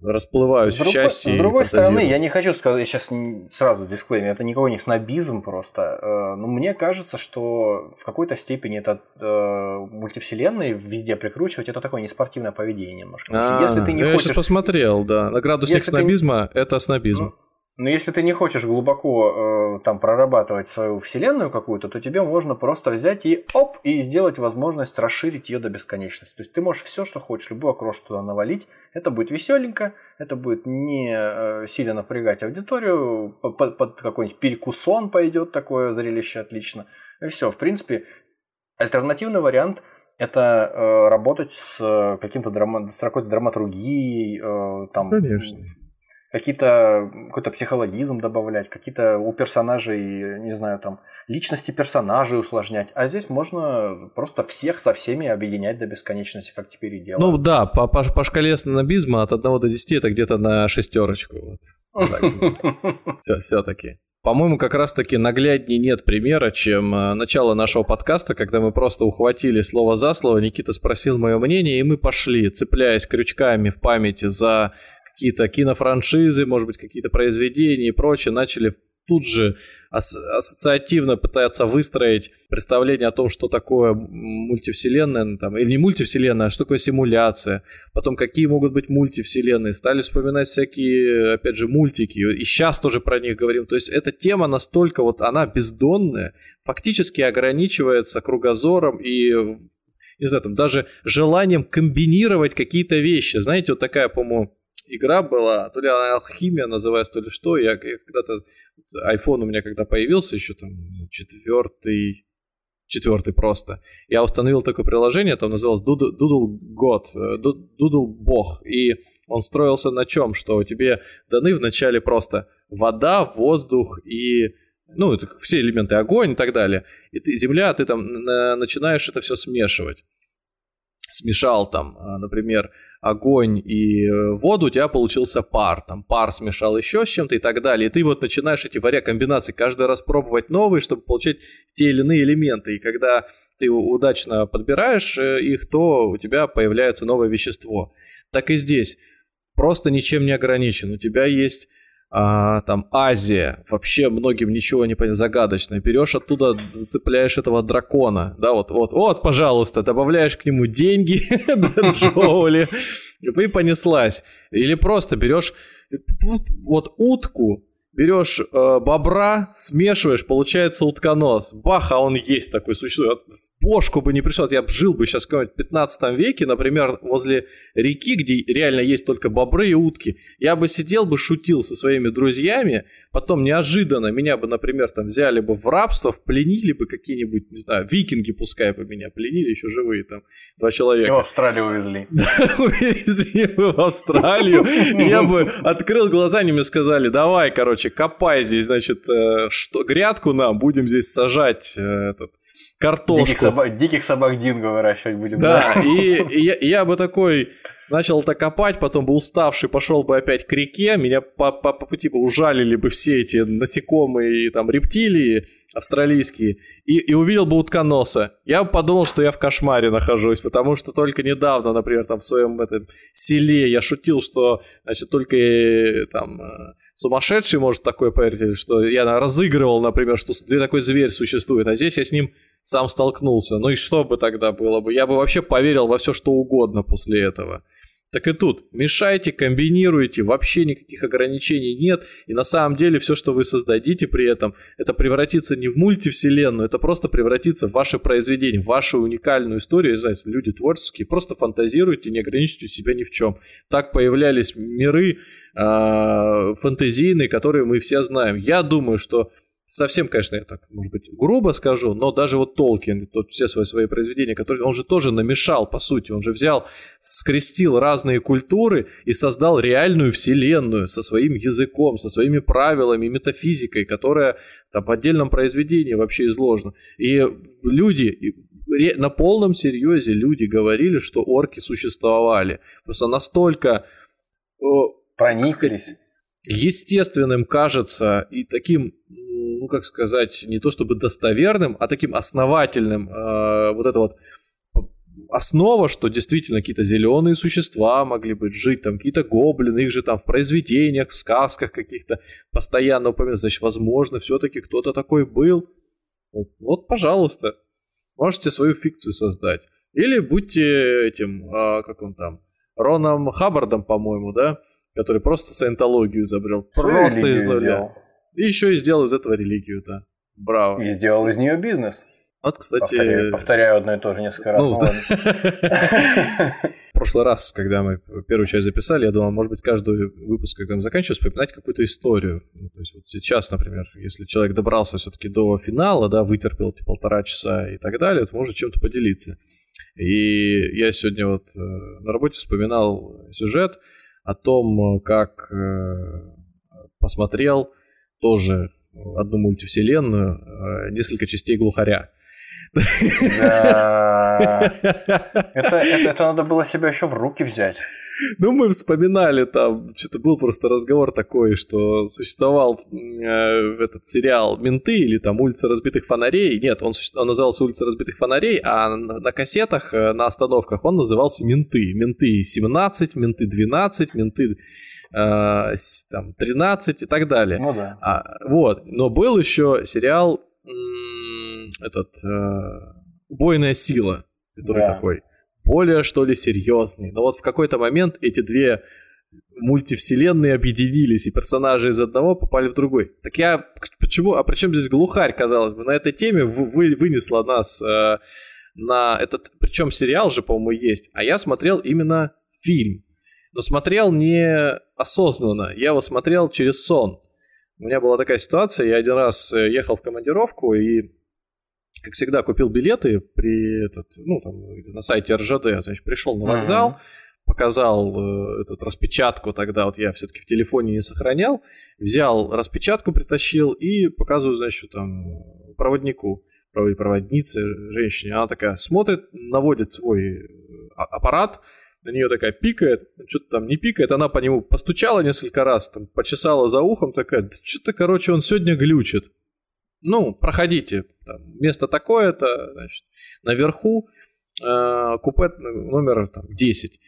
расплываюсь с в счастье. С другой стороны, я не хочу сказать, сейчас сразу дисклеймер, это никакой не снобизм просто. Э, но мне кажется, что в какой-то степени это э, мультивселенные везде прикручивать, это такое неспортивное поведение немножко. А, если ты не я хочешь... сейчас посмотрел, да. На градусник снобизма ты... это снобизм. Ну, но если ты не хочешь глубоко э, там прорабатывать свою вселенную какую-то, то тебе можно просто взять и оп, и сделать возможность расширить ее до бесконечности. То есть ты можешь все, что хочешь, любую окрошку туда навалить. Это будет веселенько, это будет не э, сильно напрягать аудиторию, под, под какой-нибудь перекусон пойдет такое зрелище отлично. И все, в принципе, альтернативный вариант это э, работать с каким-то драма, с драматургией, э, там, Конечно какие-то какой-то психологизм добавлять, какие-то у персонажей, не знаю, там личности персонажей усложнять. А здесь можно просто всех со всеми объединять до бесконечности, как теперь и делают. Ну да, по, по, по шкале снобизма от 1 до 10 это где-то на шестерочку. Вот. Все, (laughs) все-таки. По-моему, как раз-таки нагляднее нет примера, чем э, начало нашего подкаста, когда мы просто ухватили слово за слово, Никита спросил мое мнение, и мы пошли, цепляясь крючками в памяти за какие-то кинофраншизы, может быть, какие-то произведения и прочее, начали тут же ас- ассоциативно пытаться выстроить представление о том, что такое мультивселенная, ну, там, или не мультивселенная, а что такое симуляция, потом какие могут быть мультивселенные, стали вспоминать всякие, опять же, мультики, и сейчас тоже про них говорим, то есть эта тема настолько вот, она бездонная, фактически ограничивается кругозором и не знаю, там даже желанием комбинировать какие-то вещи. Знаете, вот такая, по-моему, игра была, то ли она алхимия называется, то ли что. Я, я когда-то iPhone у меня когда появился, еще там четвертый, четвертый просто. Я установил такое приложение, там называлось Doodle, Doodle God, э, Doodle Бог. И он строился на чем? Что тебе даны вначале просто вода, воздух и ну, все элементы, огонь и так далее. И ты, земля, ты там начинаешь это все смешивать. Смешал там, а, например, огонь и э, воду, у тебя получился пар. Там пар смешал еще с чем-то и так далее. И ты вот начинаешь эти варя комбинации каждый раз пробовать новые, чтобы получать те или иные элементы. И когда ты удачно подбираешь э, их, то у тебя появляется новое вещество. Так и здесь. Просто ничем не ограничен. У тебя есть а, там Азия, вообще многим ничего не понятно, загадочно. Берешь оттуда, цепляешь этого дракона, да, вот, вот, вот, пожалуйста, добавляешь к нему деньги, (laughs) Джоули, и понеслась. Или просто берешь вот утку, берешь э, бобра, смешиваешь, получается утконос. Бах, а он есть такой, существует. Бошку бы не пришел, я бы жил бы сейчас в каком-нибудь 15 веке, например, возле реки, где реально есть только бобры и утки. Я бы сидел бы, шутил со своими друзьями, потом неожиданно меня бы, например, там взяли бы в рабство, пленили бы какие-нибудь, не знаю, викинги пускай бы меня пленили, еще живые там, два человека. И в Австралию увезли. (laughs) увезли бы в Австралию. Я бы открыл глаза, они мне сказали, давай, короче, копай здесь, значит, э, грядку нам, будем здесь сажать э, этот, картошку. Диких собак, диких собак динго выращивать будем. Да, да? и, (laughs) и я, я бы такой начал это копать, потом бы уставший пошел бы опять к реке, меня по, по, по пути бы ужалили бы все эти насекомые, там, рептилии, австралийские, и, и увидел бы утконоса. Я бы подумал, что я в кошмаре нахожусь, потому что только недавно, например, там в своем этом селе я шутил, что, значит, только э, там э, сумасшедший может такое поверить, что я разыгрывал, например, что такой зверь существует, а здесь я с ним сам столкнулся. Ну и что бы тогда было бы? Я бы вообще поверил во все, что угодно после этого. Так и тут. Мешайте, комбинируйте, вообще никаких ограничений нет. И на самом деле все, что вы создадите при этом, это превратится не в мультивселенную, это просто превратится в ваше произведение, в вашу уникальную историю. Знаете, люди творческие, просто фантазируйте, не ограничивайте себя ни в чем. Так появлялись миры э, фэнтезийные, которые мы все знаем. Я думаю, что совсем, конечно, я так, может быть, грубо скажу, но даже вот Толкин, тот все свои, свои произведения, которые он же тоже намешал, по сути, он же взял, скрестил разные культуры и создал реальную вселенную со своим языком, со своими правилами, метафизикой, которая там в отдельном произведении вообще изложена. И люди, на полном серьезе люди говорили, что орки существовали. Просто настолько... Прониклись. Естественным кажется и таким ну как сказать, не то чтобы достоверным, а таким основательным, э, вот это вот основа, что действительно какие-то зеленые существа могли быть жить, там какие-то гоблины, их же там в произведениях, в сказках каких-то постоянно упоминают, значит, возможно, все-таки кто-то такой был. Вот, вот, пожалуйста, можете свою фикцию создать. Или будьте этим, а, как он там, Роном Хаббардом, по-моему, да, который просто саентологию изобрел. Просто из нуля. И еще и сделал из этого религию, да. Браво. И сделал из нее бизнес. Вот, кстати... Повторяю, повторяю одно и то же несколько раз. Ну, да. В прошлый раз, когда мы первую часть записали, я думал, может быть, каждый выпуск, когда мы заканчиваем, вспоминать какую-то историю. Ну, то есть вот сейчас, например, если человек добрался все-таки до финала, да, вытерпел эти полтора часа и так далее, то может чем-то поделиться. И я сегодня вот э, на работе вспоминал сюжет о том, как э, посмотрел тоже одну мультивселенную, э, несколько частей глухаря. Да. (laughs) Это, это, это надо было себя еще в руки взять. Ну, мы вспоминали там, что-то был просто разговор такой, что существовал э, этот сериал «Менты» или там «Улица разбитых фонарей». Нет, он, он назывался «Улица разбитых фонарей», а на, на кассетах, э, на остановках он назывался «Менты». «Менты 17», «Менты 12», «Менты э, там, 13» и так далее. Ну да. А, вот, но был еще сериал этот э, «Убойная сила», который да. такой более, что ли, серьезный. Но вот в какой-то момент эти две мультивселенные объединились, и персонажи из одного попали в другой. Так я почему, а причем здесь глухарь, казалось бы, на этой теме вы, вынесла нас э, на этот, причем сериал же, по-моему, есть, а я смотрел именно фильм. Но смотрел не осознанно, я его смотрел через сон. У меня была такая ситуация, я один раз э, ехал в командировку и как всегда, купил билеты при этот, ну, там, на сайте РЖД, значит, пришел на вокзал, uh-huh. показал э, эту распечатку, тогда вот я все-таки в телефоне не сохранял, взял распечатку, притащил и показываю, значит, там, проводнику, проводнице, женщине, она такая смотрит, наводит свой э, а, аппарат, на нее такая пикает, что-то там не пикает, она по нему постучала несколько раз, там, почесала за ухом, такая, что-то, короче, он сегодня глючит ну, проходите, там, место такое-то, значит, наверху, э, купе номер там, 10.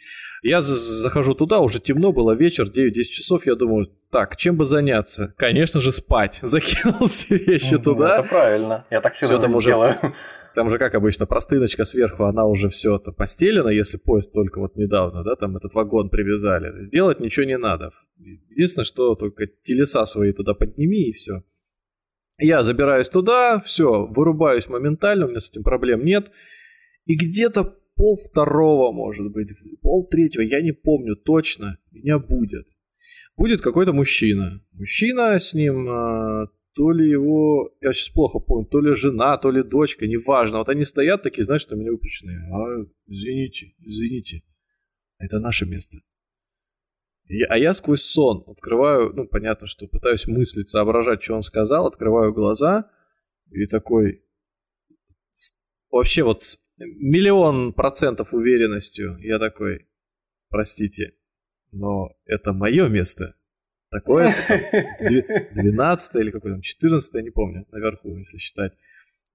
Я захожу туда, уже темно было, вечер, 9-10 часов, я думаю, так, чем бы заняться? Конечно же, спать. (laughs) Закинул все вещи ну, туда. Это правильно, я так всегда все там делаю. Уже, там же, как обычно, простыночка сверху, она уже все это постелена, если поезд только вот недавно, да, там этот вагон привязали. Сделать ничего не надо. Единственное, что только телеса свои туда подними и все. Я забираюсь туда, все, вырубаюсь моментально, у меня с этим проблем нет. И где-то пол второго, может быть, пол третьего, я не помню точно, меня будет. Будет какой-то мужчина. Мужчина с ним, а, то ли его, я сейчас плохо помню, то ли жена, то ли дочка, неважно. Вот они стоят такие, знаешь, что меня выпущенные. А, извините, извините. Это наше место. Я, а я сквозь сон открываю, ну, понятно, что пытаюсь мыслить, соображать, что он сказал, открываю глаза и такой... Вообще вот с миллион процентов уверенностью я такой, простите, но это мое место. Такое, 12 (laughs) или какое там, 14 я не помню, наверху, если считать.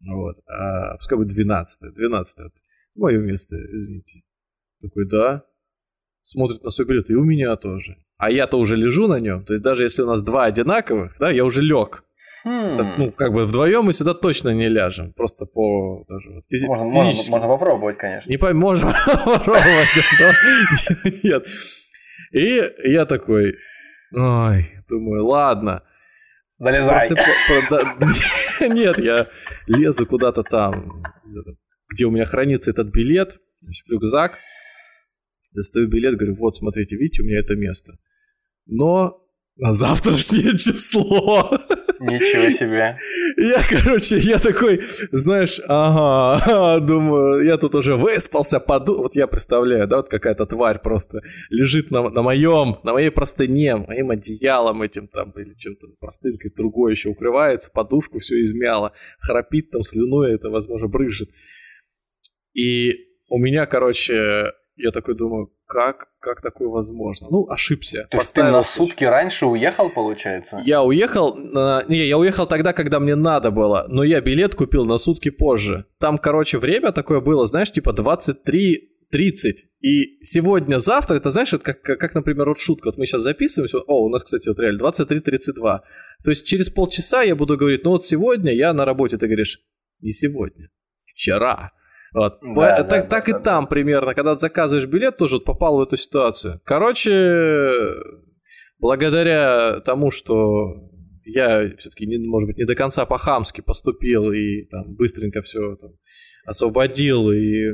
Вот. А, пускай будет 12 12 мое место, извините. Такой, да, смотрит на свой билет, и у меня тоже. А я-то уже лежу на нем, то есть даже если у нас два одинаковых, да, я уже лег. Так, ну, как бы вдвоем мы сюда точно не ляжем. Просто по даже вот, физи- Можно, можно, физически. можно попробовать, конечно. Не пойму, можно (laughs) попробовать, нет. И я такой, ой, думаю, ладно. Залезай. (laughs) Нет, я лезу куда-то там, где у меня хранится этот билет, рюкзак. Достаю билет, говорю, вот, смотрите, видите, у меня это место. Но на завтрашнее (laughs) число. Ничего себе. Я, короче, я такой, знаешь, ага, (laughs) думаю, я тут уже выспался, поду... Вот я представляю, да, вот какая-то тварь просто лежит на, на моем, на моей простыне, моим одеялом этим там, или чем-то простынкой другой еще укрывается, подушку все измяло, храпит там, слюной это, возможно, брызжет. И у меня, короче, я такой думаю, как, как такое возможно? Ну, ошибся. То есть ты на случай- сутки раньше уехал, получается? я уехал, на- не, я уехал тогда, когда мне надо было, но я билет купил на сутки позже. Там, короче, время такое было, знаешь, типа 23.30. И сегодня-завтра, это знаешь, это как, как, как, например, вот шутка, вот мы сейчас записываемся, о, у нас, кстати, вот реально 23.32. То есть через полчаса я буду говорить, ну вот сегодня я на работе, ты говоришь, не сегодня, вчера. Вот. Да, По- да, так, да, так и да, там примерно, когда ты заказываешь билет, тоже вот попал в эту ситуацию. Короче, благодаря тому, что я все-таки, может быть, не до конца по-хамски поступил и там быстренько все там, освободил, и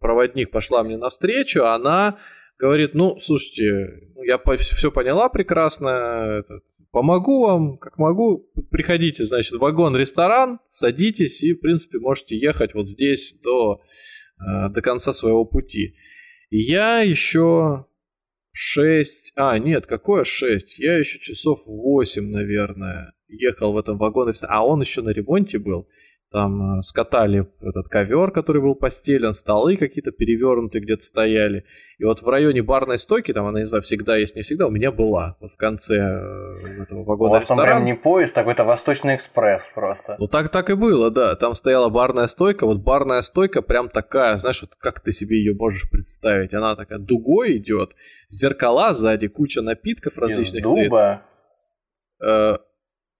проводник пошла мне навстречу, она говорит, ну, слушайте, ну, я все поняла прекрасно, этот, помогу вам, как могу, приходите, значит, в вагон-ресторан, садитесь и, в принципе, можете ехать вот здесь до, э, до конца своего пути. И я еще 6... А, нет, какое 6? Я еще часов 8, наверное, ехал в этом вагоне. А он еще на ремонте был. Там э, скатали этот ковер, который был постелен, столы какие-то перевернутые где-то стояли. И вот в районе барной стойки, там она, не знаю, всегда есть, не всегда, у меня была. Вот в конце э, этого У вагона вас там прям не поезд, такой-то Восточный экспресс просто. Ну так так и было, да. Там стояла барная стойка. Вот барная стойка прям такая, знаешь, вот как ты себе ее можешь представить? Она такая дугой идет, зеркала сзади, куча напитков Из различных стоит. дуба. Э,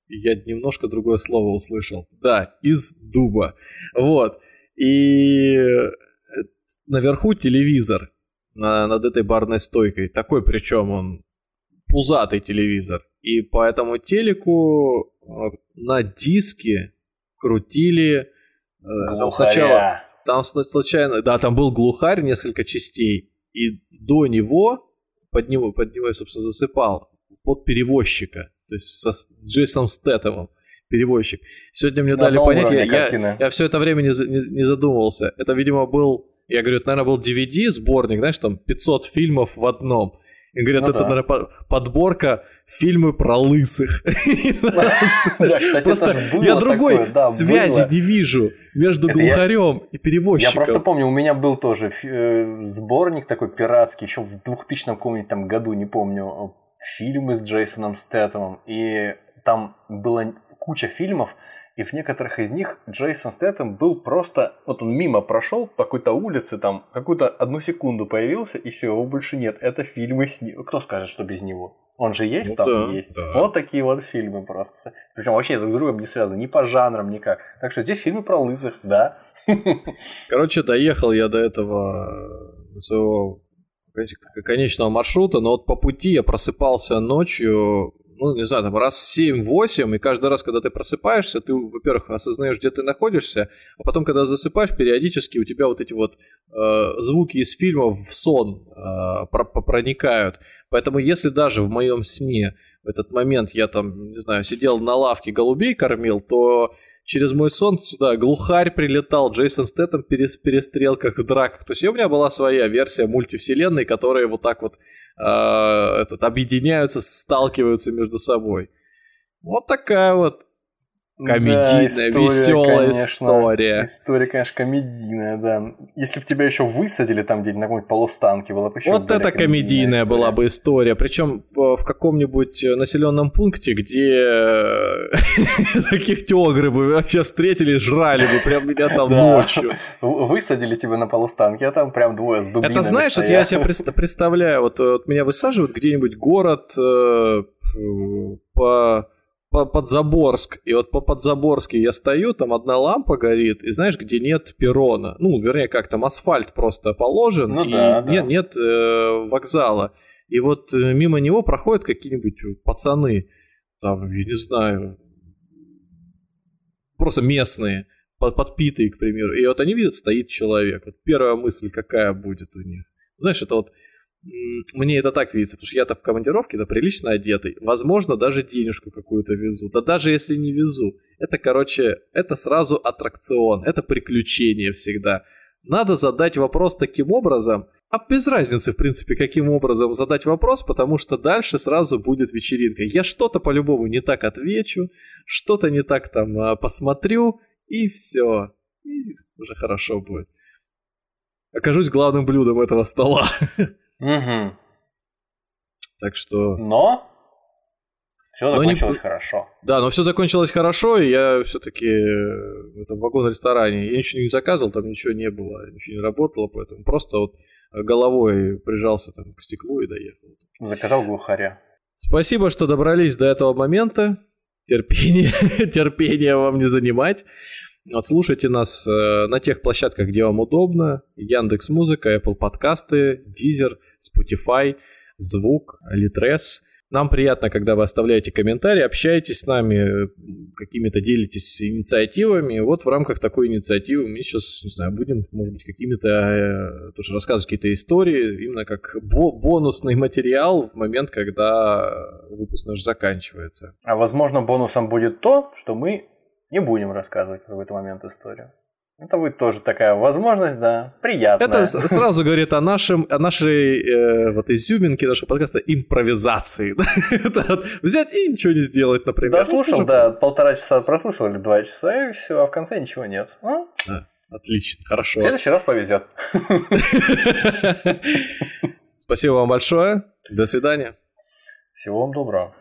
я немножко другое слово услышал. Да, из дуба. Вот. И э, наверху телевизор на- над этой барной стойкой. Такой причем он пузатый телевизор. И по этому телеку э, на диске крутили э, там сначала там случайно, да, там был глухарь, несколько частей, и до него, под него, под него я, собственно, засыпал, под перевозчика, то есть со, с Джейсоном Стэттемом, перевозчик. Сегодня мне дали понять, я, я, я все это время не, не, не задумывался. Это, видимо, был, я говорю, это, наверное, был DVD-сборник, знаешь, там 500 фильмов в одном. И говорят, Ну это, да. наверное, по- подборка фильмы про лысых. (laughs) Просто я другой связи не вижу между я- глухарем и Я перевозчиком. просто помню, у меня был тоже э, сборник такой пиратский, еще в 2000 каком-нибудь там году, не помню, фильмы с Джейсоном Стэттемом, и там была куча фильмов, и в некоторых из них Джейсон Стэттем был просто, вот он мимо прошел по какой-то улице, там какую-то одну секунду появился, и все, его больше нет. Это фильмы с ним. Кто скажет, что без него? Он же есть Ну там? да, есть. да. Вот такие вот фильмы просто. Причем вообще друг с другом не связаны, ни по жанрам, никак. Так что здесь фильмы про лысых, да. Короче, доехал я до этого э, до своего конечного маршрута, но вот по пути я просыпался ночью, ну, не знаю, там раз 7-8, и каждый раз, когда ты просыпаешься, ты, во-первых, осознаешь, где ты находишься, а потом, когда засыпаешь, периодически у тебя вот эти вот э, звуки из фильмов в сон э, проникают. Поэтому если даже в моем сне в этот момент я там, не знаю, сидел на лавке, голубей кормил, то через мой сон сюда глухарь прилетал, Джейсон Стэттем перес, перестрелках в драках. То есть у меня была своя версия мультивселенной, которые вот так вот э, этот, объединяются, сталкиваются между собой. Вот такая вот комедийная, история, веселая конечно. история. История, конечно, комедийная, да. Если бы тебя еще высадили там где-нибудь на каком-нибудь полустанке, было бы еще Вот это комедийная история. была бы история. Причем в каком-нибудь э, населенном пункте, где э, (laughs) таких тёгры бы вообще встретили, жрали бы прям меня там Да. ночью. Высадили тебя на полустанке, а там прям двое с дубинами Это знаешь, вот я себе представляю, вот, э, меня высаживают где-нибудь город э, по по Подзаборск, и вот по Подзаборске я стою, там одна лампа горит, и знаешь, где нет перрона, ну, вернее, как там асфальт просто положен, ну, и да, нет, да. нет э, вокзала. И вот э, мимо него проходят какие-нибудь пацаны, там, я не знаю, просто местные, подпитые, к примеру. И вот они видят, стоит человек. Вот первая мысль какая будет у них. Знаешь, это вот мне это так видится, потому что я-то в командировке, да, прилично одетый. Возможно, даже денежку какую-то везу. Да даже если не везу. Это, короче, это сразу аттракцион, это приключение всегда. Надо задать вопрос таким образом, а без разницы, в принципе, каким образом задать вопрос, потому что дальше сразу будет вечеринка. Я что-то по-любому не так отвечу, что-то не так там а, посмотрю, и все. И уже хорошо будет. Окажусь главным блюдом этого стола. (laughs) Угу. Так что... Но все закончилось не... хорошо. Да, но все закончилось хорошо, и я все-таки в этом вагон-ресторане, я ничего не заказывал, там ничего не было, ничего не работало, поэтому просто вот головой прижался там к стеклу и доехал. Заказал глухаря. Спасибо, что добрались до этого момента. Терпение, (laughs) терпение вам не занимать. Вот слушайте нас э, на тех площадках, где вам удобно. Яндекс Музыка, Apple подкасты, Deezer, Spotify, Звук, Litres. Нам приятно, когда вы оставляете комментарии, общаетесь с нами, какими-то делитесь инициативами. Вот в рамках такой инициативы мы сейчас, не знаю, будем, может быть, какими-то э, тоже рассказывать какие-то истории, именно как бо- бонусный материал в момент, когда выпуск наш заканчивается. А возможно, бонусом будет то, что мы не будем рассказывать в какой-то момент историю. Это будет тоже такая возможность, да, приятная. Это сразу говорит о, нашем, о нашей э, вот изюминке нашего подкаста импровизации. (laughs) взять и ничего не сделать, например. Да, слушал, ну, да, полтора часа прослушал или два часа, и все, а в конце ничего нет. Да, отлично, хорошо. В следующий раз повезет. (laughs) Спасибо вам большое. До свидания. Всего вам доброго.